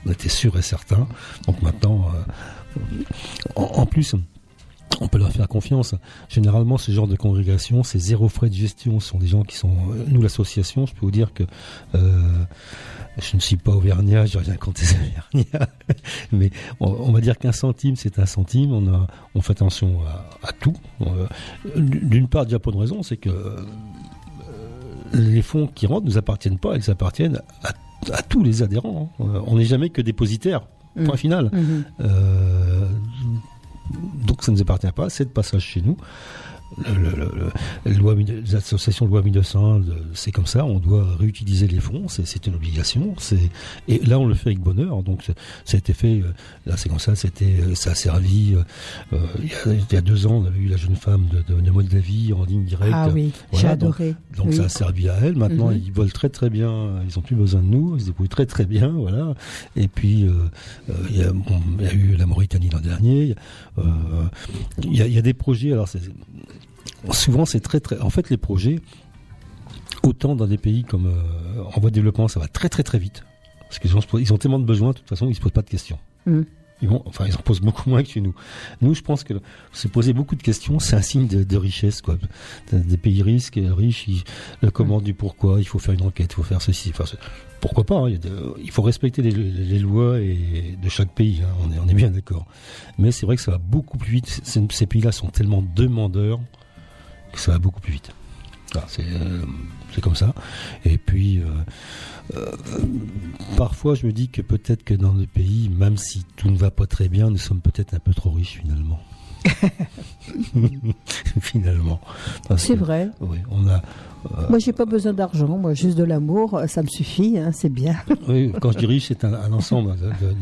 on était sûr et certain. Donc maintenant, euh, en, en plus. On peut leur faire confiance. Généralement, ce genre de congrégation, c'est zéro frais de gestion. Ce sont des gens qui sont. euh, Nous, l'association, je peux vous dire que euh, je ne suis pas auvergnat, j'ai rien contre les auvergnats, mais on, on va dire qu'un centime, c'est un centime. On a, on fait attention à, à tout. Euh, D'une part, déjà pour une raison, c'est que les fonds qui rentrent nous appartiennent pas, ils appartiennent à, à tous les adhérents. hein. On n'est jamais que dépositaire. Point Mhm. final. Euh, donc ça ne nous appartient pas, c'est de passage chez nous. Le, loi, les associations loi 1901, le- c'est comme ça, on doit réutiliser les fonds, c'est, une obligation. Et là, on le fait avec bonheur. Donc, ça a été fait. euh, Là, c'est comme ça. Euh, ça a servi. euh, euh, il, y a, il y a deux ans, on avait eu la jeune femme de, de, de Moldavie en ligne directe. Ah oui, j'ai donc- adoré. Donc, Oui. ça a servi à elle. Maintenant, Mhm. ils volent très très bien. Ils ont plus besoin de nous. Ils se débrouillent très très bien. Voilà. Et puis, euh, euh, il y, a, bon, il y a eu la Mauritanie l'an dernier. Euh, Il y, a, il y a des projets. Alors, c'est, souvent, c'est très très. En fait, les projets, autant dans des pays comme euh, en voie de développement, ça va très très très vite. Parce qu'ils ont, ils ont tellement de besoins, de toute façon, ils se posent pas de questions. Mm. Ils vont, enfin, ils en posent beaucoup moins que chez nous. Nous, je pense que se poser beaucoup de questions, c'est un signe de, de richesse, quoi. Des pays risques, et riches, ils, le comment du pourquoi, il faut faire une enquête, il faut faire ceci. C'est- pourquoi pas hein, il, de- faut respecter les, les lois et de chaque pays. hein, on, est, on est bien d'accord. Mais c'est vrai que ça va beaucoup plus vite. Ces, ces pays-là sont tellement demandeurs ça va beaucoup plus vite. Voilà, c'est euh, c'est comme ça. Et puis, euh, euh, parfois, je me dis que peut-être que dans le pays, même si tout ne va pas très bien, nous sommes peut-être un peu trop riches finalement. finalement. C'est vrai. Oui, on a. Moi, j'ai pas besoin d'argent. Moi, juste de l'amour, ça me suffit. hein, c'est bien. Oui, quand je dis riche, c'est un, un ensemble. de- de-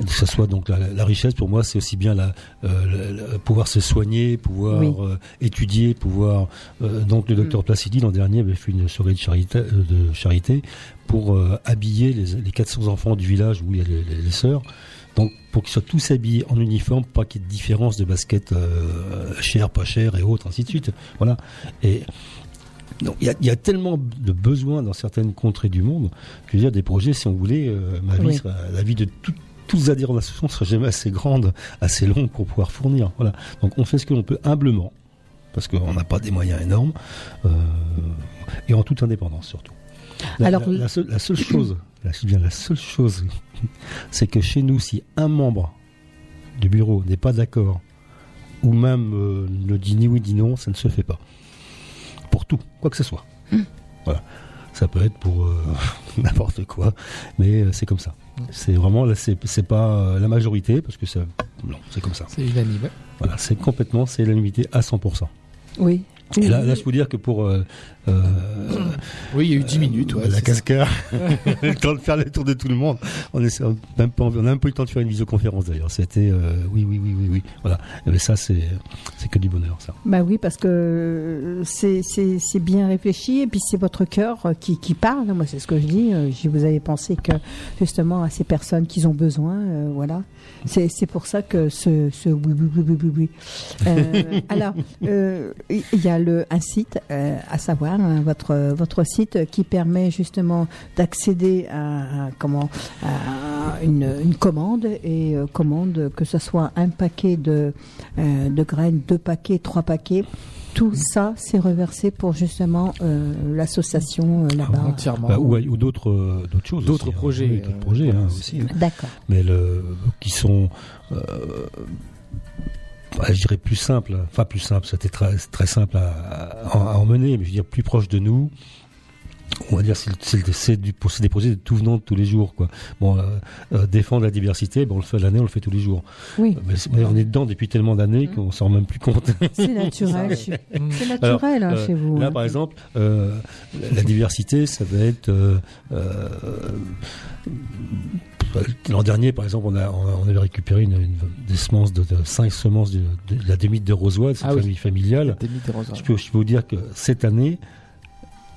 de- que ce soit donc la, la richesse, pour moi, c'est aussi bien la, euh, pouvoir se soigner, pouvoir Oui. euh, étudier, pouvoir. euh, donc le docteur Placidi l'an dernier avait fait une soirée de charité, de charité pour habiller les, les 400 enfants du village où il y a les, les- les sœurs. Donc pour qu'ils soient tous habillés en uniforme, pas qu'il y ait de différence de basket euh, cher, pas cher et autres, ainsi de suite. Voilà. Et donc, il y, a, il y a tellement de besoins dans certaines contrées du monde. Je veux dire, des projets, si on voulait, euh, ma vie Oui. sera- la vie de tout- tous les adhérents de l'association ne sera jamais assez grande, assez longue pour pouvoir fournir. Voilà. Donc, on fait ce que l'on peut humblement, parce qu'on n'a pas des moyens énormes, euh, et en toute indépendance surtout. La, Alors- la- la seule, la seule chose, la, je dis bien la seule chose, c'est que chez nous, si un membre du bureau n'est pas d'accord, ou même euh, ne dit ni oui ni non, ça ne se fait pas pour tout, quoi que ce soit. Voilà. Ça peut être pour euh, n'importe quoi, mais euh, c'est comme ça. C'est vraiment, là, c'est c'est pas euh, la majorité, parce que ça, non, c'est comme ça. C'est unanime. Voilà, c'est complètement, c'est l'unanimité à 100%. Oui. Et là, là, je peux dire que pour euh, Oui, il y a eu 10 minutes. ouais, la cascade, le temps de faire le tour de tout le monde. On est même pas, envie- on a même pas eu le temps de faire une visioconférence d'ailleurs. C'était euh, oui, oui, oui, oui, oui. Voilà. Mais ça, c'est que du bonheur, ça. Bah oui, parce que c'est bien réfléchi et puis c'est votre cœur euh, qui, qui parle. Moi, c'est ce que je dis. Euh, Je vous avais pensé que justement à ces personnes qui ont besoin, euh, voilà. C'est pour ça que ce ce oui oui oui oui oui. Euh, alors, euh, il y a le un site, euh, à savoir hein, votre votre site qui permet justement d'accéder à, à comment à une, une commande et euh, commande que ce soit un paquet de euh, de graines, deux paquets, trois paquets. Tout ça, c'est reversé pour justement euh, l'association euh, là-bas. Entièrement. Bah, ou ou d'autres euh, d'autres choses. D'autres hein. projets, Oui, d'autres euh, projets hein, aussi. hein. D'accord. Mais le, qui sont, euh, je dirais plus simples. Enfin plus simple, c'était très très simple à, à, à emmener, mais je veux dire plus proche de nous. On va dire c'est du c'est des projets de tout venant de tous les jours quoi. Bon euh, euh, défendre la diversité, bon on le fait l'année, on le fait tous les jours. Oui. Mais, mais on est dedans depuis tellement d'années qu'on s'en rend même plus compte. C'est naturel. chez- C'est Alors, naturel hein, euh, chez vous. Là, hein. par exemple, euh, la- la diversité, ça va être. L'an dernier, par exemple, on, a, avait récupéré une, une- des semences de, de cinq semences de, de la démite de Rosois, de cette Ah oui. famille familiale. Je peux, je peux vous dire que cette année,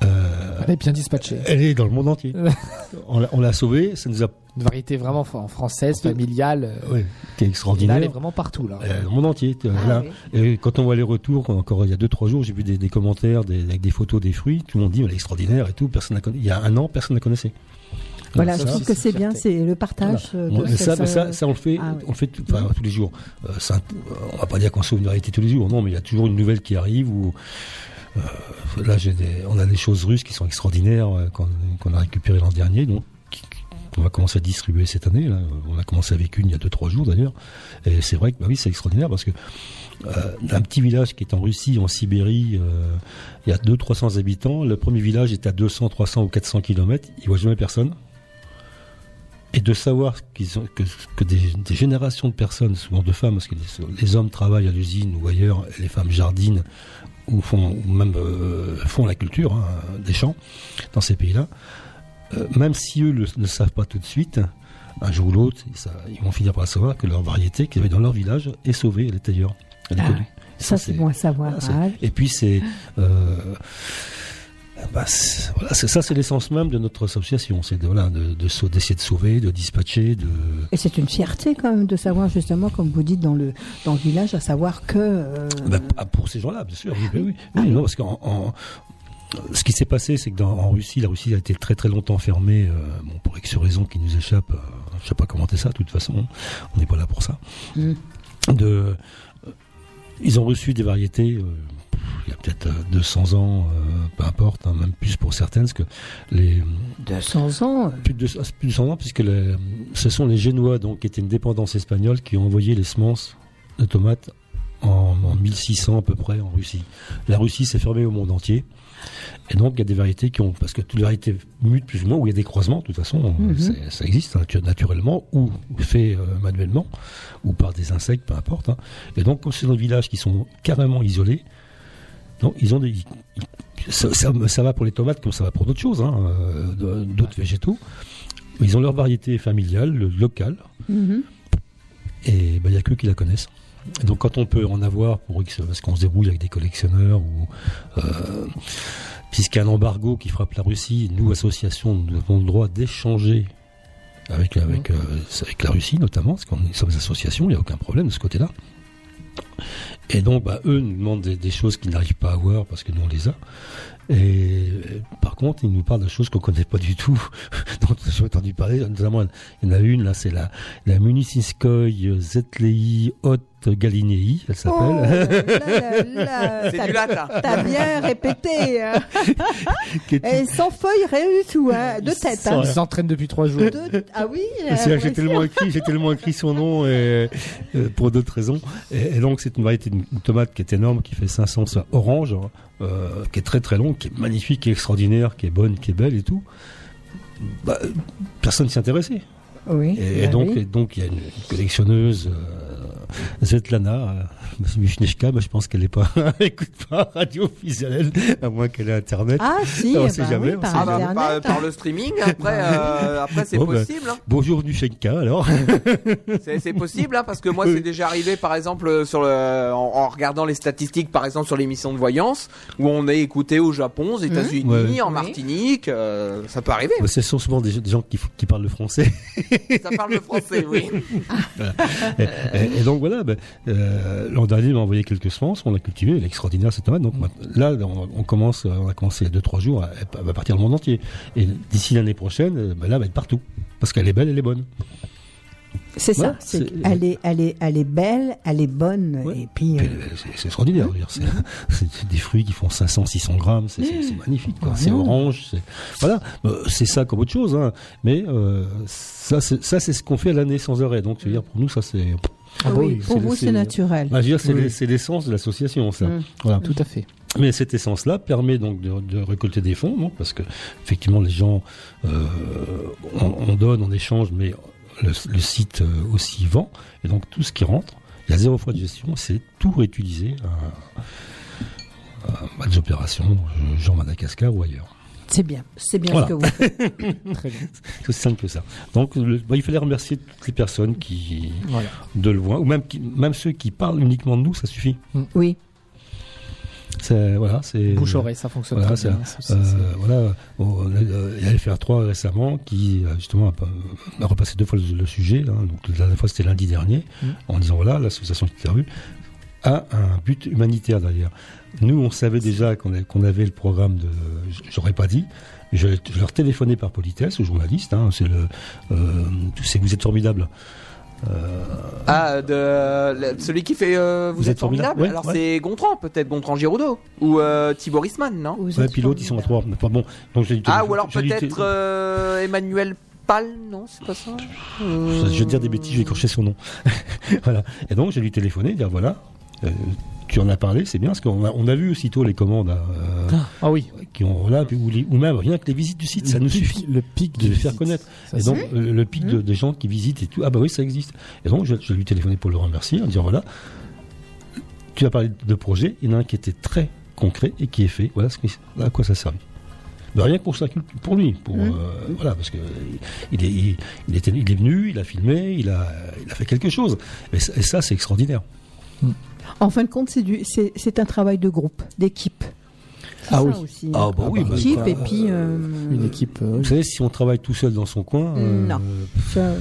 euh, Elle est bien dispatchée. elle est dans le monde entier. on l'a- l'a sauvée, ça nous a. Une variété vraiment fran- française, familiale. euh, qui est et là, extraordinaire. elle est vraiment partout là. Euh, le monde entier. Ah là. oui. Et quand on voit les retours, encore il y a deux trois jours, j'ai vu des, des commentaires des- avec des photos des fruits. Tout le monde dit elle est extraordinaire et tout. Personne la Il y a un an, personne ne la connaissait. Voilà, je ça, trouve que c'est bien, c'est le partage. euh, de ça, cette- mais ça, ça, on le fait, Ah on le fait tout- enfin, tous les jours. Euh, ça, euh, on va pas dire qu'on sauve une variété tous les jours, non, mais il y a toujours une nouvelle qui arrive où euh, là, j'ai des, on a des choses russes qui sont extraordinaires euh, qu'on qu'on a récupérées l'an dernier, donc qu'on va commencer à distribuer cette année. Là. On a commencé avec une il y a deux trois jours d'ailleurs, et c'est vrai que bah oui, c'est extraordinaire parce que euh, un petit village qui est en Russie, en Sibérie, euh, il y a 200-300 habitants. Le premier village est à 200, 300 ou 400 kilomètres. Il voit jamais personne et de savoir qu'ils ont, que, que des, des générations de personnes, souvent de femmes, parce que les, les hommes travaillent à l'usine ou ailleurs, et les femmes jardinent ou font ou même euh, font la culture hein, des champs dans ces pays-là. Euh, même si eux le- ne le savent pas tout de suite, un jour ou l'autre, ils vont finir par savoir que leur variété qu'ils avaient dans leur village est sauvée, elle est ailleurs. Elle est Ah, connue. ça, c'est bon à savoir. Voilà, Ah, et puis c'est euh, bah, c'est- voilà, c'est ça, c'est l'essence même de notre association, c'est de voilà, de, de d'essayer de sauver, de dispatcher, de Et c'est une fierté quand même de savoir justement, comme vous dites dans le dans le village, à savoir que euh, Bah, ah, pour ces gens-là, bien sûr. Oui, bah oui. Oui, non, parce qu'en en- ce qui s'est passé, c'est que dans, en Russie, la Russie a été très très longtemps fermée, euh, bon, pour X raisons qui nous échappent. euh, je sais pas commenter ça, de toute façon, on n'est pas là pour ça. Mm. De, euh, ils ont reçu des variétés. Euh, il y a peut-être euh, 200 ans, euh, peu importe, hein, même plus pour certaines, parce que les 200 ans. euh, plus de, 200 plus de 200 ans, puisque les- ce sont les Génois, donc, qui étaient une dépendance espagnole, qui ont envoyé les semences de tomates en, en 1600 à peu près en Russie. La Russie s'est fermée au monde entier. Et donc, il y a des variétés qui ont, parce que toutes les variétés mutent plus ou moins, où il y a des croisements, de toute façon, Mhm. c'est- ça existe natu- naturellement, ou fait euh, manuellement, ou par des insectes, peu importe. hein. Et donc, comme c'est dans des villages qui sont carrément isolés, donc ils ont des, ça, ça- ça va pour les tomates comme ça va pour d'autres choses, hein, euh, d'autres végétaux. Ils ont leur variété familiale, le- locale, Mhm. et ben, il n'y a que qui la connaissent. Et donc quand on peut en avoir pour X, parce qu'on se débrouille avec des collectionneurs ou euh, puisqu'il y a un embargo qui frappe la Russie, nous associations nous avons le droit d'échanger avec avec euh, avec la Russie notamment, parce qu'on sommes associations, il n'y a aucun problème de ce côté-là. Et donc bah, eux nous demandent des, choses qu'ils n'arrivent pas à avoir parce que nous on les a. Et euh, par contre, ils nous parlent de choses qu'on connaît pas du tout, dont j'ai entendu parler. Notamment, il y en a une là, c'est la la Munisinskoye Zetlei Hot Galinei, elle s'appelle. Oh C'est t'as- du latin. T'as bien répété. hein. Et sans feuille, rien du tout, hein, de tête. Ils Hein. s'entraînent depuis trois jours. De- Ah oui. euh, j'ai tellement écrit, j'ai tellement écrit son nom et, euh, pour d'autres raisons. Et, et donc c'est une variété de tomate qui est énorme, qui fait 500 ça, orange, hein, euh, qui est très très longue, qui est magnifique, qui est extraordinaire, qui est bonne, qui est belle et tout. Bah, personne s'y intéressait. Oui. Et, et bah donc oui. et donc il y a une collectionneuse. Zetlana euh, Wisniewska, bah, je pense qu'elle est pas, écoute pas Radio Fusionnelle, à moins qu'elle ait Internet. Ah si, on bah sait oui, jamais. on par sait Ah bah, jamais. par, par le streaming, après, euh, après c'est Bon, bah, possible. hein. Bonjour Nushenka alors. C'est possible, hein, parce que moi, c'est déjà arrivé, par exemple, euh, sur le, en, en regardant les statistiques, par exemple, sur l'émission de voyance, où on est écouté au Japon, aux États-Unis, Ouais. en. Martinique, euh, ça peut arriver. Ouais, Ce sont souvent des, des gens qui, parlent le français. Ça parle le français, oui. Voilà. et, et- et donc voilà, ben, euh, l'an dernier, il m'a envoyé quelques semences, on l'a cultivé, elle est extraordinaire cette tomate. Donc maintenant- là, on, on commence, on a commencé il y a 2-3 jours, elle, va partir dans le monde entier. Et d'ici l'année prochaine, euh, ben là, elle va être partout. Parce qu'elle est belle, elle est bonne. C'est ça. Elle est, elle est, elle est belle, elle est bonne, et puis. Euh, euh, c'est- extraordinaire. dire, C'est des fruits qui font 500-600 grammes, c'est c'est- c'est magnifique. C'est Ouais. orange, c'est voilà. Euh, C'est ça comme autre chose, hein. mais euh, ça, c'est ça, c'est ce qu'on fait à l'année sans arrêt. Donc, je veux dire, pour nous, ça c'est. Ah oui, pour vous, c'est naturel. Bah, c'est Oui. l'essence de l'association, ça. Mm. Voilà. Tout à fait. Mais cette essence-là permet donc de, de récolter des fonds, non parce que effectivement les gens, euh, on, on donne, on échange, mais le, le site euh, aussi vend, et donc tout ce qui rentre, il y a zéro frais de gestion, c'est tout réutilisé à, à des opérations, genre Madagascar ou ailleurs. C'est bien, c'est bien Voilà. ce que vous faites. Très bien. C'est aussi simple que ça. Donc le- bah, il fallait remercier toutes les personnes qui Voilà. de le voir, ou même, qui- même ceux qui parlent uniquement de nous, ça suffit. Oui. C'est voilà, c'est Bouche-oreille, ça fonctionne Voilà, très bien. euh, voilà, on euh, il y a FR3 récemment qui euh, justement a, pas- a repassé deux fois le, le sujet. hein. donc la dernière fois c'était lundi dernier, Mm. en disant voilà l'association qui a un but humanitaire derrière. Nous on savait déjà qu'on avait, le programme de, j'aurais pas dit. Je, je leur téléphonais par politesse aux journalistes. Hein, c'est le, euh, c'est vous êtes formidable. Euh, Ah, de, celui qui fait euh, Vous, êtes, formidable, ouais, Alors ouais. c'est Gontran, peut-être Gontran Giraudot. Ou euh, Thibaut Risman, non? Ouais, puis l'autre ils sont à trois. Enfin, bon, donc Ah, ou alors peut-être euh, Emmanuel Pal, non C'est pas ça? Euh, Je vais dire des bêtises, je vais écorcher son nom. voilà. Et donc, j'ai lui téléphoné, dire voilà, euh, tu en as parlé, c'est bien, parce qu'on a, on a vu aussitôt les commandes euh, Ah oui. qui ont là, ou, les- ou même rien que les visites du site, ça nous suffit Le pic de de les faire connaître. Ça, et donc, euh, le pic de- des gens qui visitent et tout, ah bah oui, ça existe. Et donc, je, je lui téléphoné pour le remercier, en disant voilà, tu as parlé de projet, il y en a un qui était très concret et qui est fait, voilà ce à quoi ça sert. Mais rien que pour sa culture, pour lui, pour Mhm. euh, voilà, parce que il est, il, il était, il est venu, il a filmé, il a, il a fait quelque chose. Et, ça- et ça, c'est extraordinaire. En fin de compte, c'est un travail de groupe, d'équipe. Ah ça oui. aussi. Ah hein. bah oui, bah, Équipe bah, et puis. euh, Une équipe. euh, Vous savez, si on travaille tout seul dans son coin, euh, Non. ça, euh,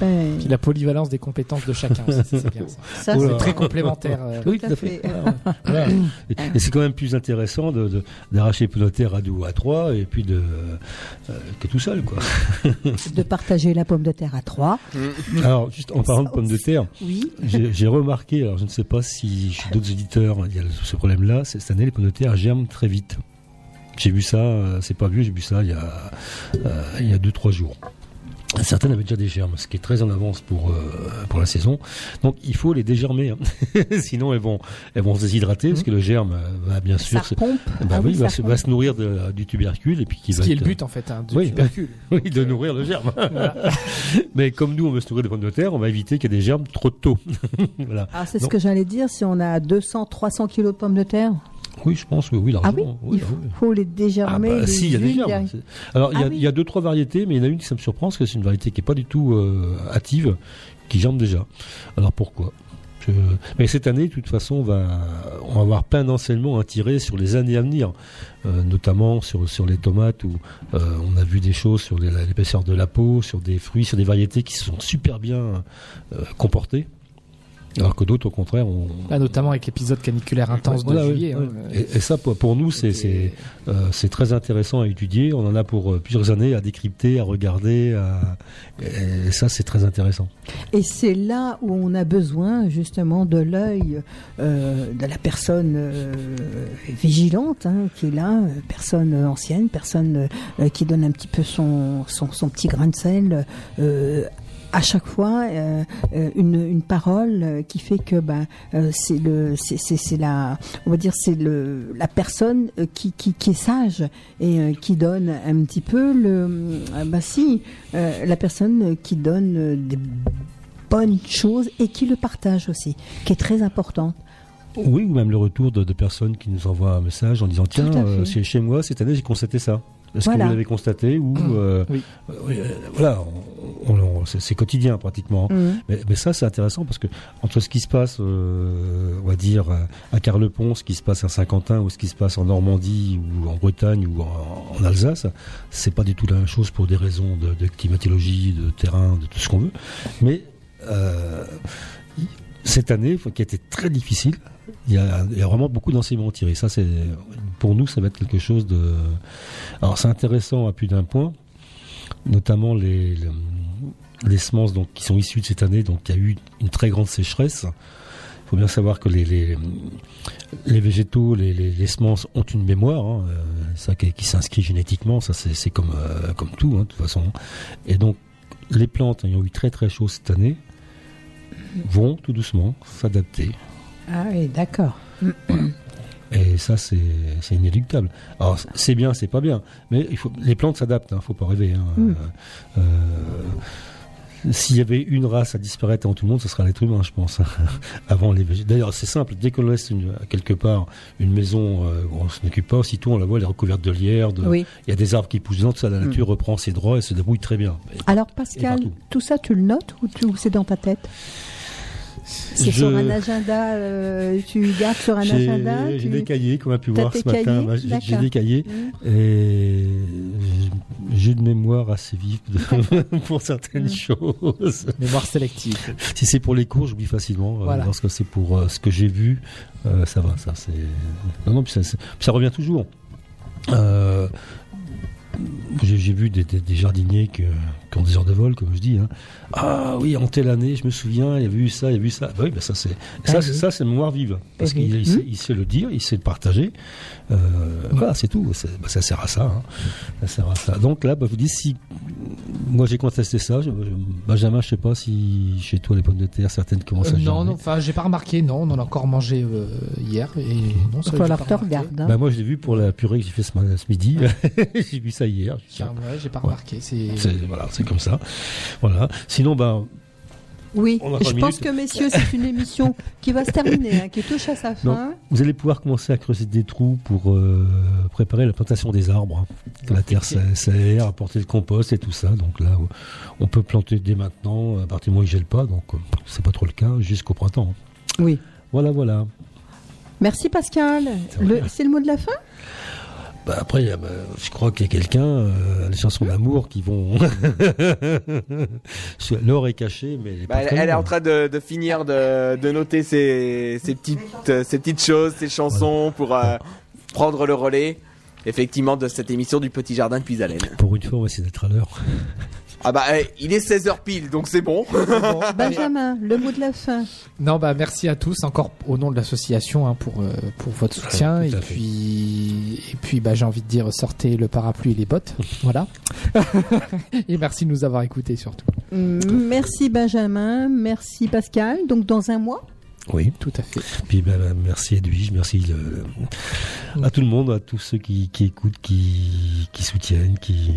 ben, Puis la polyvalence des compétences de chacun, aussi, c'est bien ça. C'est très complémentaire. euh. Oui, Tout à fait. fait. Voilà. Voilà. Et, et c'est quand même plus intéressant de, de- d'arracher Pelotaire à deux ou à trois et puis de euh, que tout seul, quoi. de partager la pomme de terre à trois. Alors, juste en parlant de pommes de terre, Oui. j'ai, remarqué, alors je ne sais pas si chez d'autres éditeurs il y a ce problème-là, cette année les pommes de terre germent très vite. J'ai vu ça, euh, c'est pas vieux, j'ai vu ça il y a euh, il y a deux trois jours. Certaines avaient déjà des germes, ce qui est très en avance pour euh, pour la saison. Donc il faut les dégermer, hein. sinon elles vont elles vont se déshydrater parce que le germe euh, va bien sûr Ça se, pompe. bah Ah oui, oui, va, ça se, pompe. va se nourrir de- du tubercule et puis qui Ce va qui est le but en fait hein, du oui, tubercule. oui, de nourrir le germe. Voilà. Mais comme nous on veut se nourrir de pommes de terre, on va éviter qu'il y ait des germes trop tôt. voilà. Ah, c'est ce que j'allais dire. Si on a 200, 300 kilos de pommes de terre, Oui, je pense que oui, ah oui, largement. il faut, faut les dégermer. Ah bah, si, il y a des germes. Alors, il y, a- Ah oui. il y a deux, trois variétés, mais il y en a une qui ça me surprend, parce que c'est une variété qui est pas du tout euh, hâtive, qui germe déjà. Alors pourquoi? Je- Mais cette année, de toute façon, on va, on va avoir plein d'enseignements à tirer sur les années à venir, euh, notamment sur, sur les tomates, où euh, on a vu des choses sur l'épaisseur de la peau, sur des fruits, sur des variétés qui se sont super bien euh, comportées. Alors que d'autres, au contraire, ont, Là, notamment avec l'épisode caniculaire intense voilà, de oui, juillet. oui. hein. Et, et ça, pour, pour nous, c'est c'est euh, c'est très intéressant à étudier. On en a pour euh, plusieurs années à décrypter, à regarder. À... Et ça, c'est très intéressant. Et c'est là où on a besoin justement de l'œil euh, de la personne euh, vigilante hein, qui est là, personne ancienne, personne euh, qui donne un petit peu son, son, son petit grain de sel. À chaque fois, euh, euh, une, une parole euh, qui fait que ben euh, c'est le c'est c'est c'est la on va dire c'est le la personne qui, qui qui est sage et euh, qui donne un petit peu le bah si la personne qui donne des bonnes choses et qui le partage aussi, qui est très importante. Oui, ou même le retour de, de personnes qui nous envoient un message en disant Tiens, chez, chez moi, cette année, j'ai constaté ça. Est-ce Voilà. que vous l'avez constaté ou euh, Oui. euh, euh, voilà, c'est quotidien pratiquement. Mhm. Mais, mais ça, c'est intéressant parce que entre ce qui se passe, euh, on va dire à- à Carlepont, ce qui se passe à Saint-Quentin ou ce qui se passe en Normandie ou en Bretagne ou en, en Alsace, c'est pas du tout la même chose pour des raisons de, de climatologie, de terrain, de tout ce qu'on veut. Mais euh, cette année, qui a été très difficile, il y a, vraiment beaucoup d'enseignements tirés. Ça, c'est pour nous, ça va être quelque chose de. Alors, c'est intéressant à plus d'un point, notamment les, semences donc qui sont issues de cette année. Donc, il y a eu une très grande sécheresse. Il faut bien savoir que les, les, végétaux, les, les, semences ont une mémoire, hein, euh, ça qui, s'inscrit génétiquement. Ça, c'est c'est comme euh, comme tout, hein, de toute façon. Et donc, les plantes ayant eu très très chaud cette année vont tout doucement s'adapter. Ah oui, d'accord. Et ça, c'est inéluctable. Alors, c'est bien, c'est pas bien. Mais il faut, les plantes s'adaptent, hein, faut pas rêver. hein. Mm. Euh, euh, S'il y avait une race à disparaître avant tout le monde, ce sera l'être humain, je pense. avant les. D'ailleurs, c'est simple. Dès qu'on laisse une- quelque part une maison, euh, on s'en occupe pas, aussitôt on la voit, elle est recouverte de lierre. de- Oui. Il y a des arbres qui poussent dedans, tout ça, la Mm. nature reprend ses droits et se débrouille très bien. Alors Pascal, tout ça tu le notes ou c'est dans ta tête? C'est Je- sur un agenda, euh, tu gardes sur un J'ai agenda j'ai tu- des cahiers, comme on a pu voir ce matin. cahiers Bah, j'ai- des cahiers Mm. et j'ai une mémoire assez vive de- pour certaines Mm. choses. Mémoire sélective. Si c'est pour les cours, j'oublie facilement. Euh, Voilà. Lorsque c'est pour euh, ce que j'ai vu, euh, ça va. Ça, c'est... Non, non, puis ça, c'est- puis ça revient toujours. Euh, j'ai, j'ai vu des, des- des jardiniers que- qui ont des heures de vol, comme je dis. hein. Ah oui, en telle année, je me souviens, il y a eu ça, il y a eu ça. Bah oui, bah ça c'est ça, Ah c'est, oui. ça, c'est mémoire vive. Parce oui. qu'il il sait, Hmm. il sait le dire, il sait le partager. Euh, voilà, c'est tout. Bah, ça sert à ça. hein. Ça sert à ça. Donc là, bah, je vous dis, si moi j'ai contesté ça, je- je- Benjamin, je sais pas si chez toi les pommes de terre, certaines commencent Euh, à non, germer. non, enfin, j'ai pas remarqué. Non, on en a encore mangé euh, hier et non, ça, falloir remarqué. regardes. hein. Bah, moi, je l'ai vu pour la purée que j'ai fait ce, midi. j'ai vu ça hier. Tiens, ouais, j'ai pas remarqué. C'est C'est, voilà, c'est comme ça. Voilà. Sinon, bah, Oui, je pense que messieurs, c'est une émission qui va se terminer, hein, qui touche à sa non, fin. vous allez pouvoir commencer à creuser des trous pour euh, préparer la plantation des arbres. hein. La terre s'a- s'aère, apporter le compost et tout ça. Donc là, on peut planter dès maintenant, à partir du moment où il gèle pas. Donc, euh, c'est pas trop le cas, jusqu'au printemps. Oui. Voilà, voilà. Merci Pascal. Le- C'est le mot de la fin? Bah, après, bah, je crois qu'il y a quelqu'un, euh, les chansons d'amour qui vont. L'or est caché, mais elle est Bah, elle, elle est en train de, de finir de, de noter ses, ses petites, ses petites choses, ses chansons pour euh, prendre le relais, effectivement, de cette émission du Petit Jardin de Puisalène. Pour une fois, on va essayer d'être à l'heure. Ah bah, eh, il est 16h pile, donc c'est bon. Benjamin, le mot de la fin. Non, bah merci à tous encore au nom de l'association hein, pour euh, pour votre soutien et puis et puis bah j'ai envie de dire sortez le parapluie et les bottes, voilà. et merci de nous avoir écoutés surtout. Mm, Merci Benjamin, merci Pascal. Donc dans un mois. Oui. Tout à fait. Puis ben, ben, merci Edwige, merci à tout le monde, à tous ceux qui, qui écoutent, qui, qui soutiennent, qui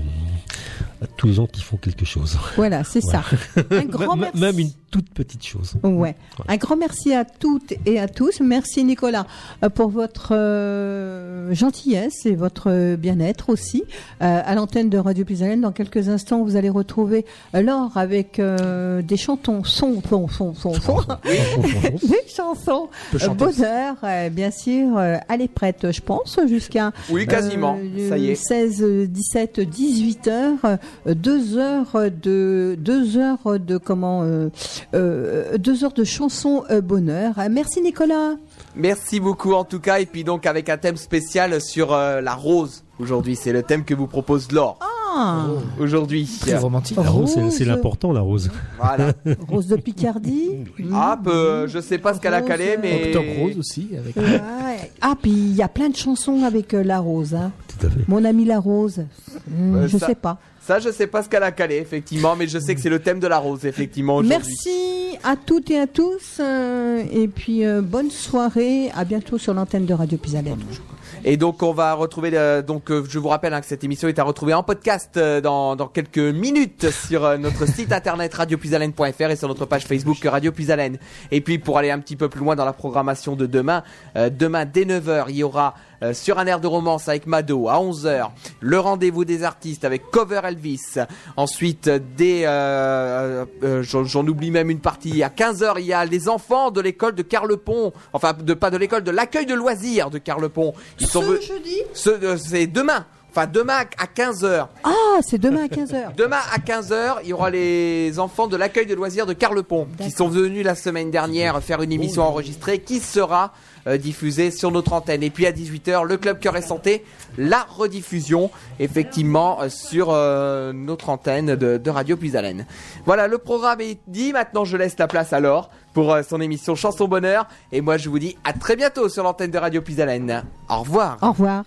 à tous les gens qui font quelque chose. Voilà, c'est ça. Un grand même, merci. même une toute petite chose. Ouais. Un grand merci à toutes et à tous. Merci Nicolas euh, pour votre euh, gentillesse et votre euh, bien-être aussi euh, à l'antenne de Radio Pisalène. Dans quelques instants, vous allez retrouver Laure avec euh, des chantons, son, son, son, son, son. chanter. bonheur, euh, bien sûr. euh, elle est prête, je pense, jusqu'à Oui, quasiment. euh, Ça y est. 16, 17, 18 heures, euh, deux heures de deux heures de comment euh, euh, deux heures de chansons euh, bonheur. Merci Nicolas. Merci beaucoup en tout cas, et puis donc avec un thème spécial sur euh, la rose aujourd'hui. C'est le thème que vous propose Laure Ah, aujourd'hui. Très romantique. La rose, c'est- l'important, la rose. Voilà. Rose de Picardie. Ah, peu, je sais pas ce qu'elle a Rose, calé, mais. Octobre rose aussi avec Ouais. Ah, puis il y a plein de chansons avec euh, la rose. hein. Tout à fait. Mon ami la rose. Hmm, Euh, je ça- sais pas. Ça, je sais pas ce qu'elle a calé, effectivement, mais je sais que c'est le thème de la rose, effectivement. Merci à toutes et à tous. euh, et puis euh, bonne soirée. À bientôt sur l'antenne de Radio Pisalène. Et donc on va retrouver, euh, donc euh, je vous rappelle hein, que cette émission est à retrouver en podcast euh, dans, quelques minutes sur notre site internet radiopuisalène.fr et sur notre page Facebook Radio Puisalène. Et puis pour aller un petit peu plus loin dans la programmation de demain, demain dès 9h il y aura euh, sur un air de romance avec Mado à 11h, le rendez-vous des artistes avec Cover Elvis. Ensuite, euh, dès, euh, euh, j'en oublie même une partie, à 15h il y a les enfants de l'école de Carlepont, enfin de pas de l'école, de l'accueil de loisirs de Carlepont. Ils sont jeudi ce, euh, c'est demain. Enfin, demain à 15h. Ah, c'est demain à 15h. Demain à 15h, il y aura les enfants de l'accueil de loisirs de Carlepont qui sont venus la semaine dernière faire une émission enregistrée qui sera euh, diffusée sur notre antenne. Et puis à 18h, le club Cœur et Santé, la rediffusion effectivement euh, sur euh, notre antenne de, de Radio Puisalène. Voilà, le programme est dit. Maintenant, je laisse la place à pour euh, son émission Chanson Bonheur. Et moi, je vous dis à très bientôt sur l'antenne de Radio Puisalène. Au revoir. Au revoir.